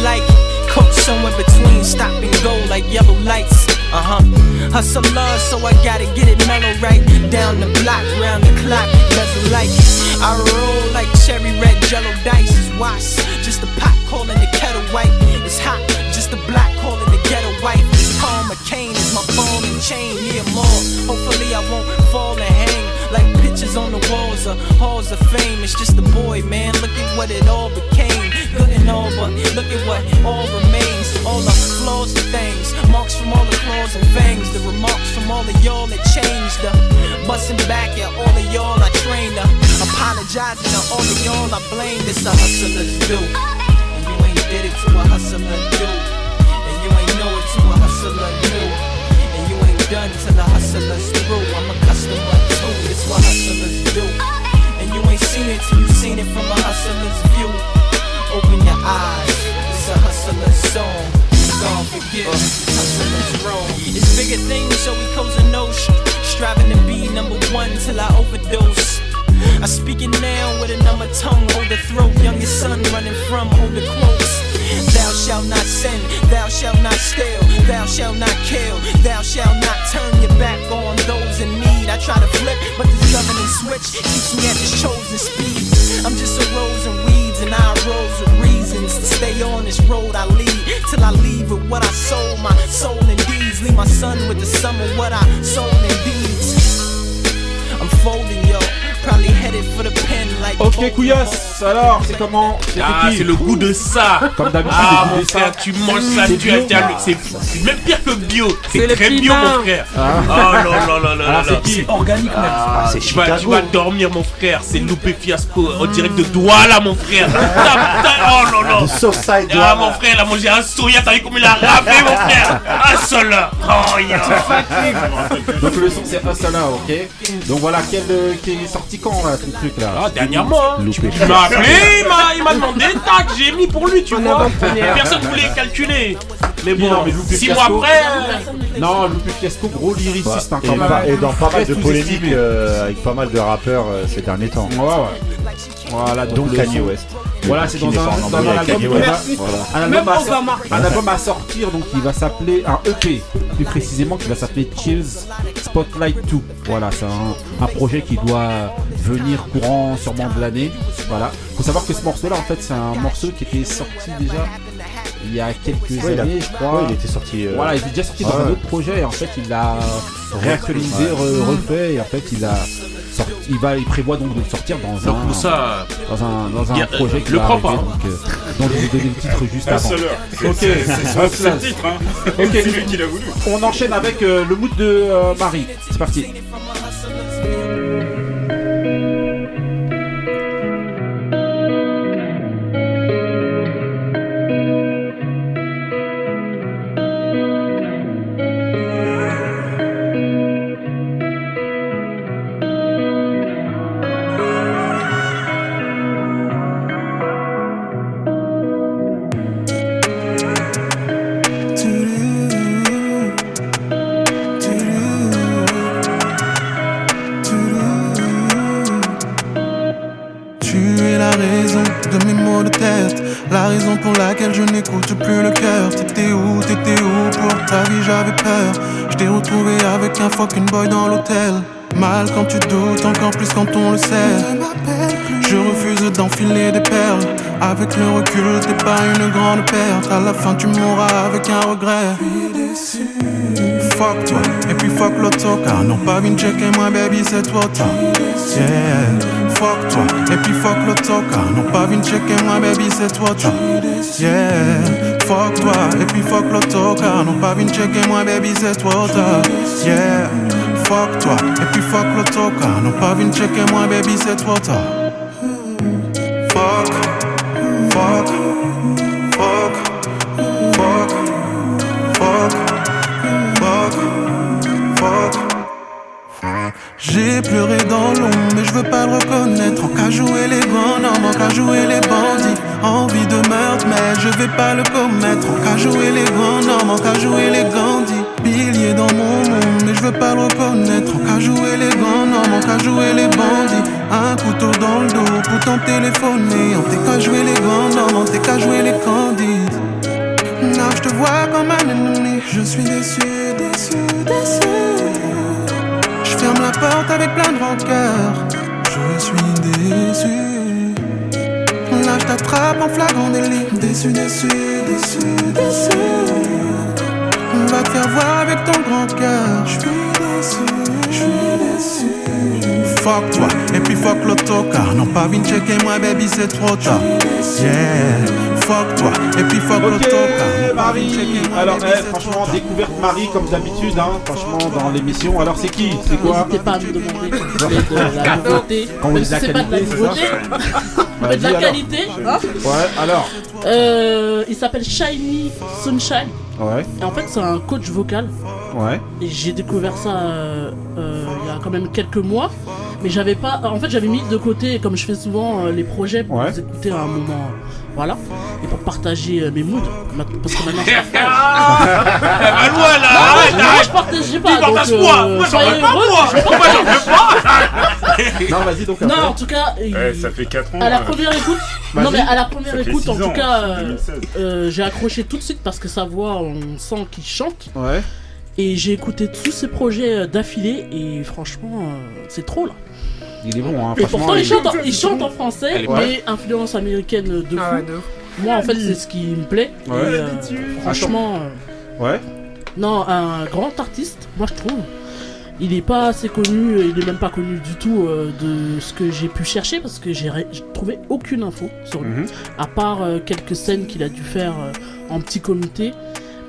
Like. Cook somewhere between stop and go like yellow lights. Uh huh. Hustler, so I gotta get it mellow right. Down the block, round the clock, bezel like. I roll like cherry red jello dice. It's was just a pot calling the kettle white. It's hot, just a block calling the ghetto white. Call McCain is my phone and chain. Yeah, more. Hopefully I won't fall hang like pictures on the walls of halls of fame. It's just a boy, man. Look at what it all became. Good and all, but look at what all remains. All the flaws and things, marks from all the claws and fangs. The remarks from all of y'all that changed. The busting back at all of y'all I trained. The apologizing to all of y'all I blame. This a hustler's do. And you ain't did it to a hustler do. And you ain't know it to a hustler do. Done to the hustlers through. I'm a customer too. It's what hustlers do. And you ain't seen it till you seen it from a hustler's view. Open your eyes. It's a hustler's song. Don't forget, hustlers wrong. It's bigger things, so we a notion. Striving to be number one till I overdose. I speak it now with a number tongue, hold the throat. Youngest son running from older quotes. Thou shalt not sin, thou shalt not steal, thou shalt not kill, thou shalt not turn your back on those in need. I try to flip, but this governing switch keeps me at this chosen speed. I'm just a rose and weeds, and I rose with reasons to stay on this road I lead till I leave with what I sold, my soul and deeds. Leave my son with the sum of what I sold in deeds. I'm folding, yo, probably headed for the pen. Ok, Couillasse, alors, c'est comment? C'est Ah, c'est le goût de ça. Comme d'habitude, Ah, mon ça. frère, tu manges ça, C'est tu as bio. t'as le- c'est c'est même pire que bio. C'est C'est le très bio, pinard. mon frère. Ah. Oh là là là là là. c'est organique même. Ah, c'est tu, vas, tu Chicago. vas dormir, mon frère. C'est loupé fiasco en direct de Douala, mon frère. Putain, oh là là. Southside Ah, Douala. mon frère, il a mangé un soya. T'as vu comme il a râpé, mon frère. Un seul là. Oh, yeah. Donc le son c'est Hustler, ok? Donc voilà, quel euh, qui est sorti quand là, ton truc là? Ah, hein. Il m'a appelé, il m'a- demandé, tac, j'ai mis pour lui, tu vois. Personne voulait calculer. Mais bon, Non, mais Loupé six Fiasco- mois après. euh, Non, Loupé Fiasco, gros lyriciste hein, et, même. dans pas mal de polémiques euh, avec pas mal de rappeurs euh, ces derniers temps. Ouais, ouais. Voilà, donc Donc le Kanye son- West. Voilà, c'est dans un, dans album, va- Voilà. un, album à, Obama. un album à sortir, donc qui va s'appeler un EP, plus précisément qui va s'appeler Chills Spotlight 2. Voilà, c'est un, un projet qui doit venir courant sûrement de l'année. Voilà. Faut savoir que ce morceau-là, en fait, c'est un morceau qui était sorti déjà il y a quelques Ouais, il a- années, je crois. ouais, il était sorti, euh, Voilà, il était déjà sorti dans un autre projet et en fait, il l'a réactualisé, Ouais. re- refait et en fait, il a sorti, il va, il prévoit donc de le sortir dans Donc, un, ça, dans un, dans un a- euh, projet qui le va arriver, pas. donc, euh, dont je vais donner le titre juste avant. Ok, c'est- c'est le titre, hein. Ok, C'est lui qui l'a voulu. On enchaîne avec euh, le mood de euh, Marie. C'est parti. La raison pour laquelle je n'écoute plus le cœur. T'étais où, t'étais où pour ta vie, j'avais peur. Je t'ai retrouvé avec un fucking boy dans l'hôtel. Mal quand tu doutes, encore plus quand on le sait. Je refuse d'enfiler des perles. Avec le recul, t'es pas une grande perte. À la fin, tu mourras avec un regret. Fuck toi, et puis fuck l'auto, car non pas une check et moi, baby, c'est trop tard. Yeah. Fuck toi, et puis fuck l'auto, car non pas une check et moi, baby, c'est tard. Yeah. Fuck toi, et puis fuck l'auto, car non pas une check et moi, baby, c'est tard. Yeah. Fuck toi, et puis fuck l'auto, car non pas une check et moi, baby, c'est tard. Fuck, fuck, fuck, veux pas le reconnaître. En qu'à jouer les grands hommes, en qu'à jouer les bandits. Envie de meurtre, mais je vais pas le commettre. En qu'à jouer les grands hommes, en qu'à jouer les Gandhi. Pilier dans mon monde, mais je veux pas le reconnaître. En qu'à jouer les grands hommes, en qu'à jouer les bandits. Un couteau dans le dos pour t'en téléphoner. En t'es qu'à jouer les grands hommes, en t'es qu'à jouer les candides. Non, je te vois comme un ennemi. Je suis déçu, déçu, déçu. Je ferme la porte avec plein de rancœur. Je suis déçu. Là, je t'attrape en flagrant délit. Déçu, déçu, déçu, déçu. On va te faire voir avec ton grand cœur. Je suis déçu, je suis déçu. Fuck toi, et puis fuck l'autocar. Non, pas vine checker moi, baby, c'est trop tard. Yeah. Fuck toi, et puis fuck l'autocar. Ok, Marie. Alors, eh, franchement, découverte Marie comme d'habitude, hein, franchement, dans l'émission. Alors, c'est qui? C'est quoi? N'hésitez pas à me demander quand vous voulez de la nouveauté. Quand dites si la c'est pas de la qualité, c'est nouveauté, ça? <laughs> Mais de la alors. qualité. hein. Ouais, alors. Euh, il s'appelle Shiny Sunshine. Ouais. Et en fait, c'est un coach vocal. Ouais. Et j'ai découvert ça euh, euh, il y a quand même quelques mois. Mais j'avais pas. En fait, j'avais mis de côté, comme je fais souvent, euh, les projets pour les écouter à un moment. Voilà. Et pour partager euh, mes moods. Parce que maintenant, je suis Ah, loin, là, Non, arrête, moi, arrête. je partageais Tu pas. partages donc, quoi euh, Moi, j'en veux pas, moi. Moi, j'en veux <laughs> Non, vas-y, donc. Non, en tout cas, Ouais, ça fait 4 ans. à la euh. première écoute, non mais à la première écoute, en tout ans, cas, euh, 2016. euh, j'ai accroché tout de suite parce que sa voix, on sent qu'il chante. Ouais. Et j'ai écouté tous ses projets d'affilée et franchement, euh, c'est trop là. Il est bon, hein, Et pourtant, il il- chante, en, il chante en français, mais influence américaine de fou. Ah ouais, de ouf. Moi, en fait, c'est ce qui me plaît. Ouais. Et, euh, franchement, euh, Ouais. non, un grand artiste, moi je trouve. Il est pas assez connu, il est même pas connu du tout euh, de ce que j'ai pu chercher parce que j'ai trouvé aucune info sur lui, Mhm. à part euh, quelques scènes qu'il a dû faire euh, en petit comité.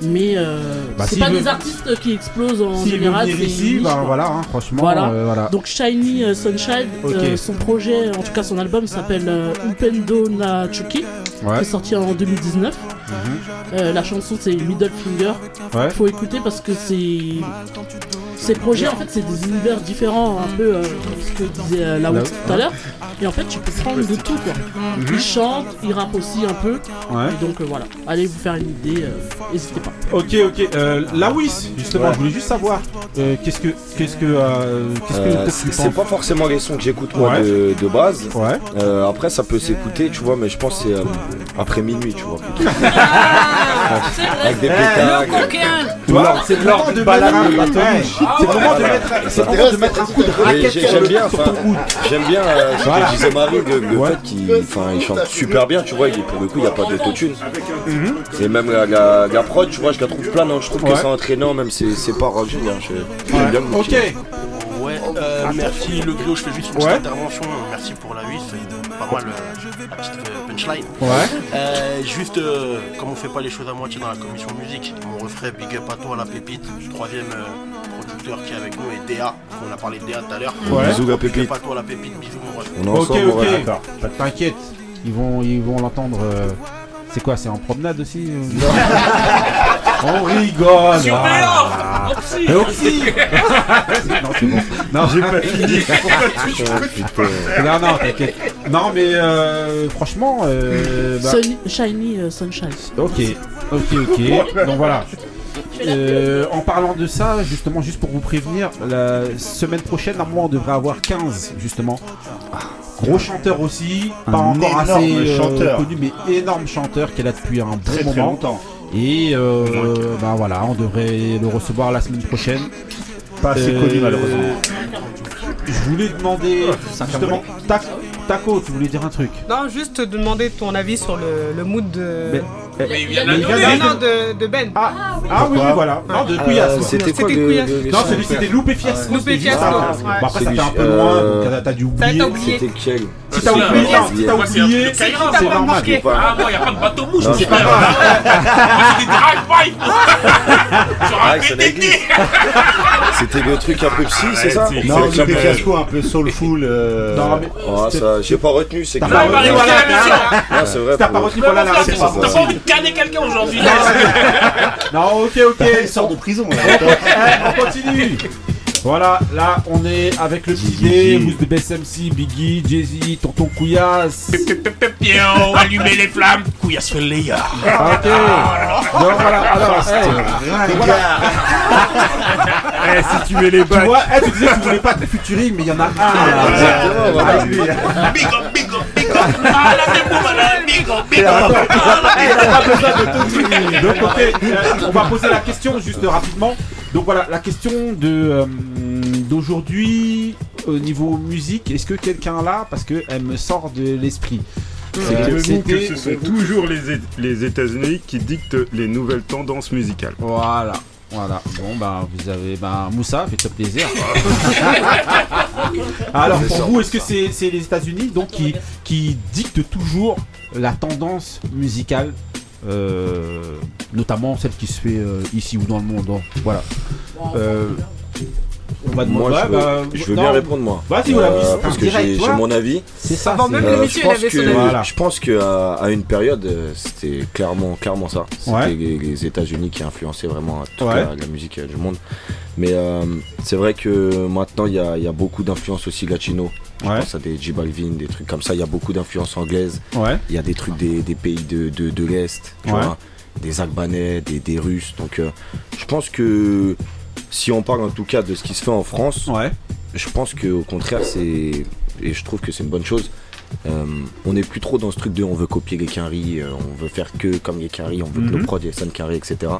Mais euh, Bah, c'est pas veut- des artistes qui explosent en général. venir c'est ici, niche, bah voilà, hein, franchement, Voilà. euh, voilà. Donc Shiny euh, Sunshine, son projet, en tout cas son album s'appelle Upendo na Chuki, Ouais. qui est sorti en 2019. Mhm. La chanson c'est Middle Finger. Ouais. Faut écouter parce que c'est ces projets en fait c'est des univers différents un peu euh, ce que disait euh, tout à l'heure. Et en fait tu peux prendre de tout quoi. Mhm. Il chante, il rappe aussi un peu. Ouais. Et donc euh, voilà, allez vous faire une idée, euh, n'hésitez pas. Ok, ok. Euh, Lawis, justement, Ouais. je voulais juste savoir, euh, qu'est-ce que, qu'est-ce que, euh, Euh, c'est tu c'est penses pas forcément les sons que j'écoute moi Ouais. de, de base. Ouais. Euh, après ça peut s'écouter, tu vois, mais je pense que c'est euh, après minuit, tu vois. <laughs> Avec des pétards. C'est de mettre un, ouais, c'est le moment de mettre, c'est le moment t'intéresse, de mettre un coup de raquette sur ton coude. j'aime bien euh, ce que disait Marie, le, fait qu'il chante super bien, tu vois, il est, pour le coup il n'y a pas d'autotune. Et même la, prod, tu vois, je la trouve plein, je trouve que c'est entraînant, même c'est c'est pas j'aime bien, je- j'aime bien Ok. Ouais, euh, merci le griot, je fais juste une petite intervention. Merci pour la 8, c'est pas mal euh, la petite euh, punchline. Ouais. Euh, juste, euh, comme on fait pas les choses à moitié dans la commission musique, mon refrain Big Up à toi, la pépite, troisième euh, producteur qui est avec nous et DA, on a parlé de DA tout à l'heure. Ouais. Bisous, la Big pépite. Up à toi, la pépite, bisous mon ref. On est Ok, ensemble, ok. ouais. D'accord. T'inquiète, ils vont, ils vont l'entendre. euh, C'est quoi, c'est en promenade aussi euh <laughs> On <laughs> rigole. Oxy Mais Oxy Non, c'est bon. Non, j'ai pas fini. <laughs> non, non, t'inquiète. Non, mais euh, franchement. Euh, bah, Sun- Shiny euh, Sunshine. Ok, ok, ok. Donc voilà. Euh, en parlant de ça, justement, juste pour vous prévenir, la semaine prochaine, normalement, on devrait avoir 15, justement. Gros chanteur aussi, pas Un encore assez euh, chanteur. connu, mais énorme chanteur qui est là depuis un bon Très, très moment. longtemps. Et euh, bah voilà, on devrait le recevoir la semaine prochaine. Pas assez connu, malheureusement. Je voulais demander justement, Tac- Taco, tu voulais dire un truc Non, juste te demander ton avis sur le, le mood de. Mais- Mais il vient de de, de Ben. Ah, ah oui, oui, voilà. Non, de Couillasse. Euh, c'était quoi le- Couillasse. Non, son celui c'était Loupé Fiasco. Loupé c'était Fiasco. Bon, après, ça fait un peu euh, loin, donc t'as- dû oublier. C'était quel Si t'as oublié, t'as Moi, c'est un oublié, de c'est normal. Ah, moi, y a pas de bateau mouche, c'est pas c'est des drive-by. Un Ah, n'existe. <laughs> C'était le truc un peu psy, c'est ça Non, C'est Loupé Fiasco un peu soulful. euh, Non, mais- ça, j'ai pas retenu, c'est T'as que- pas retenu, voilà, Non, c'est vrai. T'as pas pour- retenu, voilà la T'as pas- envie de canner quelqu'un aujourd'hui. Non, <laughs> ok, ok. Il sort de prison. là. On continue. Voilà, là on est avec le Biggie, Mousse de BSMC, Biggie, Jay-Z, Tonton Couillasse. Allumez les flammes. Couillasse fait le Léa. Ah, Ok. Donc voilà, alors, eh, voilà. Si tu mets les Tu bacs. vois, eh, tu disais que tu voulais pas de futuring, mais il y en a un. Ah. Big up, big up, big up. Ah, la big up, big up. Donc, ok, on va poser la question juste rapidement. Donc voilà, la question de euh, d'aujourd'hui au niveau musique, est-ce que quelqu'un là, parce que elle me sort de l'esprit. Euh, C'était que ce sont toujours les, les États-Unis qui dictent les nouvelles tendances musicales. Voilà. Voilà, bon bah vous avez ben Moussa, faites-toi plaisir. <laughs> Alors pour vous, est-ce que c'est c'est les États-Unis donc qui, qui dictent toujours la tendance musicale, euh, notamment celle qui se fait euh, ici ou dans le monde hein. Voilà. Euh, on va Moi, demander. je veux, bah, je veux non. bien répondre, moi. Vas-y, voilà, Euh, parce que j'ai mon avis. C'est ça. Avant c'est- même Euh, l'émission, je il pense avait son que, avis. Voilà. je pense qu'à à une période, euh, c'était clairement, clairement ça. C'était Ouais. les, les États-Unis qui influençaient vraiment toute Ouais. la, la musique euh, du monde. Mais euh, c'est vrai que maintenant, il y a, il y a beaucoup d'influences aussi latino. Je Ouais. pense à des J Balvin, des trucs comme ça. Il y a beaucoup d'influences anglaises. Ouais. Il y a des trucs des, des pays de, de, de l'Est, des Albanais, des, des Russes. Donc euh, je pense que si on parle en tout cas de ce qui se fait en France, Ouais. je pense qu'au contraire, c'est. Et je trouve que c'est une bonne chose. Euh, on n'est plus trop dans ce truc de on veut copier les Quinry, euh, on veut faire que comme les Quinry, on veut que Mhm. nos prods etc.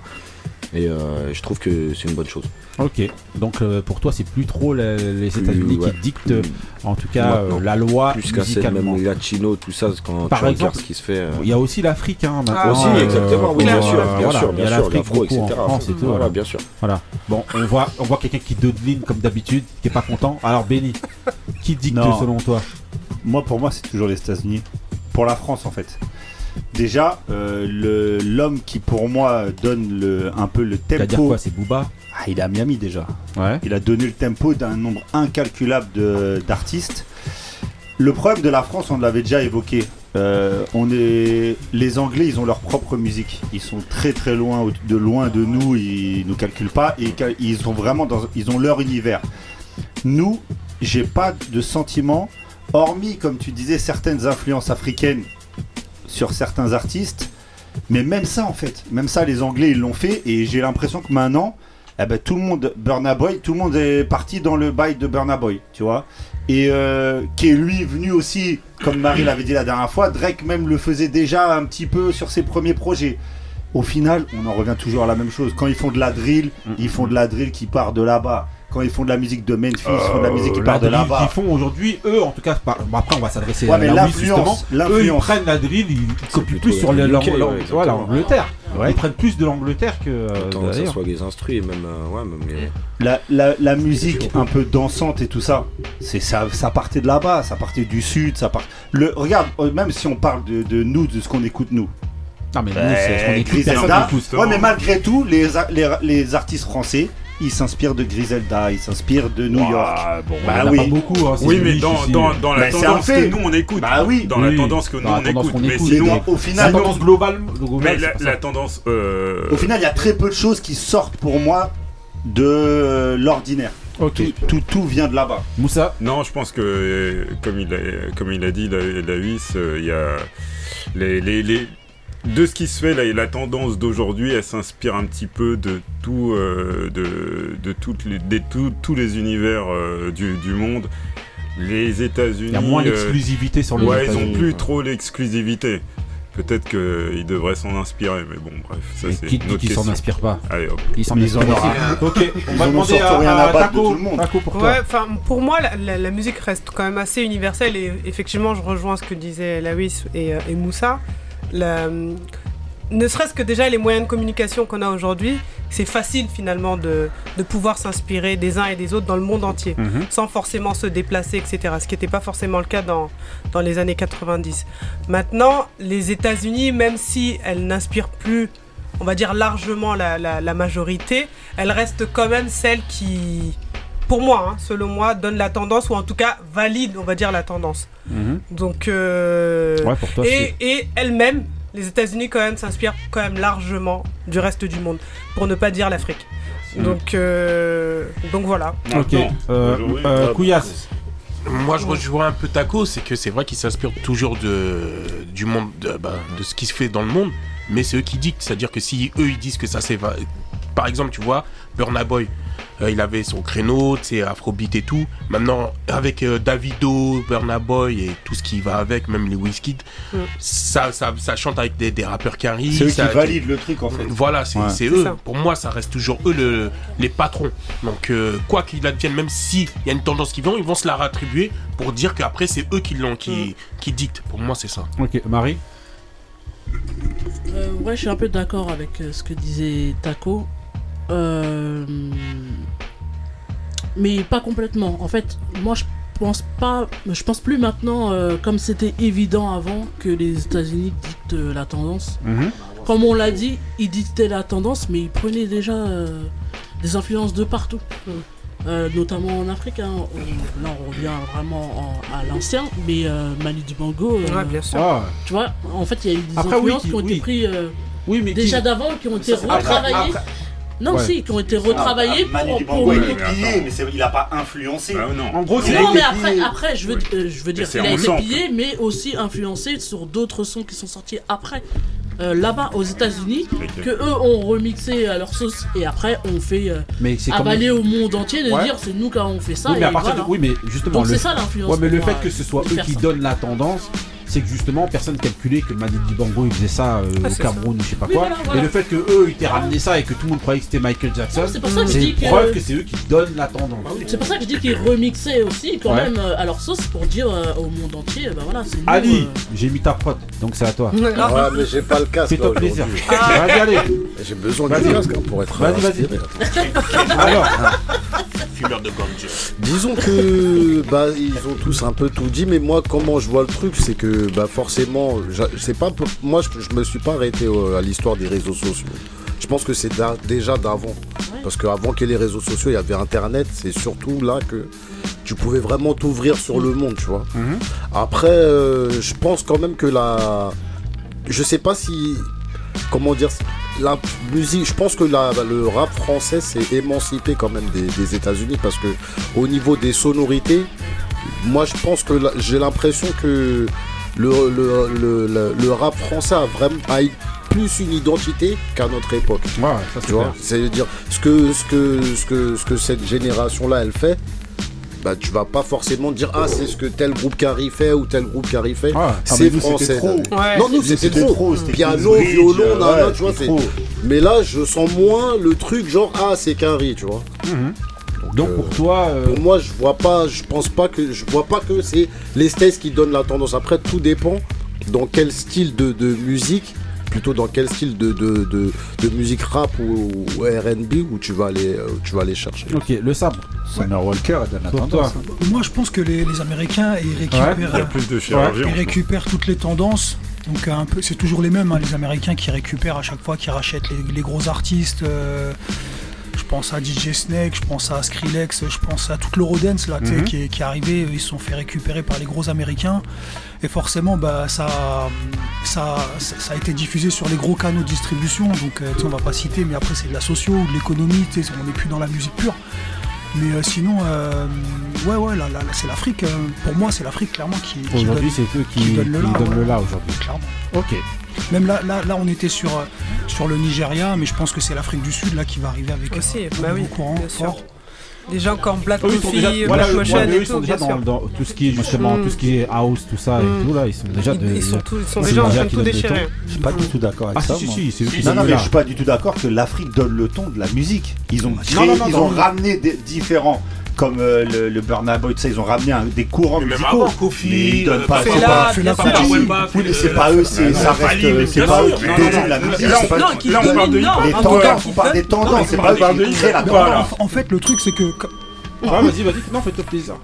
Et euh, je trouve que c'est une bonne chose. Ok. Donc euh, pour toi, c'est plus trop la- les États-Unis ouais. qui dictent, euh, en tout cas, euh, la loi Plus qu'à même latino, tout ça, quand Par tu exemple, ce qui se fait. euh, Il y a aussi l'Afrique, hein, maintenant. Ah, aussi, euh, exactement, oui, bien sûr, bien voilà, sûr, il y a bien sûr, l'Afrique l'afro, beaucoup en etc. France et tout. Voilà, voilà. bien sûr. Voilà. Bon, on voit, on voit quelqu'un qui dodeline comme d'habitude, qui est pas content. Alors Benny, qui dicte Non. selon toi? Moi, pour moi, c'est toujours les États-Unis. Pour la France, en fait. Déjà, euh, le- l'homme qui, pour moi, donne le, un peu le tempo. quoi C'est Booba Ah, il est à Miami déjà. Ouais. Il a donné le tempo d'un nombre incalculable de- d'artistes. Le problème de la France, on l'avait déjà évoqué. Euh, on est, les Anglais, ils ont leur propre musique. Ils sont très très loin, de loin de nous. Ils nous calculent pas et ils sont vraiment dans, ils ont leur univers. Nous, j'ai pas de sentiment, hormis comme tu disais certaines influences africaines sur certains artistes. Mais même ça, en fait, même ça, les Anglais, ils l'ont fait. Et j'ai l'impression que maintenant, eh ben, tout le monde, Burna Boy, tout le monde est parti dans le bail de Burna Boy, tu vois. Et euh, qui est lui venu aussi, comme Marie l'avait dit la dernière fois, Drake même le faisait déjà un petit peu sur ses premiers projets. Au final, on en revient toujours à la même chose. Quand ils font de la drill, ils font de la drill qui part de là-bas. Quand ils font de la musique de Memphis, ils font de la musique qui Euh, part de là-bas. qu'ils font aujourd'hui, eux, en tout cas, par- bon, après on va s'adresser Ouais, à la justement. Eux, ils prennent la drill, ils copient plus sur l'Angleterre. Ouais. Ils prennent plus de l'Angleterre que euh, Autant que ça soit les instrus et même, euh, ouais, même les- La, la, la musique un peu dansante et tout ça, c'est ça, ça partait de là-bas, ça partait du sud, ça part. Le regarde, euh, même si on parle de, de nous, de ce qu'on écoute nous. Non mais nous, c'est ce qu'on écoute, Griselda. personne n'écoute. Ouais, mais malgré tout, les, les, les artistes français, ils s'inspirent de Griselda, ils s'inspirent de New York. bon, bah il y en a oui. pas beaucoup, hein, Oui, mais dans, dans, dans la tendance que nous on écoute. Bah oui. Dans la tendance que nous on écoute. Mais sinon, au final, la tendance globale, globale, mais la, tendance. euh, Au final, il y a très peu de choses qui sortent pour moi de euh, l'ordinaire. Ok. Tout, tout, tout vient de là-bas. Moussa Non, je pense que, euh, comme il a, comme il a dit, la, euh, il y a les, les, les- de ce qui se fait, la, la tendance d'aujourd'hui, elle s'inspire un petit peu de tout, euh, de, de toutes les, des- tout- tous les univers euh, du, du monde. Les États-Unis. Il y a moins euh, d'exclusivité sur les Ouais, ils ont plus ouais. trop l'exclusivité. Peut-être qu'il devrait s'en inspirer, mais bon, bref, ça c'est qui dit s'en question. inspire pas Allez, hop. Il s'en Ils inspire en aussi. ont- Ok, on va demander à, rien à à battre de Taco. tout le monde. Taco, pour toi. Ouais, enfin, pour moi, la, la- la musique reste quand même assez universelle et effectivement, je rejoins ce que disaient Lawis et, et Moussa. La- ne serait-ce que déjà les moyens de communication qu'on a aujourd'hui, c'est facile finalement de, de pouvoir s'inspirer des uns et des autres dans le monde entier, Mhm. sans forcément se déplacer, etc. Ce qui n'était pas forcément le cas dans, dans les années 90. Maintenant, les États-Unis, même si elles n'inspirent plus, on va dire largement la, la- la majorité, elles restent quand même celles qui, pour moi, hein, selon moi, donnent la tendance, ou en tout cas valident, on va dire, la tendance. Mhm. Donc, euh, Ouais, pour toi, et, et elles-mêmes, les États-Unis quand même s'inspirent quand même largement du reste du monde, pour ne pas dire l'Afrique. Mm. Donc, euh, donc voilà. Ok, euh, euh, Couillasse. Moi, je rejoins un peu Taco, c'est que c'est vrai qu'ils s'inspirent toujours de, du monde, de, bah, de ce qui se fait dans le monde, mais c'est eux qui dictent. C'est-à-dire que si eux ils disent que ça c'est. Par exemple, tu vois, Burna Boy, euh, il avait son créneau, tu sais, Afrobeat et tout. Maintenant, avec euh, Davido, Burna Boy et tout ce qui va avec, même les Wizkid, Mm. ça, ça, ça chante avec des, des rappeurs qui arrivent. C'est eux qui ça- valident le truc, en fait. Voilà, c'est Ouais. c'est C'est eux. ça. Pour moi, ça reste toujours eux le- les patrons. Donc, euh, quoi qu'il advienne, même s'il y a une tendance qui vient, ils vont se la rattribuer pour dire qu'après, c'est eux qui l'ont, qui, qui dictent. Pour moi, c'est ça. Ok, Marie Euh, ouais, je suis un peu d'accord avec euh, ce que disait Taco. Euh, mais pas complètement. En fait, moi je pense pas, je pense plus maintenant, euh, comme c'était évident avant, que les États-Unis dictent euh, la tendance. Mhm. Comme on l'a dit, ils dictaient la tendance, mais ils prenaient déjà euh, des influences de partout. Euh, notamment en Afrique, hein. On- là on revient vraiment en- à l'ancien, mais euh, Manu Dibango, euh, Ouais, bien sûr. Ah. tu vois, en fait il y a eu des Après, oui, influences qui- qui ont oui. été prises euh, Oui, mais déjà qui- d'avant, qui ont été après- retravaillées. après- Non, Ouais. si, qui ont été retravaillées Ah, Manu pour, pour il est pillé, mais c'est- il a pas influencé. En gros, non, mais après, après je, veux, euh, je veux dire, c'est il a été pillé, mais aussi influencé sur d'autres sons qui sont sortis après. Euh, Là-bas, aux États-Unis, que eux ont remixé à leur sauce et après on fait euh, Mais c'est comme- avaler au monde entier de Ouais. dire c'est nous qui avons fait ça. Oui, mais à et partir voilà. de... oui, mais justement, Donc le... c'est ça l'influence. Ouais, mais le fait que ce soit eux qui ça. donnent la tendance, c'est que justement personne calculait que Madi Dibango il faisait ça euh, Ah, au Cameroun ou je sais pas Oui, quoi. voilà, voilà. Et le fait que eux ils t'aient ramené ça et que tout le monde croyait que c'était Michael Jackson, c'est pour ça que je c'est dis une que- preuve que c'est eux qui donnent la tendance. C'est pour ça que je dis qu'ils remixaient aussi quand Ouais. même euh, à leur sauce pour dire euh, au monde entier, bah voilà, c'est nous. Ali, euh, j'ai mis ta prod, donc c'est à toi. Ouais, mais j'ai pas le casque. Fais-toi plaisir. aujourd'hui. Vas-y, allez. J'ai besoin du casque hein, pour être Vas-y, vas-y. Alors, Fumeur de ganja. Disons que bah ils ont tous un peu tout dit, mais moi comment je vois le truc, c'est que bah forcément, c'est pas moi je, je me suis pas arrêté à l'histoire des réseaux sociaux. Je pense que c'est déjà d'avant, parce qu'avant qu'il y ait les réseaux sociaux, il y avait Internet. C'est surtout là que tu pouvais vraiment t'ouvrir sur le monde, tu vois. Après, euh, je pense quand même que la, je sais pas si, comment dire, la musique, je pense que la, le rap français s'est émancipé quand même des, des États-Unis parce que au niveau des sonorités, moi je pense que j'ai l'impression que le, le, le, le- le rap français a vraiment a plus une identité qu'à notre époque. Ouais, ça c'est tu vois, c'est-à-dire ce que, ce que, ce que, ce que cette génération-là elle fait. Bah, tu vas pas forcément dire ah c'est ce que tel groupe Carrie fait ou tel groupe Carrie fait Ah, c'est français trop. Ouais. non nous c'était trop, trop, piano violon ouais, tu vois mais là je sens moins le truc genre ah c'est Carrie tu vois Donc pour toi, euh, pour moi je vois pas je pense pas que je vois pas que c'est les States qui donnent la tendance après tout dépend dans quel style de, de musique plutôt dans quel style de, de, de, de musique rap ou, ou R&B où tu vas aller euh, où tu vas aller chercher ok, le sabre. Summer Walker donne la Pour tendance. toi. Moi, je pense que les, les Américains, ils récupèrent, il y a plus de chirurgie, ils récupèrent toutes les tendances. Donc un peu, c'est toujours les mêmes, hein, les Américains qui récupèrent à chaque fois, qui rachètent les, les gros artistes. euh, je pense à DJ Snake, je pense à Skrillex, je pense à toute l'Eurodance là, Mhm. qui, est, qui est arrivé, ils se sont fait récupérer par les gros Américains. Et forcément, bah, ça, ça, ça, a été diffusé sur les gros canaux de distribution. Donc, euh, on va pas citer, mais après, c'est de la socio ou de l'économie. On n'est plus dans la musique pure. Mais euh, sinon, euh, ouais, ouais, là, là, là, c'est l'Afrique. euh, pour moi, c'est l'Afrique clairement qui, Aujourd'hui, c'est eux qui, qui donne le là. donnent là aujourd'hui. Clairement. Ok. Même là, là, là, on était sur, euh, sur le Nigeria, mais je pense que c'est l'Afrique du Sud là qui va arriver avec Aussi, un, bah un oui, courant bien sûr. fort. Des gens comme Black déjà, Coffee, voilà, Black eux, Motion eux, et ils sont tout, déjà bien dans, sûr. dans tout ce qui est justement Mm. tout ce qui est house, tout ça Mm. et tout là, ils sont déjà Ils- de, ils sont tous- ils sont c'est déjà en train de tout déchirer. Je suis pas du tout d'accord avec Ah, ça. si, moi. si, non, non, mais je suis pas du tout d'accord que l'Afrique donne le ton de la musique. Ils ont créé, non, non, ils non, ont non. ramené des différents. Comme euh, le, le Burna Boy, tu sais, ils ont ramené un- des courants Mais même musicaux. avant, Kofi, mais ils donnent euh, pas. C'est pas- c'est pas- Oui, mais c'est euh, pas eux, c'est euh, ça reste. C'est pas eux qui Non, donnent non, la musique. non, c'est pas- non, qui Là, on parle de les tendances, on parle des tendances, c'est pas eux qui créent la tendance. en, fait, le truc, c'est que. Ouais, vas-y, vas-y, non, fais-toi plaisir.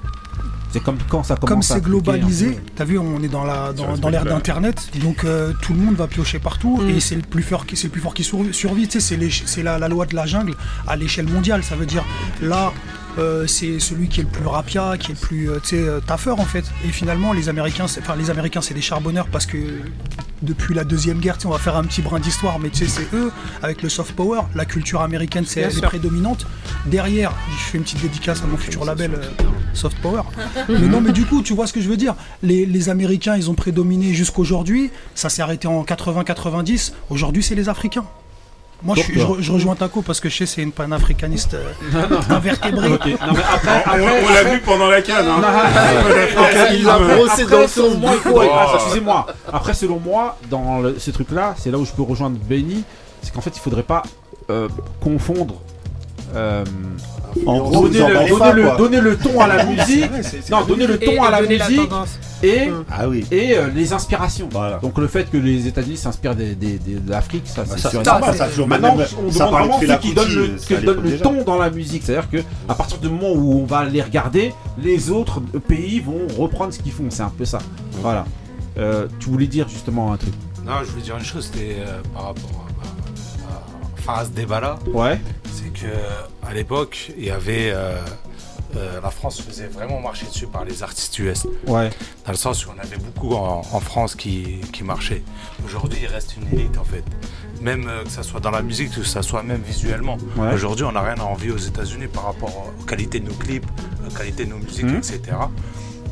C'est comme quand ça commence Comme c'est globalisé, hein. t'as vu, on est dans la dans, dans l'ère d'internet, donc euh, tout le monde va piocher partout Mm. et c'est le plus fort qui c'est le plus fort qui sur- survit. Tu sais, c'est la, la loi de la jungle à l'échelle mondiale. Ça veut dire là. Euh, c'est celui qui est le plus rapia, qui est le plus euh, euh, taffeur en fait. Et finalement, les Américains, c'est- enfin les Américains, c'est des charbonneurs parce que depuis la deuxième guerre, on va faire un petit brin d'histoire, mais tu sais, c'est eux avec le soft power, la culture américaine, c'est elle est prédominante. Derrière, je fais une petite dédicace à mon futur label euh, soft power. Mais non, mais du coup, tu vois ce que je veux dire. Les, les Américains, ils ont prédominé jusqu'aujourd'hui. Ça s'est arrêté en 80-90. Aujourd'hui, c'est les Africains. Moi, je, suis- je, je rejoins Taco parce que je sais c'est une panafricaniste euh, <laughs> invertébrée. Ok. Non, mais après, On- après- on l'a vu pendant la canne. Hein. Après, Il l'a brossé dans ah, Excusez-moi. Après, selon moi, dans le- ces trucs-là, c'est là où je peux rejoindre Benny. C'est qu'en fait, il faudrait pas euh, confondre. euh, En gros, le, parlez donner pas, le- quoi. donner le ton à la <laughs> musique. vrai, c'est- c'est non, donner le Et- ton et à la musique et, Ah oui. et euh, les inspirations. Voilà. Donc le fait que les États-Unis s'inspirent des- des- des- de l'Afrique, ça Bah, c'est ça, sûr ça a toujours Maintenant, même- on ça demande vraiment ceux qui donnent le, ça qui pas le ton dans la musique. C'est-à-dire que à partir du moment où on va les regarder, les autres pays vont reprendre ce qu'ils font. C'est un peu ça. Voilà. Euh, tu voulais dire justement un truc. Non, je voulais dire une chose, c'était euh, par rapport ce débat-là. Ouais. C'est que à l'époque, il y avait. euh, euh, la France faisait vraiment marcher dessus par les artistes US. Ouais. Dans le sens où on avait beaucoup en, en France qui, qui marchaient. Aujourd'hui, il reste une élite en fait. Même euh, que ça soit dans la musique, que ça soit même visuellement. Ouais. Aujourd'hui, on n'a rien à envier aux États-Unis par rapport aux qualités de nos clips, aux qualités de nos musiques, Mhm. etc.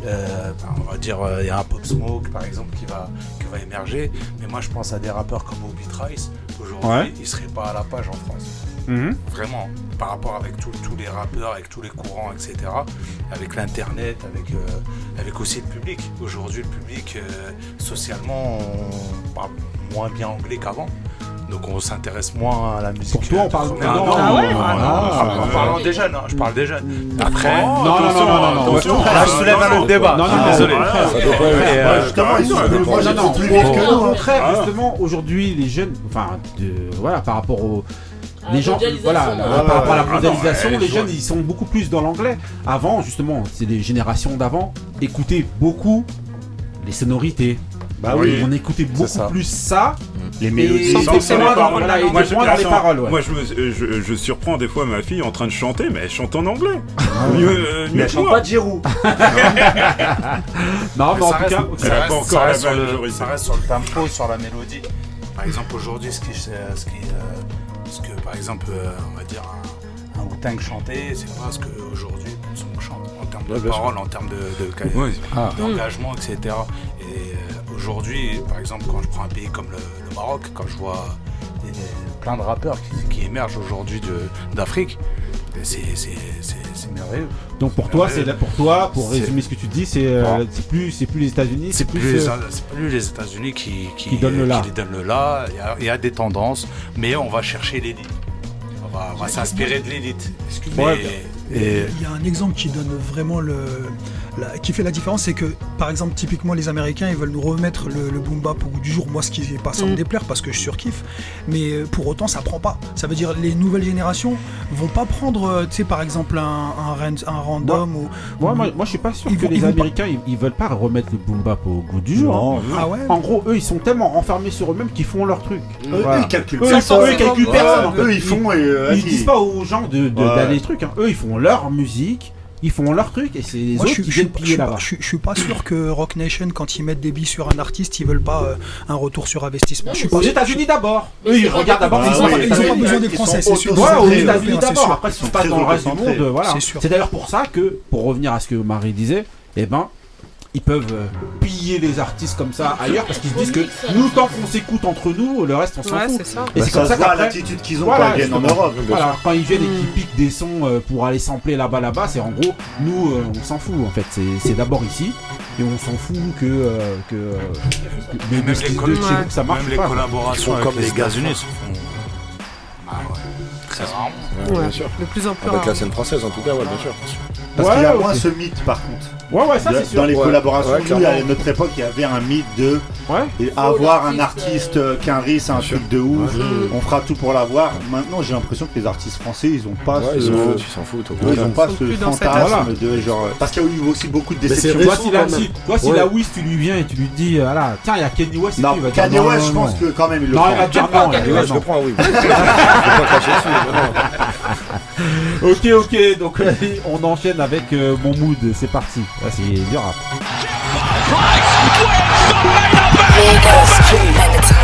Euh, on va dire, euh, il y a un Pop Smoke par exemple qui va, qui va émerger. Mais moi, je pense à des rappeurs comme Obi Trice. Aujourd'hui, Ouais. ils seraient pas à la page en France. Mhm. Vraiment, par rapport avec tous tous les rappeurs, avec tous les courants, etc. Avec l'internet, avec, euh, avec aussi le public. Aujourd'hui, le public, euh, socialement, on parle moins bien anglais qu'avant. Donc on s'intéresse moins à la musique. Pour toi, on parle Ah, non, non, ah ouais ah, non, Ah, en parlant des jeunes, hein, je parle des jeunes. Après, non, non, non, non, non, non, là, je soulève un autre débat. Non, non, désolé. euh, justement, ils sont plus- vieux que nous. Au contraire, ah. justement, aujourd'hui, les jeunes, enfin, voilà, par rapport aux. À Les la gens, voilà, Ouais, par rapport à la mondialisation, Ah non, les jeunes, je ils sont beaucoup plus dans l'anglais. Avant, justement, c'est les générations d'avant, écoutaient beaucoup les sonorités. Bah oui. on écoutait beaucoup ça. plus ça. Les et mélodies. sans Sans forcément les dans- paroles. et Moi, je- dans les paroles. ouais. moi, je, me- je, je surprends des fois ma fille en train de chanter, mais elle chante en anglais. mieux, euh, Mais mieux elle chante moi. pas de Giroud. <laughs> Non, mais en tout reste- cas, ça reste- ça sur le- majorité. ça reste sur le tempo, sur la mélodie. Par exemple, aujourd'hui, ce qui, ce qui, euh, ce que, par exemple, euh, on va dire un, un Wu-Tang chantait, c'est pas ce qu'aujourd'hui on chante en termes de Ouais, paroles, en termes de, de, de- Ouais. Ah. d'engagement, etc. Aujourd'hui, par exemple, quand je prends un pays comme le, le Maroc, quand je vois des- des- plein de rappeurs qui, qui émergent aujourd'hui d'Afrique, c'est merveilleux. Donc pour toi, c'est là pour toi, pour résumer ce que tu dis, c'est euh, Bon. c'est plus c'est plus les États-Unis, C'est plus, plus euh, plus les États-Unis qui, qui donnent le là. qui les donnent le là. Il y a- il y, a des tendances, mais on va chercher l'élite. On va, s'inspirer de l'élite. Ouais, Mais- et- Il y a un exemple qui donne vraiment le. La- qui fait la différence, c'est que par exemple, typiquement, les Américains ils veulent nous remettre le, le boom bap au goût du jour. Moi, ce qui est pas sans me Mm. déplaire parce que je surkiffe, mais euh, pour autant, ça prend pas. Ça veut dire les nouvelles générations vont pas prendre, euh, tu sais, par exemple, un, un, ran- un random ou. Moi, ou- moi, moi, je suis pas sûr que vont- les ils vont pas- Américains ils, veulent pas remettre le boom bap au goût du jour. Non, hein. Ah ouais En gros, eux ils sont tellement renfermés sur eux-mêmes qu'ils font leur truc. Eux, Voilà. ils calculent Eux, ils, sont- ça. eux, ils calculent Ouais, personne. en fait. eux, ils font et, euh, ils vas-y. disent pas aux gens de de- Ouais. d'aller truc. hein. Eux ils font leur musique, ils font leur truc et c'est les Moi, autres je, qui suis- je, viennent suis- je piller suis pas- là-bas. je suis- je suis pas sûr que Rock Nation, quand ils mettent des billes sur un artiste, ils veulent pas euh, un retour sur investissement. Je suis pas Aux. États-Unis d'abord. Eux ils regardent pas- d'abord. Ils ce ont pas- ils ont pas besoin des Ils Français, sont c'est sûr. Voilà, aux États-Unis d'abord. Après, Ils sont dans le reste du monde, voilà. C'est sûr. C'est d'ailleurs pour ça que, pour revenir à ce que Marie disait, eh ben, ils peuvent euh, piller les artistes comme ça ailleurs parce qu'ils se disent que nous, tant qu'on s'écoute entre nous, le reste on s'en Ouais, fout. c'est ça. Et Bah, c'est ça comme ça qu'après- l'attitude qu'ils ont quand ils viennent en. Europe, Voilà, quand ils viennent et Mm. qu'ils piquent des sons euh, pour aller sampler là-bas, là-bas, c'est en gros, nous, euh, on s'en fout en fait. C'est- d'abord ici et on s'en fout que. euh, que, euh, que- de- de Même les coll- ça marche même les pas. collaborations Ils sont avec comme les. États-Unis. Ah ouais. Ouais, bien sûr. de plus en plus Avec rare. la scène française, en tout cas, ouais, bien sûr. Parce Ouais, qu'il y a moins ce mythe par contre. Ouais, ouais, ça De- c'est sûr. Dans les Ouais. collaborations, Ouais, nous, à notre époque, il y avait un mythe de Ouais. et avoir un artiste euh, qu'un riz, c'est un truc de ouf. On fera tout pour l'avoir. Maintenant, j'ai l'impression que les artistes français, ils ont pas Ouais, ce. ils s'en foutent, ils s'en foutent. ils pas ce fantasme Voilà. de genre. Parce qu'il y a eu aussi beaucoup de déceptions. Tu vois, récent, si la, si, la Wiz, tu lui viens et tu lui dis, euh, voilà, tiens, il y a Kenny West et Non, il va Kanye non, West, non, je pense non. que quand même, il le Non, prend. il va dire non, il va dire je le non. prends, oui. <laughs> Je vais pas cracher dessus. mais non. Ok, ok, donc on enchaîne avec euh, mon mood, c'est parti. Là, c'est du rap.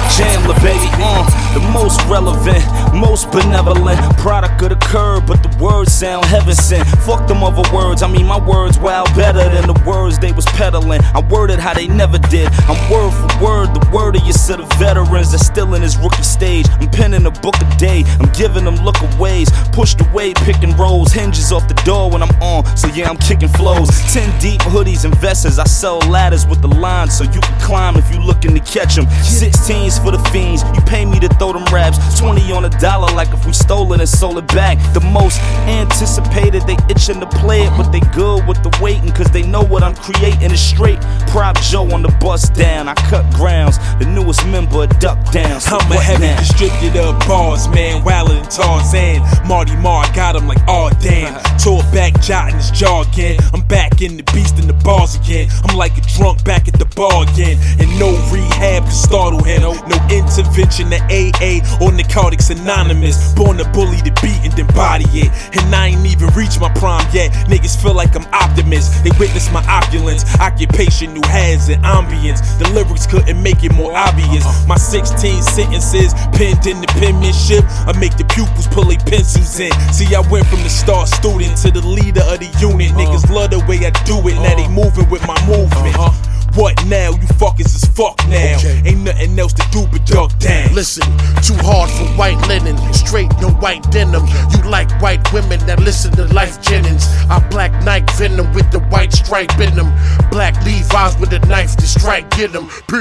Chandler, baby, uh, the most relevant, most benevolent product of the curb, but the words sound heaven sent. Fuck them other words, I mean my words wow better than the words they was peddling. I worded how they never did. I'm word for word, the word of your set of veterans that's still in his rookie stage. I'm penning a book a day, I'm giving them lookaways, pushed away, picking rolls, hinges off the door when I'm on. So yeah, I'm kicking flows. Ten deep hoodies, and vests, I sell ladders with the lines so you can climb if you looking to catch them. 16s for the fiends, you pay me to throw them raps. 20 on a dollar, like if we stole it and sold it back. The most anticipated, they itching to play it, but they good with the waiting, cause they know what I'm creating is straight. Prop Joe on the bus down, I cut grounds. The newest member of Duck Down. So I'm a heavy now? distributor of bars, man. Wilder than Tarzan. Marty Marr got him like, oh damn. Uh-huh. Tore back, jotting his jaw again. I'm back in the beast in the bars again. I'm like a drunk back at the bar again. And no rehab to startle him. No intervention to AA or Narcotics Anonymous. Born to bully the beat and then body it. And I ain't even reached my prime yet. Niggas feel like I'm optimist. They witness my opulence. Occupation, new heads and ambience. The lyrics couldn't make it more obvious. My 16 sentences penned in the penmanship. I make the pupils pull their pencils in. See, I went from the star student to the leader of the unit. Niggas uh-huh. love the way I do it. Now they uh-huh. moving with my movement. Uh-huh. What now? You fuckers is fuck now. Ain't nothing else to do but duck down. Listen, too hard for white linen, straight no white denim. You like white women that listen to Life Jennings. I black Nike venom with the white stripe in them. Black Levi's with a knife to strike, get them. P.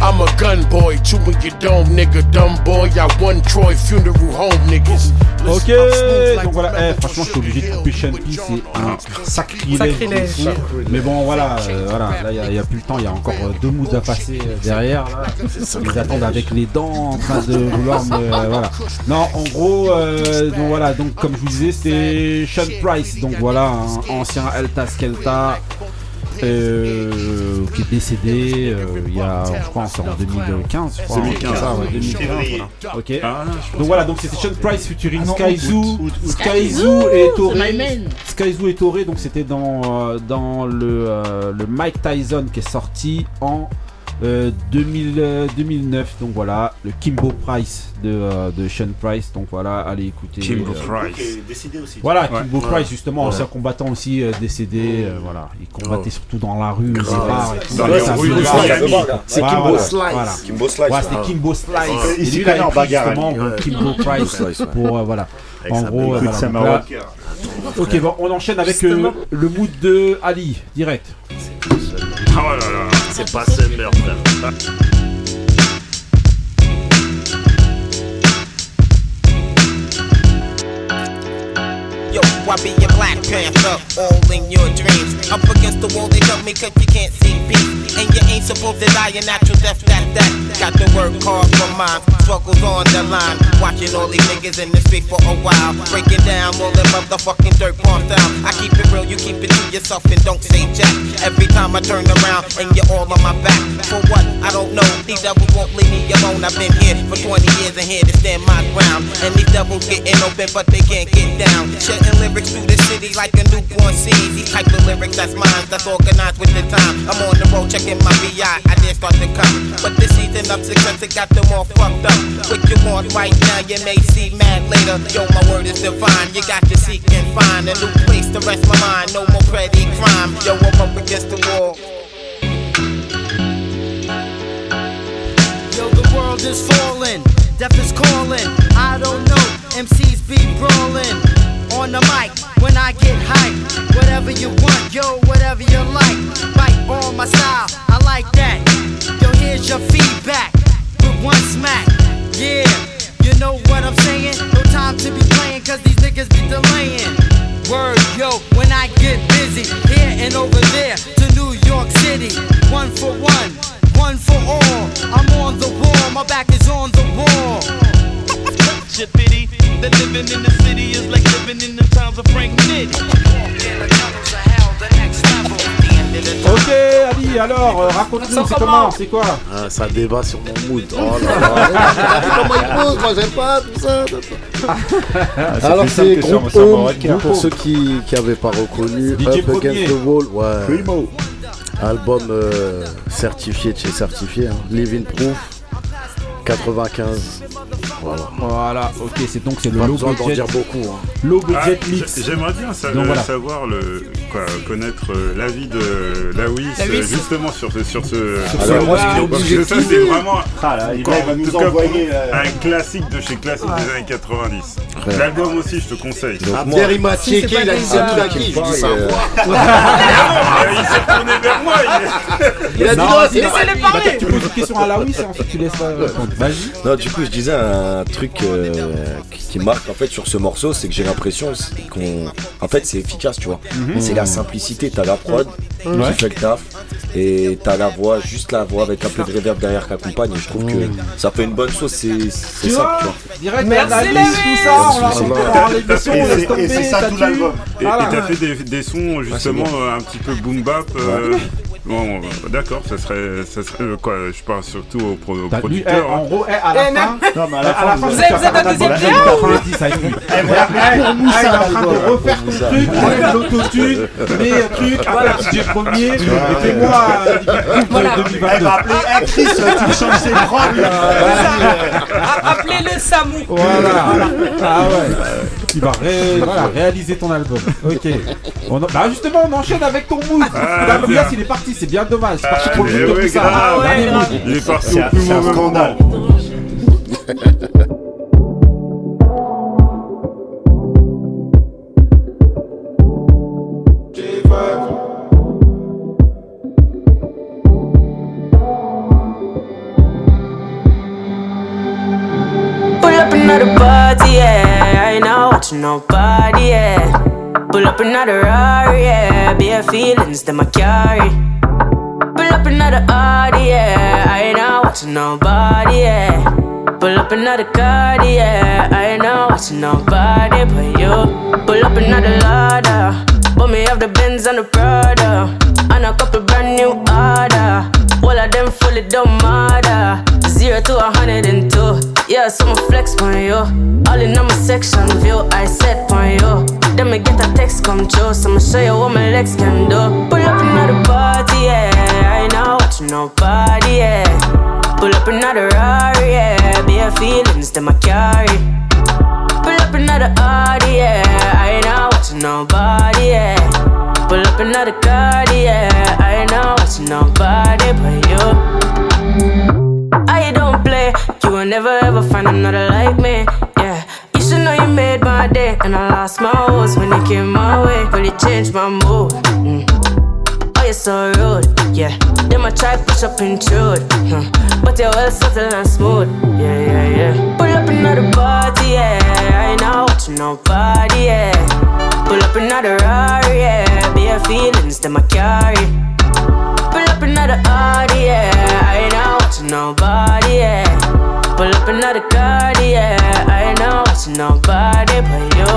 I'm a gun boy, two in your dome, nigga, dumb boy. I one Troy funeral home, niggas. Ok, donc voilà, eh, franchement, je suis obligé de couper Sean P, c'est un sacrilège. Sacrilège. Mais bon, voilà, euh, voilà, là, il n'y a, plus le temps, il y a encore euh, deux moods à passer euh, derrière. Là. Ils attendent avec les dents en train de vouloir me. euh, voilà. Non, en gros, euh, donc voilà, donc comme je vous disais, c'était Sean Price, donc voilà, un ancien Alta Skelta. Euh, qui est décédé euh, il y a, je crois, en 2015, je crois. 2015, ça, ouais, oui. 2015, Février. voilà. Ok. Ah, je Donc voilà, donc c'était Sean Price featuring non, Skyzoo. Skyzoo et Toré. Skyzoo et Toré, donc c'était dans, euh, dans le, euh, le Mike Tyson qui est sorti en euh, 2000, euh, 2009. Donc voilà, le Kimbo Price de, euh, de Sean Price. Donc voilà, allez écouter. Kimbo euh, Price. Qui est décédé aussi. Voilà, Ouais. Kimbo Ouais. Price, justement, Ouais. ancien combattant aussi euh, décédé. euh, voilà, il combattait surtout dans la rue. Dans les c'est rues de. Miami. C'est Kimbo voilà, Slice. voilà. Kimbo Slice. Ouais, c'était. Kimbo Slice. Il s'y lui, il a connaît en bagarre, Kimbo Price pour euh, voilà. En gros, euh, voilà. Ok, bon, on enchaîne avec euh, le mood de Ali, direct. Oh là là. C'est pas frère. Yo, I be your Black Panther, all in your dreams. Up against the wall, they tell me cause you can't see me. And you ain't supposed to die a natural death, that, that. Got to work hard for mine, struggles on the line. Watching all these niggas in the street for a while. Breaking down all the motherfucking dirt bomb down. I keep it real, you keep it to yourself and don't say jack. Every time I turn around and you're all on my back. For what? I don't know. These devils won't leave me alone. I've been here for 20 years and here to stand my ground. And these devils getting open, but they can't get down. Shedding lyrics through the city like a newborn seed. These type of lyrics, that's mine, that's organized with the time. I'm on the road checking my BI, I did start to come. But this season of success, it got them all fucked up. What you want right now, you may see mad later. Yo, my word is divine, you got to seek and find a new place to rest my mind. No more petty crime, yo, I'm up against the wall. Yo, the world is falling, death is calling. I don't know, MCs be brawling on the mic when I get hype. Whatever you want, yo, whatever you like. Bite on my style, I like that. Yo, here's your feedback with one smack. Yeah, you know what I'm saying? No time to be playing, cause these niggas be delaying. Word, yo, when I get busy, here and over there to New York City. One for one, one for all. I'm on the wall, my back is on the wall. Shit pity that living in the city is like living in the towns of Frank Nitty. Ok, Ali, alors, euh, raconte-nous, c'est comment C'est quoi Ah, ça débat sur mon mood. Oh là là. Comment il pose Moi j'aime pas tout ça. tout ça. Ah, ça Alors c'est groupe Home, pour ceux qui n'avaient pas reconnu, DJ Up premier. Against the Wall, ouais. Primo. Album euh, certifié de chez certifié, hein. Living Proof 95. Voilà. Voilà, ok, c'est donc c'est le low budget. dire beaucoup. hein. Low Ah, budget mix. j- J'aimerais bien sa- Donc voilà. savoir le quoi, connaître euh, l'avis de Lawis euh, justement sur ce sur ce. Sur Alors, ce moi, morceau. parce que ça c'est vraiment Ah là, il va nous envoyer, pour- euh, un classique de chez classique des années 90. Ouais. L'album aussi, je te conseille. Abder, il m'a checké, il a dit c'est tout qui. Je dis ça <laughs> il s'est tourné vers moi. Il a dit non, c'est Laissez-les parler Tu poses une question à Lawis et ensuite tu laisses la répondre. Vas-y. Non, du coup, je disais un truc euh, qui marque en fait sur ce morceau, c'est que j'ai l'impression qu'on, en fait, c'est efficace, tu vois. Mhm. C'est la simplicité. T'as la prod Ouais. qui fait le taf, et t'as la voix, juste la voix avec un peu de reverb derrière qui accompagne. Et je trouve que ça fait une bonne sauce. C'est c'est Tu simple, vois tu vois. Direct, Merci, tout ça, on c'est- tout l'album. Et t'as fait des, sons justement euh, un petit peu boom bap. Bon, euh, d'accord, ça serait, ça serait euh, quoi Je parle surtout aux, pro- aux T'as vu, producteurs. eh, en hein. gros, eh, à la Eh, fin, Non, mais à la à fin, vous êtes- un deuxième l'album client 90 avec lui. Voilà, pour est en train l'album. de refaire ton truc, enlève l'autotune, mets un truc, voilà, DJ premier, et fais-moi euh, Voilà. de Elle 2022. va appeler actrice, tu <laughs> changes ses prods Appelez-le Samou. Voilà. Ah ouais. Tu vas ré- voilà, réaliser ton album. Ok. On en- Bah justement, on enchaîne avec ton mood. Ah, L'album, bien. il est parti, c'est bien dommage. C'est parti pour le mood ouais, comme ça. Dernier mood. Il est parti C'est au un plus mauvais scandale. Up another Rari, yeah. Bare feelings that I carry. Pull up another Audi, yeah. I ain't not watching nobody, yeah. Pull up another card, yeah. I ain't not watching nobody but you. Pull up another ladder. But me have the Benz and the Prada. And a couple brand new order. All of them fully don't matter. Zero to a hundred and two. Yeah, so I'ma flex on you. All in on my section view, I set on you. Then me get a text come true, so I'ma show you what my legs can do. Pull up another party, yeah. I ain't not watching nobody, yeah. Pull up another Rari, yeah. Bare feelings that I carry. Pull up another Audi, yeah. I ain't not watching nobody, yeah. Pull up another card, yeah. I ain't not watching nobody but you. I don't play, you will never ever find another like me. You know you made my day, and I lost my horse when you came my way. Really changed my mood. Mm. Oh, you're so rude, yeah. Then I try push up intrude, huh. but you're well subtle and smooth, yeah, yeah, yeah. Pull up another party, yeah. I ain't not watching nobody, yeah. Pull up another Rari, yeah. Bare feelings that I carry. Pull up another Audi, yeah. I ain't out watching nobody, yeah. Pull up another card, yeah. I ain't not watching nobody but you.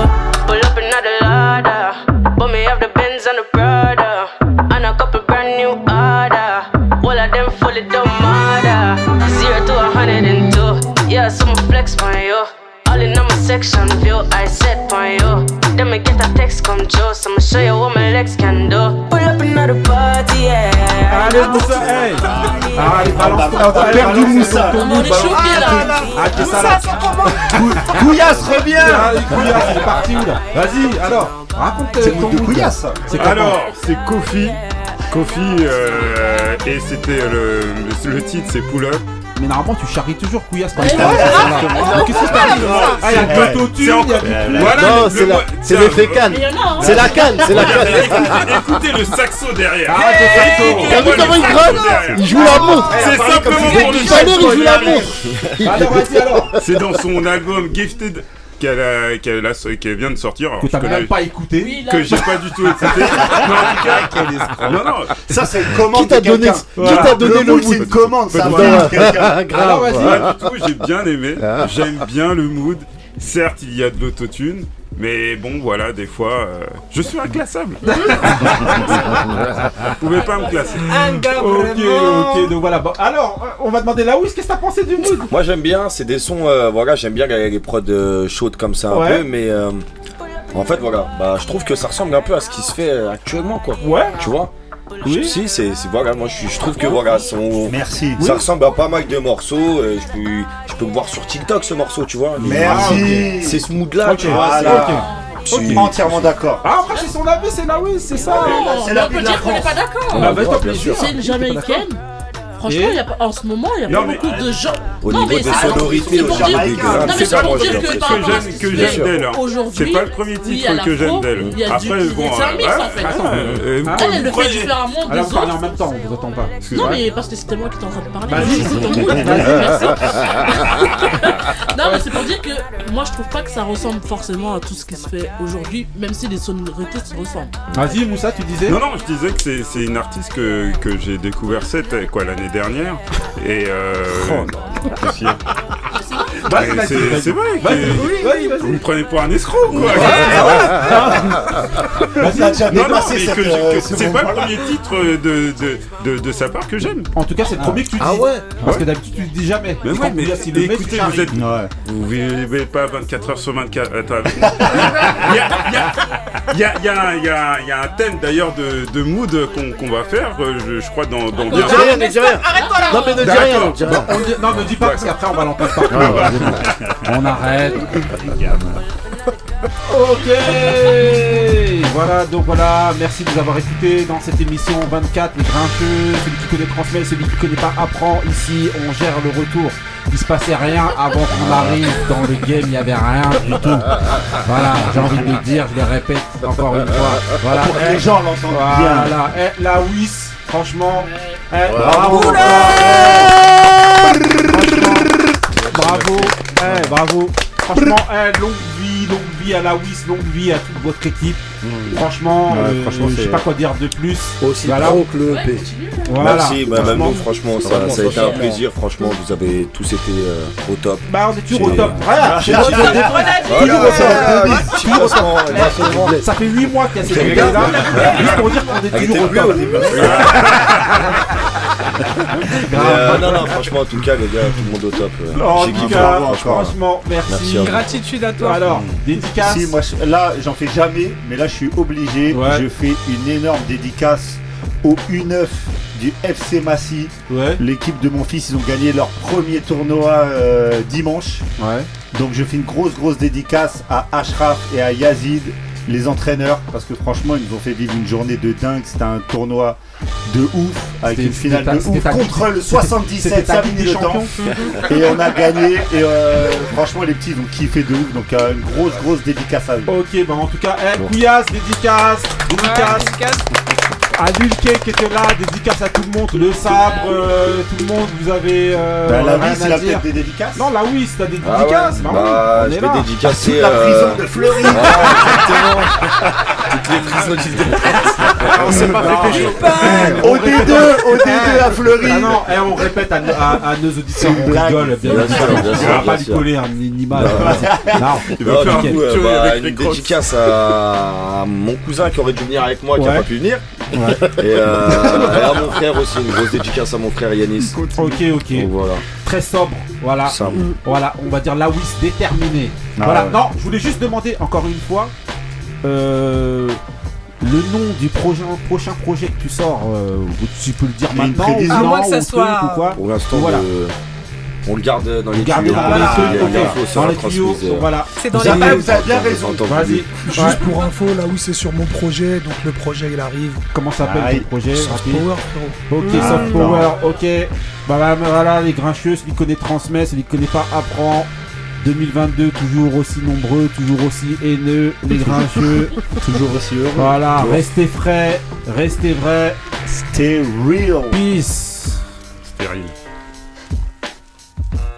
Pull up another ladder. But me have the Benz and the Prada. And a couple brand new order. All of them fully don't matter. Zero to a hundred and two. Yeah, so I'ma flex on you. All in on my section view, I set on you. Then me get a text come I'ma show you what my legs can do. Pull up another party, yeah. Allez Moussa, hey Ah, Allez, balance ton On a perdu Moussa. On mood, est balance choqués, là. Ah, t'es ça. Couillasse, reviens Allez, Couillasse, il est parti où là Vas-y, alors, raconte C'est ton. Couillasse. Alors, c'est Kofi. Kofi, euh, et c'était le, le titre, c'est Pull Up. Mais normalement tu charries toujours Couillasse quand Ouais, il t'arrive. Qu'est-ce qui t'arrive Ah, il y a de l'autotune, il y a du Voilà, non, le- c'est le- la- c'est l'effet canne. Hein. C'est la canne, c'est la canne. <laughs> Écoutez, le saxo derrière. Le saxo. T'as vu comment il saxo gratte. Il joue la montre. C'est simplement pour le l'heure, il joue la saxo montre. Alors, vas-y alors. C'est dans son album Gifted qu'elle a- qu'elle a- qu'elle vient de sortir. Alors, Que t'as même pas écouté. Oui, que j'ai pas du tout écouté. <laughs> Tout cas, non, non, Ça, c'est une commande Qui t'a donné, qui t'a donné le mood, c'est une commande, ça. <laughs> Grave. Alors, vas-y. pas du tout, j'ai bien aimé. J'aime bien le mood. Certes, il y a de l'autotune. Mais bon, voilà, des fois, euh, je suis inclassable. <laughs> Vous pouvez pas me classer. Un gars Ok, vraiment. ok, donc voilà. Bon, alors, euh, on va demander là où qu'est-ce que t'as pensé du mood? Moi j'aime bien, c'est des sons, euh, voilà, j'aime bien les, les prods euh, chaudes comme ça un Ouais. peu, mais euh, en fait voilà, bah je trouve que ça ressemble un peu à ce qui se fait actuellement quoi. Ouais. Tu vois? Oui. Je- Si, c'est voilà, moi je, suis- je trouve que voilà, son, Merci. ça ressemble à pas mal de morceaux. euh, je, peux, je peux le voir sur TikTok ce morceau, tu vois. Merci. C'est ce mood là, tu vois. Voilà. c'est- Ok. Entièrement d'accord. Ah, après, c'est son avis, c'est là oui, c'est ça. Non, c'est la la dire qu'on n'est France. pas d'accord. Ah, bah, toi, bien plaisir. C'est une jamaïcaine. Franchement, Et y a pas, en ce moment, il y a Non, pas mais- beaucoup de gens. Au non, niveau mais des c'est- sonorités, au c'est ça, pour dire que j'aime d'elle. Aujourd'hui, C'est pas le premier titre que j'aime d'elle. Il y a du. Après, bon, C'est un mix euh, en fait. Attends, euh, Ah, Elle, elle le fait différemment Alors, des parlez en autres. même temps, on vous entend pas. Non, mais parce que c'était moi qui étais en train de parler. Vas-y. C'est ton mood. Vas-y. <laughs> Merci. <laughs> Non, mais c'est pour dire que moi je trouve pas que ça ressemble forcément à tout ce qui se fait aujourd'hui, même si les sonorités se ressemblent. Vas-y, Moussa, tu disais Non, non, je disais que c'est- c'est une artiste que, que j'ai découvert cette, quoi, l'année dernière. Et euh, qu'est-ce vas-y, c'est vrai Vas-y, que oui, vas-y, vas-y. vous me prenez pour un escroc, quoi. Déjà Non, non, mais que euh, c'est pas le premier titre de, de, de, de sa part que j'aime. En tout cas, c'est le premier que tu dis. Ah ouais Parce que d'habitude, tu le dis jamais. Mais ouais, mais écoutez, vous êtes. Ouais. Vous vivez pas 24 heures sur 24. Attends. <laughs> Il y a, y y y un thème d'ailleurs de, de mood qu'on qu'on va faire, euh, je, je crois, dans, dans Ne dis rien, ne dis rien. Arrête-toi là Non, mais ne dis rien, Non, ne dis pas parce qu'après on va l'entendre partout. <laughs> On arrête. Ok Voilà, donc voilà, merci de nous avoir écoutés dans cette émission 24, les grincheux. Celui qui connaît transmet, celui qui connaît pas apprend. Ici, on gère le retour. Il se passait rien avant qu'on arrive dans le game, il y avait rien du tout. Voilà, j'ai envie de le dire, je le répète encore une fois. Voilà, Pour que les gens l'entendent bien. Voilà, eh, la WIS, franchement, eh, Bravo. bravo. Bravo, eh, bravo. Franchement, eh, longue vie, longue vie à la WIS, longue vie à toute votre équipe. Franchement, Ouais, euh, franchement, je sais pas quoi dire de plus. Aussi Voilà. pro que le EP. Voilà. Merci, bah, même Franchement, nous, franchement, ça, a été un plaisir. Franchement, vous avez tous été euh, au top. Bah, on est toujours au top. Voilà, exactement. Ça fait 8 mois qu'il y a idée là. Juste pour dire qu'on est Elle toujours au top. <laughs> <laughs> euh, non, non, franchement, en tout cas, les gars, tout le monde au top. euh, En tout cas, franchement. franchement, merci. Merci. Gratitude à toi. Alors, dédicace. Si, moi, je- là, j'en fais jamais, mais là, je suis obligé. Ouais. Je fais une énorme dédicace au U9 du FC Massy. Ouais. L'équipe de mon fils, ils ont gagné leur premier tournoi euh, dimanche. Ouais. Donc, je fais une grosse, grosse dédicace à Ashraf et à Yazid, les entraîneurs, parce que franchement, ils nous ont fait vivre une journée de dingue. C'était un tournoi de ouf, avec une finale de ouf ta- contre le c'était- 77 c'était ta Savigny Ligue des. Champions. Et on a gagné. Et euh, franchement, les petits, ils ont kiffé de ouf. Donc, euh, une grosse, grosse dédicace à eux. Ok, bah en tout cas, eh, Couillasse, dédicace, dédicace. À Lulke qui était là, dédicace à tout le monde, le sabre, euh, tout le monde, vous avez. Euh, Bah, la rien WIS, à il a dire. peut-être des dédicaces Non, la WIS, t'as des Ah ouais, dédicaces bah oui, bah, on je est vais là. dédicacer. Toute la euh, prison de Fleury. <laughs> exactement. <laughs> Toutes les prisons d'Île-de-France. On s'est pas fait pécho. Au D2, au D2 à Fleury. Ah non, eh, on répète à, à- à nos auditeurs, on rigole, bien, Bien sûr. sûr, bien On va pas lui coller un- une image. <laughs> Il va faire un coup, une dédicace à mon cousin qui aurait dû venir avec moi, qui n'a pas pu venir. Ouais. Et, euh, et à mon frère aussi, une grosse dédicace à mon frère Yanis. Ok, ok. Donc voilà. Très sobre, voilà. Simple. Voilà, on va dire la WIS déterminée. Ah voilà, ouais. non, je voulais juste demander encore une fois euh, le nom du prochain, prochain projet que tu sors. euh, tu peux le dire maintenant ou non, que ça ou soit- truc ou quoi Pour l'instant, Voilà. de- On le garde dans les Gardez tuyaux. dans les tuyaux, voilà. C'est dans les vous avez bien raison. Vas-y. Juste pour info, là oui, c'est sur mon projet, donc le projet il arrive. Comment s'appelle Ah, ton projet Soft rapide Power, frérot. Ok, Ah, soft power, ok. Bah, voilà, les grincheux, celui qui connaît transmet, celui qui connaît pas apprend. 2022, toujours aussi nombreux, toujours aussi haineux, les grincheux. <laughs> toujours aussi heureux. Voilà, Toujours. restez frais, restez vrais. Stay real. Peace. Stérile. Thank you.